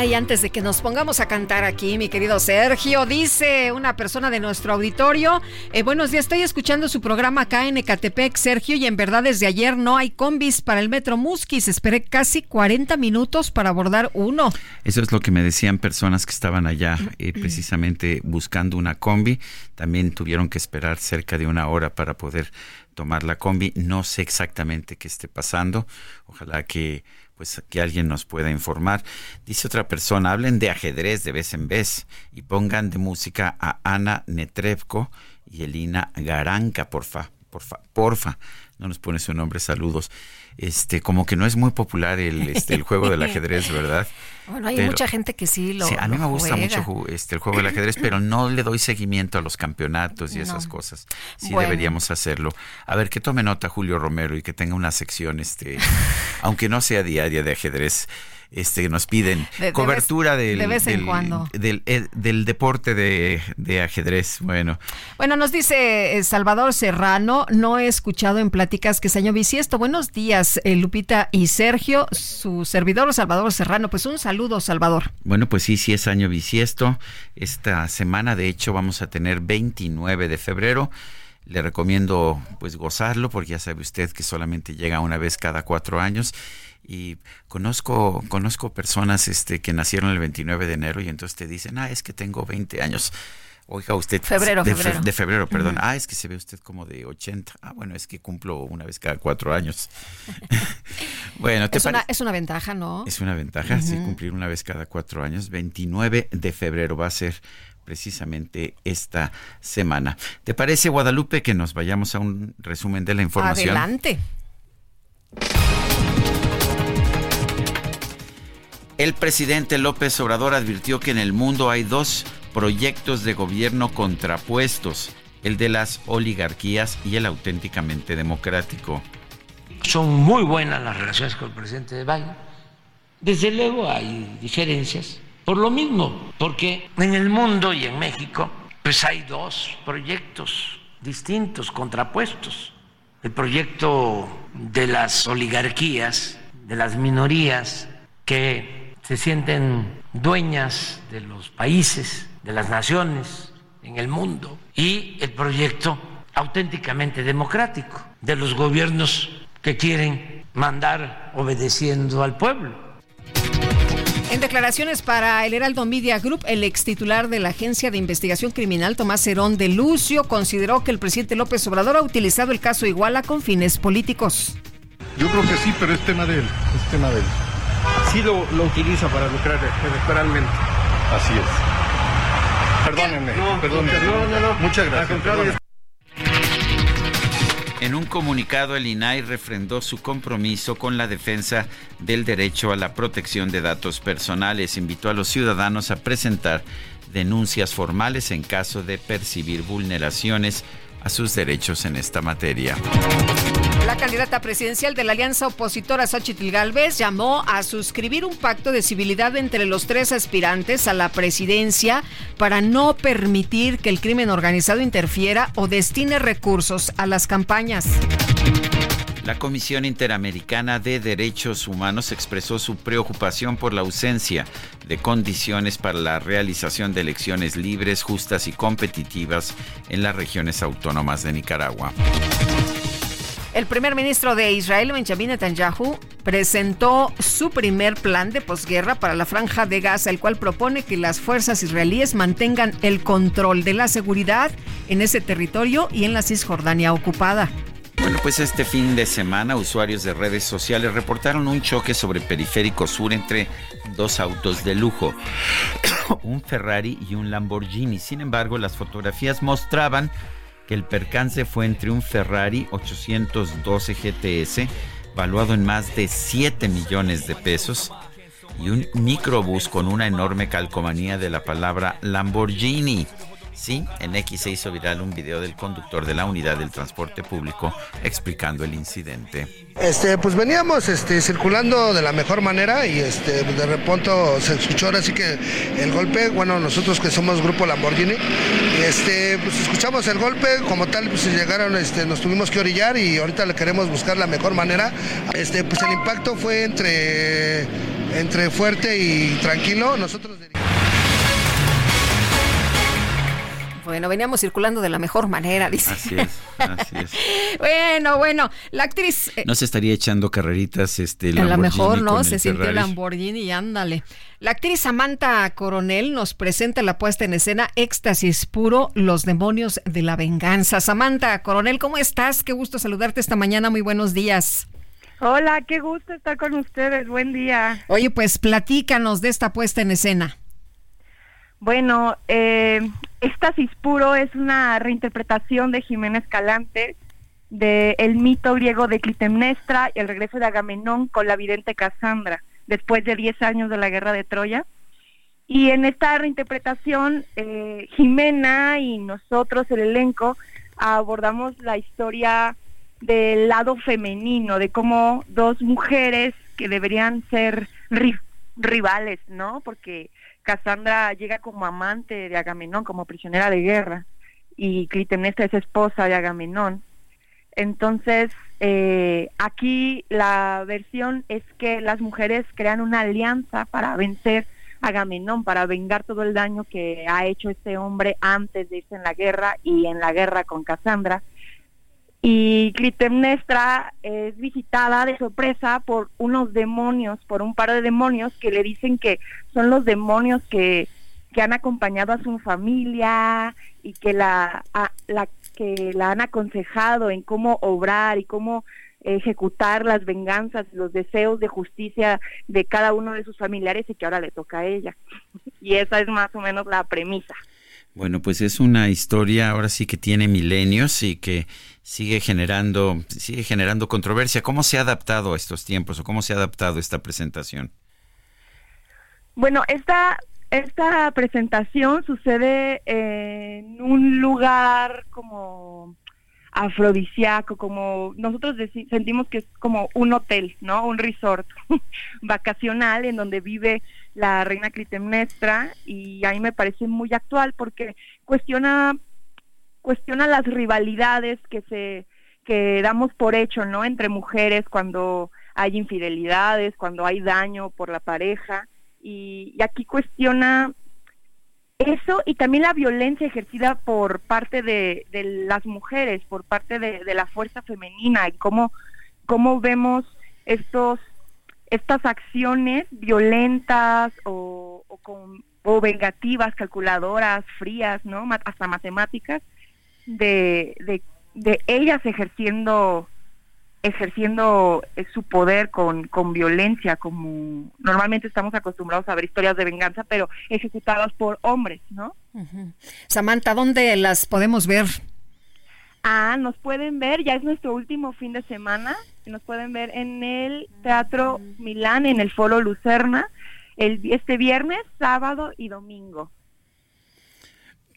Ay, antes de que nos pongamos a cantar aquí, mi querido Sergio, dice una persona de nuestro auditorio, eh, buenos días, estoy escuchando su programa acá en Ecatepec, Sergio, y en verdad desde ayer no hay combis para el Metro Musquis, esperé casi 40 minutos para abordar uno. Eso es lo que me decían personas que estaban allá eh, precisamente buscando una combi. También tuvieron que esperar cerca de una hora para poder tomar la combi. No sé exactamente qué esté pasando. Ojalá que pues que alguien nos pueda informar. Dice otra persona, hablen de ajedrez de vez en vez y pongan de música a Ana Netrebko y Elina Garanca, porfa, porfa, porfa. No nos pone su nombre, saludos. Este, como que no es muy popular el, este, el juego del ajedrez, ¿verdad? Bueno, hay Pero- mucha gente que sí lo Sí, a mí me gusta juega. mucho este, el juego del ajedrez, pero no le doy seguimiento a los campeonatos y esas cosas. Sí Bueno. deberíamos hacerlo. A ver, que tome nota Julio Romero y que tenga una sección, este, aunque no sea diaria de ajedrez, este, nos piden De- de cobertura vez- del, de vez en del- cuando. del, eh, del deporte de, de ajedrez. Bueno, Bueno, nos dice eh, Salvador Serrano, no he escuchado en pláticas que es año bisiesto. Buenos días, eh, Lupita y Sergio, su servidor Salvador Serrano. Pues un saludo, Salvador. Bueno, pues sí, sí es año bisiesto. Esta semana, de hecho, vamos a tener 29 de febrero. Le recomiendo pues gozarlo porque ya sabe usted que solamente llega una vez cada cuatro años. Y conozco, conozco personas este, que nacieron el 29 de enero y entonces te dicen, ah, es que tengo 20 años. Oiga usted. Febrero, de, fe- febrero. de febrero, perdón. Ah, es que se ve usted como de 80. Ah, bueno, es que cumplo una vez cada cuatro años. bueno, ¿te Es una, es una ventaja, ¿no? Es una ventaja, sí, Ujú. cumplir una vez cada cuatro años. 29 de febrero va a ser precisamente esta semana. ¿Te parece, Guadalupe, que nos vayamos a un resumen de la información? Adelante. El presidente López Obrador advirtió que en el mundo hay dos proyectos de gobierno contrapuestos, el de las oligarquías y el auténticamente democrático. Son muy buenas las relaciones con el presidente Biden. Desde luego hay diferencias. Por lo mismo, porque en el mundo y en México, pues hay dos proyectos distintos, contrapuestos. El proyecto de las oligarquías, de las minorías que se sienten dueñas de los países, de las naciones en el mundo, y el proyecto auténticamente democrático de los gobiernos que quieren mandar obedeciendo al pueblo. En declaraciones para el Heraldo Media Group, el ex titular de la Agencia de Investigación Criminal, Tomás Herón de Lucio, consideró que el presidente López Obrador ha utilizado el caso Iguala con fines políticos. Yo creo que sí, pero es tema de él. Es tema de él. Sí lo, lo utiliza para lucrar electoralmente. Así es. Perdónenme, perdónenme. no, no, no. Muchas gracias. En un comunicado, el INAI refrendó su compromiso con la defensa del derecho a la protección de datos personales. Invitó a los ciudadanos a presentar denuncias formales en caso de percibir vulneraciones a sus derechos en esta materia. La candidata presidencial de la alianza opositora Xochitl Galvez llamó a suscribir un pacto de civilidad entre los tres aspirantes a la presidencia para no permitir que el crimen organizado interfiera o destine recursos a las campañas. La Comisión Interamericana de Derechos Humanos expresó su preocupación por la ausencia de condiciones para la realización de elecciones libres, justas y competitivas en las regiones autónomas de Nicaragua. El primer ministro de Israel, Benjamin Netanyahu, presentó su primer plan de posguerra para la franja de Gaza, el cual propone que las fuerzas israelíes mantengan el control de la seguridad en ese territorio y en la Cisjordania ocupada. Bueno, pues este fin de semana usuarios de redes sociales reportaron un choque sobre Periférico Sur entre dos autos de lujo, un Ferrari y un Lamborghini. Sin embargo, las fotografías mostraban que el percance fue entre un Ferrari 812 GTS, valuado en más de 7 millones de pesos, y un microbús con una enorme calcomanía de la palabra Lamborghini. Sí, en X se hizo viral un video del conductor de la unidad del transporte público explicando el incidente. Este, pues veníamos este, circulando de la mejor manera y este, de repente se escuchó ahora sí que el golpe, bueno, nosotros que somos grupo Lamborghini, este, pues escuchamos el golpe, como tal, pues llegaron, este, nos tuvimos que orillar y ahorita le queremos buscar la mejor manera. Este, pues el impacto fue entre, entre fuerte y tranquilo. Nosotros Bueno, veníamos circulando de la mejor manera, dice. Así es, así es. bueno, bueno, la actriz... Eh, no se estaría echando carreritas este Lamborghini. A lo mejor, ¿no? Se sintió Lamborghini y ándale. La actriz Samantha Coronel nos presenta la puesta en escena Éxtasis Puro, Los Demonios de la Venganza. Samantha Coronel, ¿cómo estás? Qué gusto saludarte esta mañana. Muy buenos días. Hola, qué gusto estar con ustedes. Buen día. Oye, pues platícanos de esta puesta en escena. Bueno, eh, Éxtasis Puro es una reinterpretación de Jiménez Escalante de el mito griego de Clitemnestra y el regreso de Agamenón con la vidente Cassandra, después de 10 años de la guerra de Troya. Y en esta reinterpretación, eh, Jimena y nosotros, el elenco, abordamos la historia del lado femenino, de cómo dos mujeres que deberían ser rivales, ¿no? Porque Cassandra llega como amante de Agamenón, como prisionera de guerra, y Clitemnestra es esposa de Agamenón. Entonces, eh, aquí la versión es que las mujeres crean una alianza para vencer a Agamenón, para vengar todo el daño que ha hecho este hombre antes de irse en la guerra y en la guerra con Cassandra y Clitemnestra es visitada de sorpresa por unos demonios, por un par de demonios que le dicen que son los demonios que, que han acompañado a su familia y que la, la, que la han aconsejado en cómo obrar y cómo ejecutar las venganzas, los deseos de justicia de cada uno de sus familiares y que ahora le toca a ella. Y esa es más o menos la premisa. Bueno, pues es una historia ahora sí que tiene milenios y que sigue generando, sigue generando controversia. ¿Cómo se ha adaptado a estos tiempos o cómo se ha adaptado esta presentación? Bueno, esta, esta presentación sucede en un lugar como afrodisíaco, como nosotros sentimos que es como un hotel, ¿no? Un resort vacacional en donde vive la reina Clitemnestra y ahí me parece muy actual porque cuestiona cuestiona las rivalidades que se que damos por hecho, ¿no? Entre mujeres cuando hay infidelidades, cuando hay daño por la pareja y, aquí cuestiona eso y también la violencia ejercida por parte de, las mujeres, por parte de, de, la fuerza femenina y cómo, cómo vemos estos estas acciones violentas o, o vengativas, calculadoras, frías, ¿no? Hasta matemáticas, de, de, de ellas ejerciendo ejerciendo eh, su poder con, con violencia, como normalmente estamos acostumbrados a ver historias de venganza, pero ejecutadas por hombres, ¿no? Samantha, ¿dónde las podemos ver? Ah, nos pueden ver, ya es nuestro último fin de semana, nos pueden ver en el Teatro Milán, en el Foro Lucerna, el, este viernes, sábado y domingo.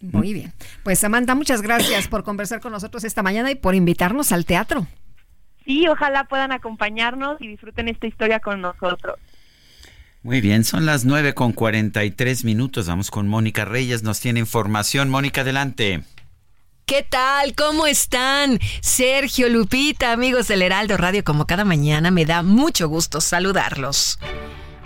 Muy bien. Pues Samantha, muchas gracias por conversar con nosotros esta mañana y por invitarnos al teatro. Sí, ojalá puedan acompañarnos y disfruten esta historia con nosotros. Muy bien, son las nueve con 43 minutos. Vamos con Mónica Reyes, nos tiene información. Mónica, adelante. ¿Qué tal? ¿Cómo están? Sergio, Lupita, amigos del Heraldo Radio, como cada mañana, me da mucho gusto saludarlos.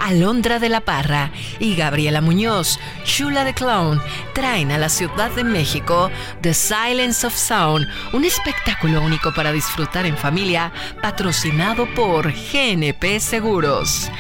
Alondra de la Parra y Gabriela Muñoz, Chula de Clown, traen a la Ciudad de México The Silence of Sound, un espectáculo único para disfrutar en familia, patrocinado por GNP Seguros.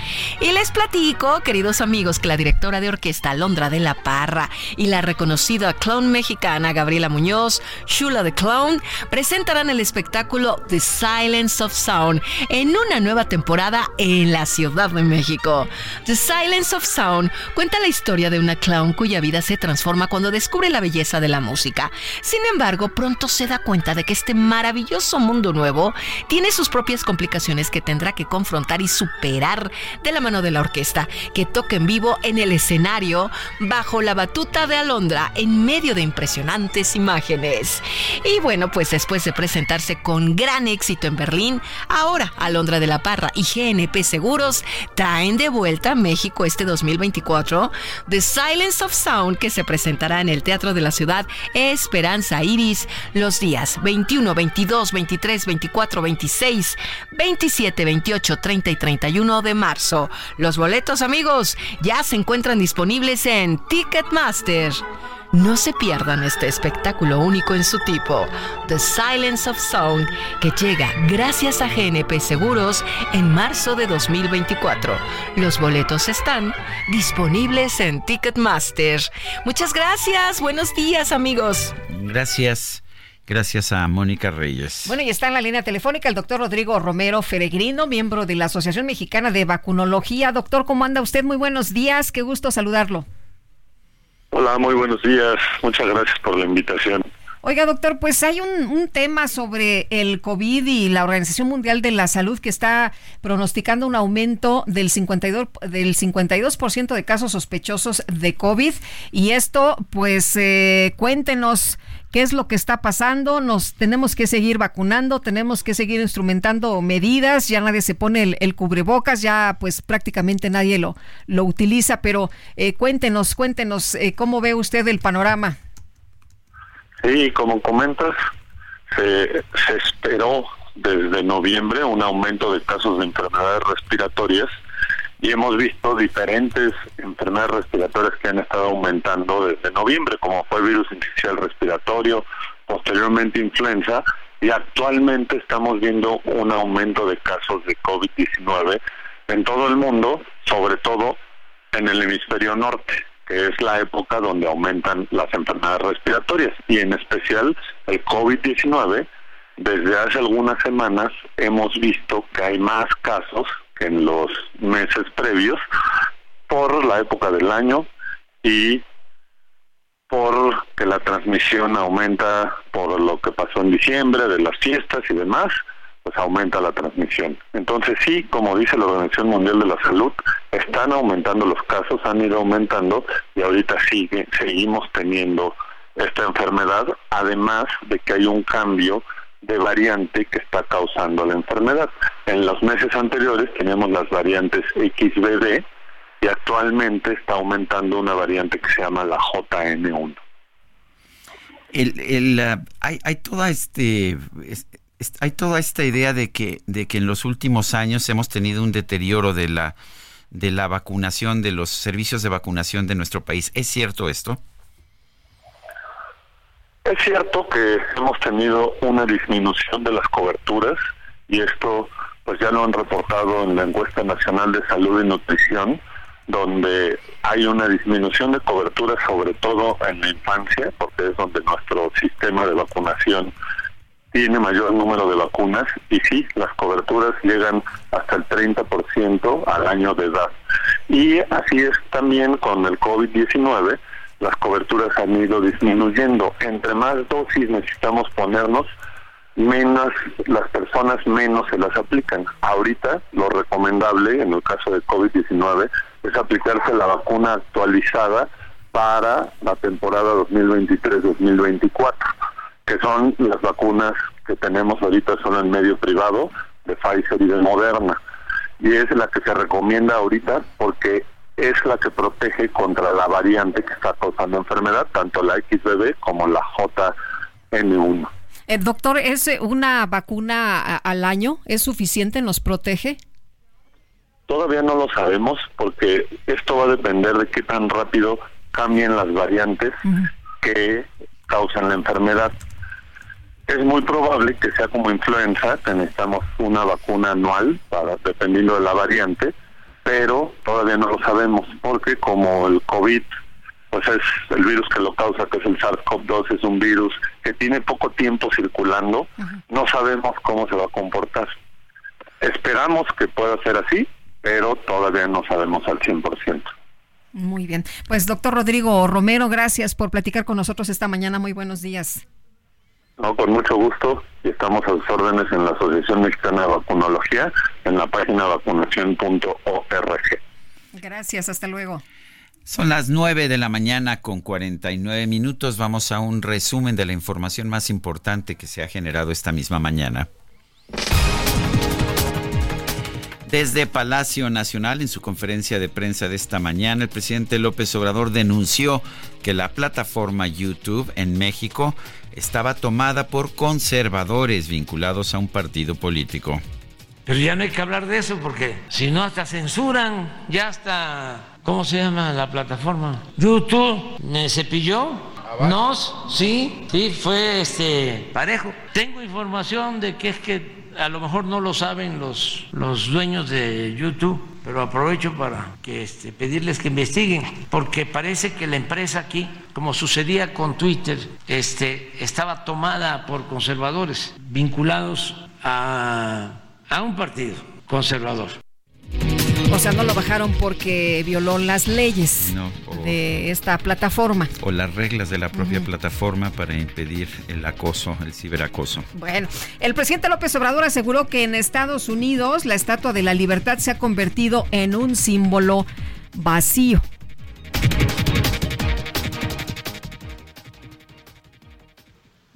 Y les platico, queridos amigos, que la directora de orquesta Alondra de la Parra y la reconocida clown mexicana Gabriela Muñoz, Chula de Clown, presentarán el espectáculo The Silence of Sound en una nueva temporada en la Ciudad de México. The Silence of Sound cuenta la historia de una clown cuya vida se transforma cuando descubre la belleza de la música. Sin embargo, pronto se da cuenta de que este maravilloso mundo nuevo tiene sus propias complicaciones que tendrá que confrontar y superar de la mano de la orquesta, que toca en vivo en el escenario bajo la batuta de Alondra en medio de impresionantes imágenes. Y bueno, pues después de presentarse con gran éxito en Berlín, ahora Alondra de la Parra y GNP Seguros traen de vuelta a México este 2024 The Silence of Sound que se presentará en el Teatro de la Ciudad Esperanza Iris los días 21, 22, 23, 24, 26, 27, 28, 30 y 31 de marzo. Los boletos, amigos, ya se encuentran disponibles en Ticketmaster. No se pierdan este espectáculo único en su tipo, The Silence of Sound, que llega gracias a GNP Seguros en marzo de 2024. Los boletos están disponibles en Ticketmaster. Muchas gracias, buenos días amigos. Gracias. Gracias a Mónica Reyes. Bueno, y está en la línea telefónica el doctor Rodrigo Romero Feregrino, miembro de la Asociación Mexicana de Vacunología. Doctor, ¿cómo anda usted? Muy buenos días, qué gusto saludarlo. Hola, muy buenos días. Muchas gracias por la invitación. Oiga, doctor, pues hay un, tema sobre el COVID y la Organización Mundial de la Salud que está pronosticando un aumento del 52%, del 52 de casos sospechosos de COVID. Y esto, pues, eh, cuéntenos qué es lo que está pasando. Nos tenemos que seguir vacunando, tenemos que seguir instrumentando medidas. Ya nadie se pone el, cubrebocas, ya pues prácticamente nadie lo, lo utiliza. Pero eh, cuéntenos, cuéntenos, eh, ¿cómo ve usted el panorama? Sí, como comentas, se esperó desde noviembre un aumento de casos de enfermedades respiratorias y hemos visto diferentes enfermedades respiratorias que han estado aumentando desde noviembre, como fue virus inicial respiratorio, posteriormente influenza, y actualmente estamos viendo un aumento de casos de COVID-19 en todo el mundo, sobre todo en el hemisferio norte, que es la época donde aumentan las enfermedades respiratorias, y en especial el COVID-19. Desde hace algunas semanas hemos visto que hay más casos en los meses previos por la época del año y por que la transmisión aumenta por lo que pasó en diciembre, de las fiestas y demás, pues aumenta la transmisión. Entonces sí, como dice la Organización Mundial de la Salud, están aumentando los casos, han ido aumentando y ahorita sigue, seguimos teniendo esta enfermedad, además de que hay un cambio de variante que está causando la enfermedad. En los meses anteriores teníamos las variantes XBB y actualmente está aumentando una variante que se llama la JN1. El, el, hay, hay toda este hay toda esta idea de que de que en los últimos años hemos tenido un deterioro de la de la vacunación de los servicios de vacunación de nuestro país. ¿Es cierto esto? Es cierto que hemos tenido una disminución de las coberturas y esto pues ya lo han reportado en la encuesta nacional de salud y nutrición donde hay una disminución de cobertura sobre todo en la infancia porque es donde nuestro sistema de vacunación tiene mayor número de vacunas y sí, las coberturas llegan hasta el 30% al año de edad. Y así es también con el COVID-19 las coberturas han ido disminuyendo. Entre más dosis necesitamos ponernos, menos las personas menos se las aplican. Ahorita lo recomendable en el caso de COVID-19 es aplicarse la vacuna actualizada para la temporada 2023-2024, que son las vacunas que tenemos ahorita son en medio privado de Pfizer y de Moderna. Y es la que se recomienda ahorita porque es la que protege contra la variante que está causando enfermedad, tanto la XBB como la JN1. Eh, doctor, ¿es una vacuna al año? ¿Es suficiente? ¿Nos protege? todavía no lo sabemos porque esto va a depender de qué tan rápido cambien las variantes que causan la enfermedad. Es muy probable que sea como influenza, que necesitamos una vacuna anual para dependiendo de la variante, pero todavía no lo sabemos porque como el COVID pues es el virus que lo causa, que es el SARS-CoV-2, es un virus que tiene poco tiempo circulando, no sabemos cómo se va a comportar. Esperamos que pueda ser así, pero todavía no sabemos al 100%. Muy bien. Pues doctor Rodrigo Romero, gracias por platicar con nosotros esta mañana. Muy buenos días. No, con mucho gusto. Estamos a sus órdenes en la Asociación Mexicana de Vacunología, en la página vacunación.org. Gracias, hasta luego. Son las 9 de la mañana con 49 minutos. Vamos a un resumen de la información más importante que se ha generado esta misma mañana. Desde Palacio Nacional, en su conferencia de prensa de esta mañana, el presidente López Obrador denunció que la plataforma YouTube en México estaba tomada por conservadores vinculados a un partido político. Pero ya no hay que hablar de eso porque si no hasta censuran, ya hasta ¿Cómo se llama la plataforma? YouTube me cepilló. Nos, sí, sí, fue este parejo. Tengo información de que es que a lo mejor no lo saben los, los dueños de YouTube, pero aprovecho para que este, pedirles que investiguen, porque parece que la empresa aquí, como sucedía con Twitter, este, estaba tomada por conservadores vinculados a, a un partido conservador. O sea, no lo bajaron porque violó las leyes de esta plataforma. O las reglas de la propia plataforma para impedir el acoso, el ciberacoso. Bueno, el presidente López Obrador aseguró que en Estados Unidos la Estatua de la Libertad se ha convertido en un símbolo vacío.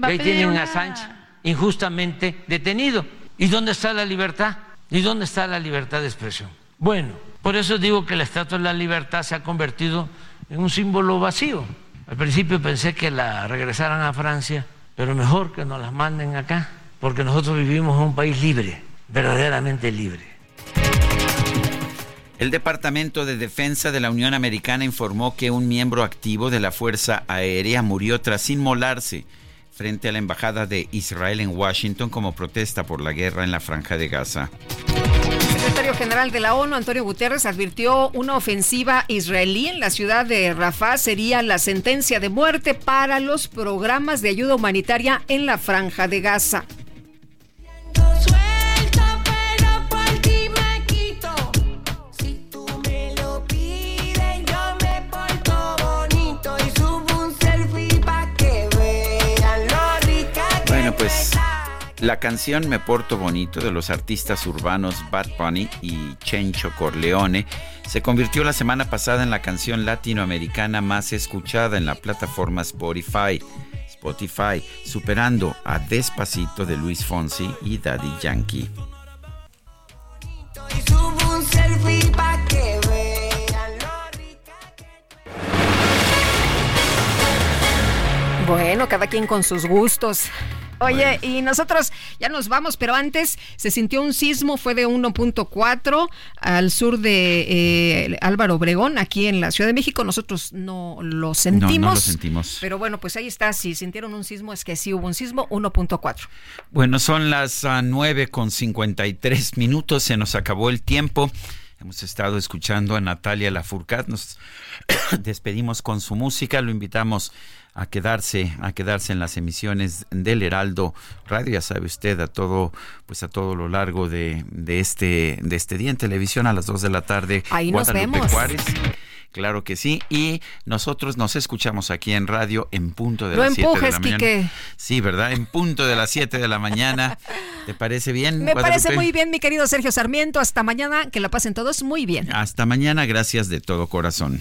Ahí tiene un Assange injustamente detenido. ¿Y dónde está la libertad? ¿Y dónde está la libertad de expresión? Bueno, por eso digo que la Estatua de la Libertad se ha convertido en un símbolo vacío. Al principio pensé que la regresaran a Francia, pero mejor que nos las manden acá, porque nosotros vivimos en un país libre, verdaderamente libre. El Departamento de Defensa de la Unión Americana informó que un miembro activo de la Fuerza Aérea murió tras inmolarse frente a la Embajada de Israel en Washington como protesta por la guerra en la Franja de Gaza secretario general de la ONU, Antonio Guterres, advirtió una ofensiva israelí en la ciudad de Rafah sería la sentencia de muerte para los programas de ayuda humanitaria en la franja de Gaza. Bueno, pues la canción Me Porto Bonito de los artistas urbanos Bad Bunny y Chencho Corleone se convirtió la semana pasada en la canción latinoamericana más escuchada en la plataforma Spotify, Spotify, superando a Despacito de Luis Fonsi y Daddy Yankee. Bueno, cada quien con sus gustos. Oye, y nosotros ya nos vamos, pero antes se sintió un sismo, fue de 1.4 al sur de eh, Álvaro Obregón, aquí en la Ciudad de México. Nosotros no lo sentimos. No, no lo sentimos. Pero bueno, pues ahí está. Si sintieron un sismo, es que sí hubo un sismo, 1.4. Bueno, son las uh, 9 con 53 minutos, se nos acabó el tiempo. Hemos estado escuchando a Natalia Lafourcade. Nos despedimos con su música. Lo invitamos a quedarse, a quedarse en las emisiones del Heraldo Radio, ya sabe usted, a todo, pues a todo lo largo de, de este, de este día en televisión a las 2 de la tarde. Ahí nos vemos. Juárez. Claro que sí. Y nosotros nos escuchamos aquí en radio en punto de no las 7 de la mañana. Quique. Sí, ¿verdad? En punto de las 7 de la mañana. ¿Te parece bien? Me parece Guadalupe? muy bien, mi querido Sergio Sarmiento. Hasta mañana, que la pasen todos muy bien. Hasta mañana, gracias de todo corazón.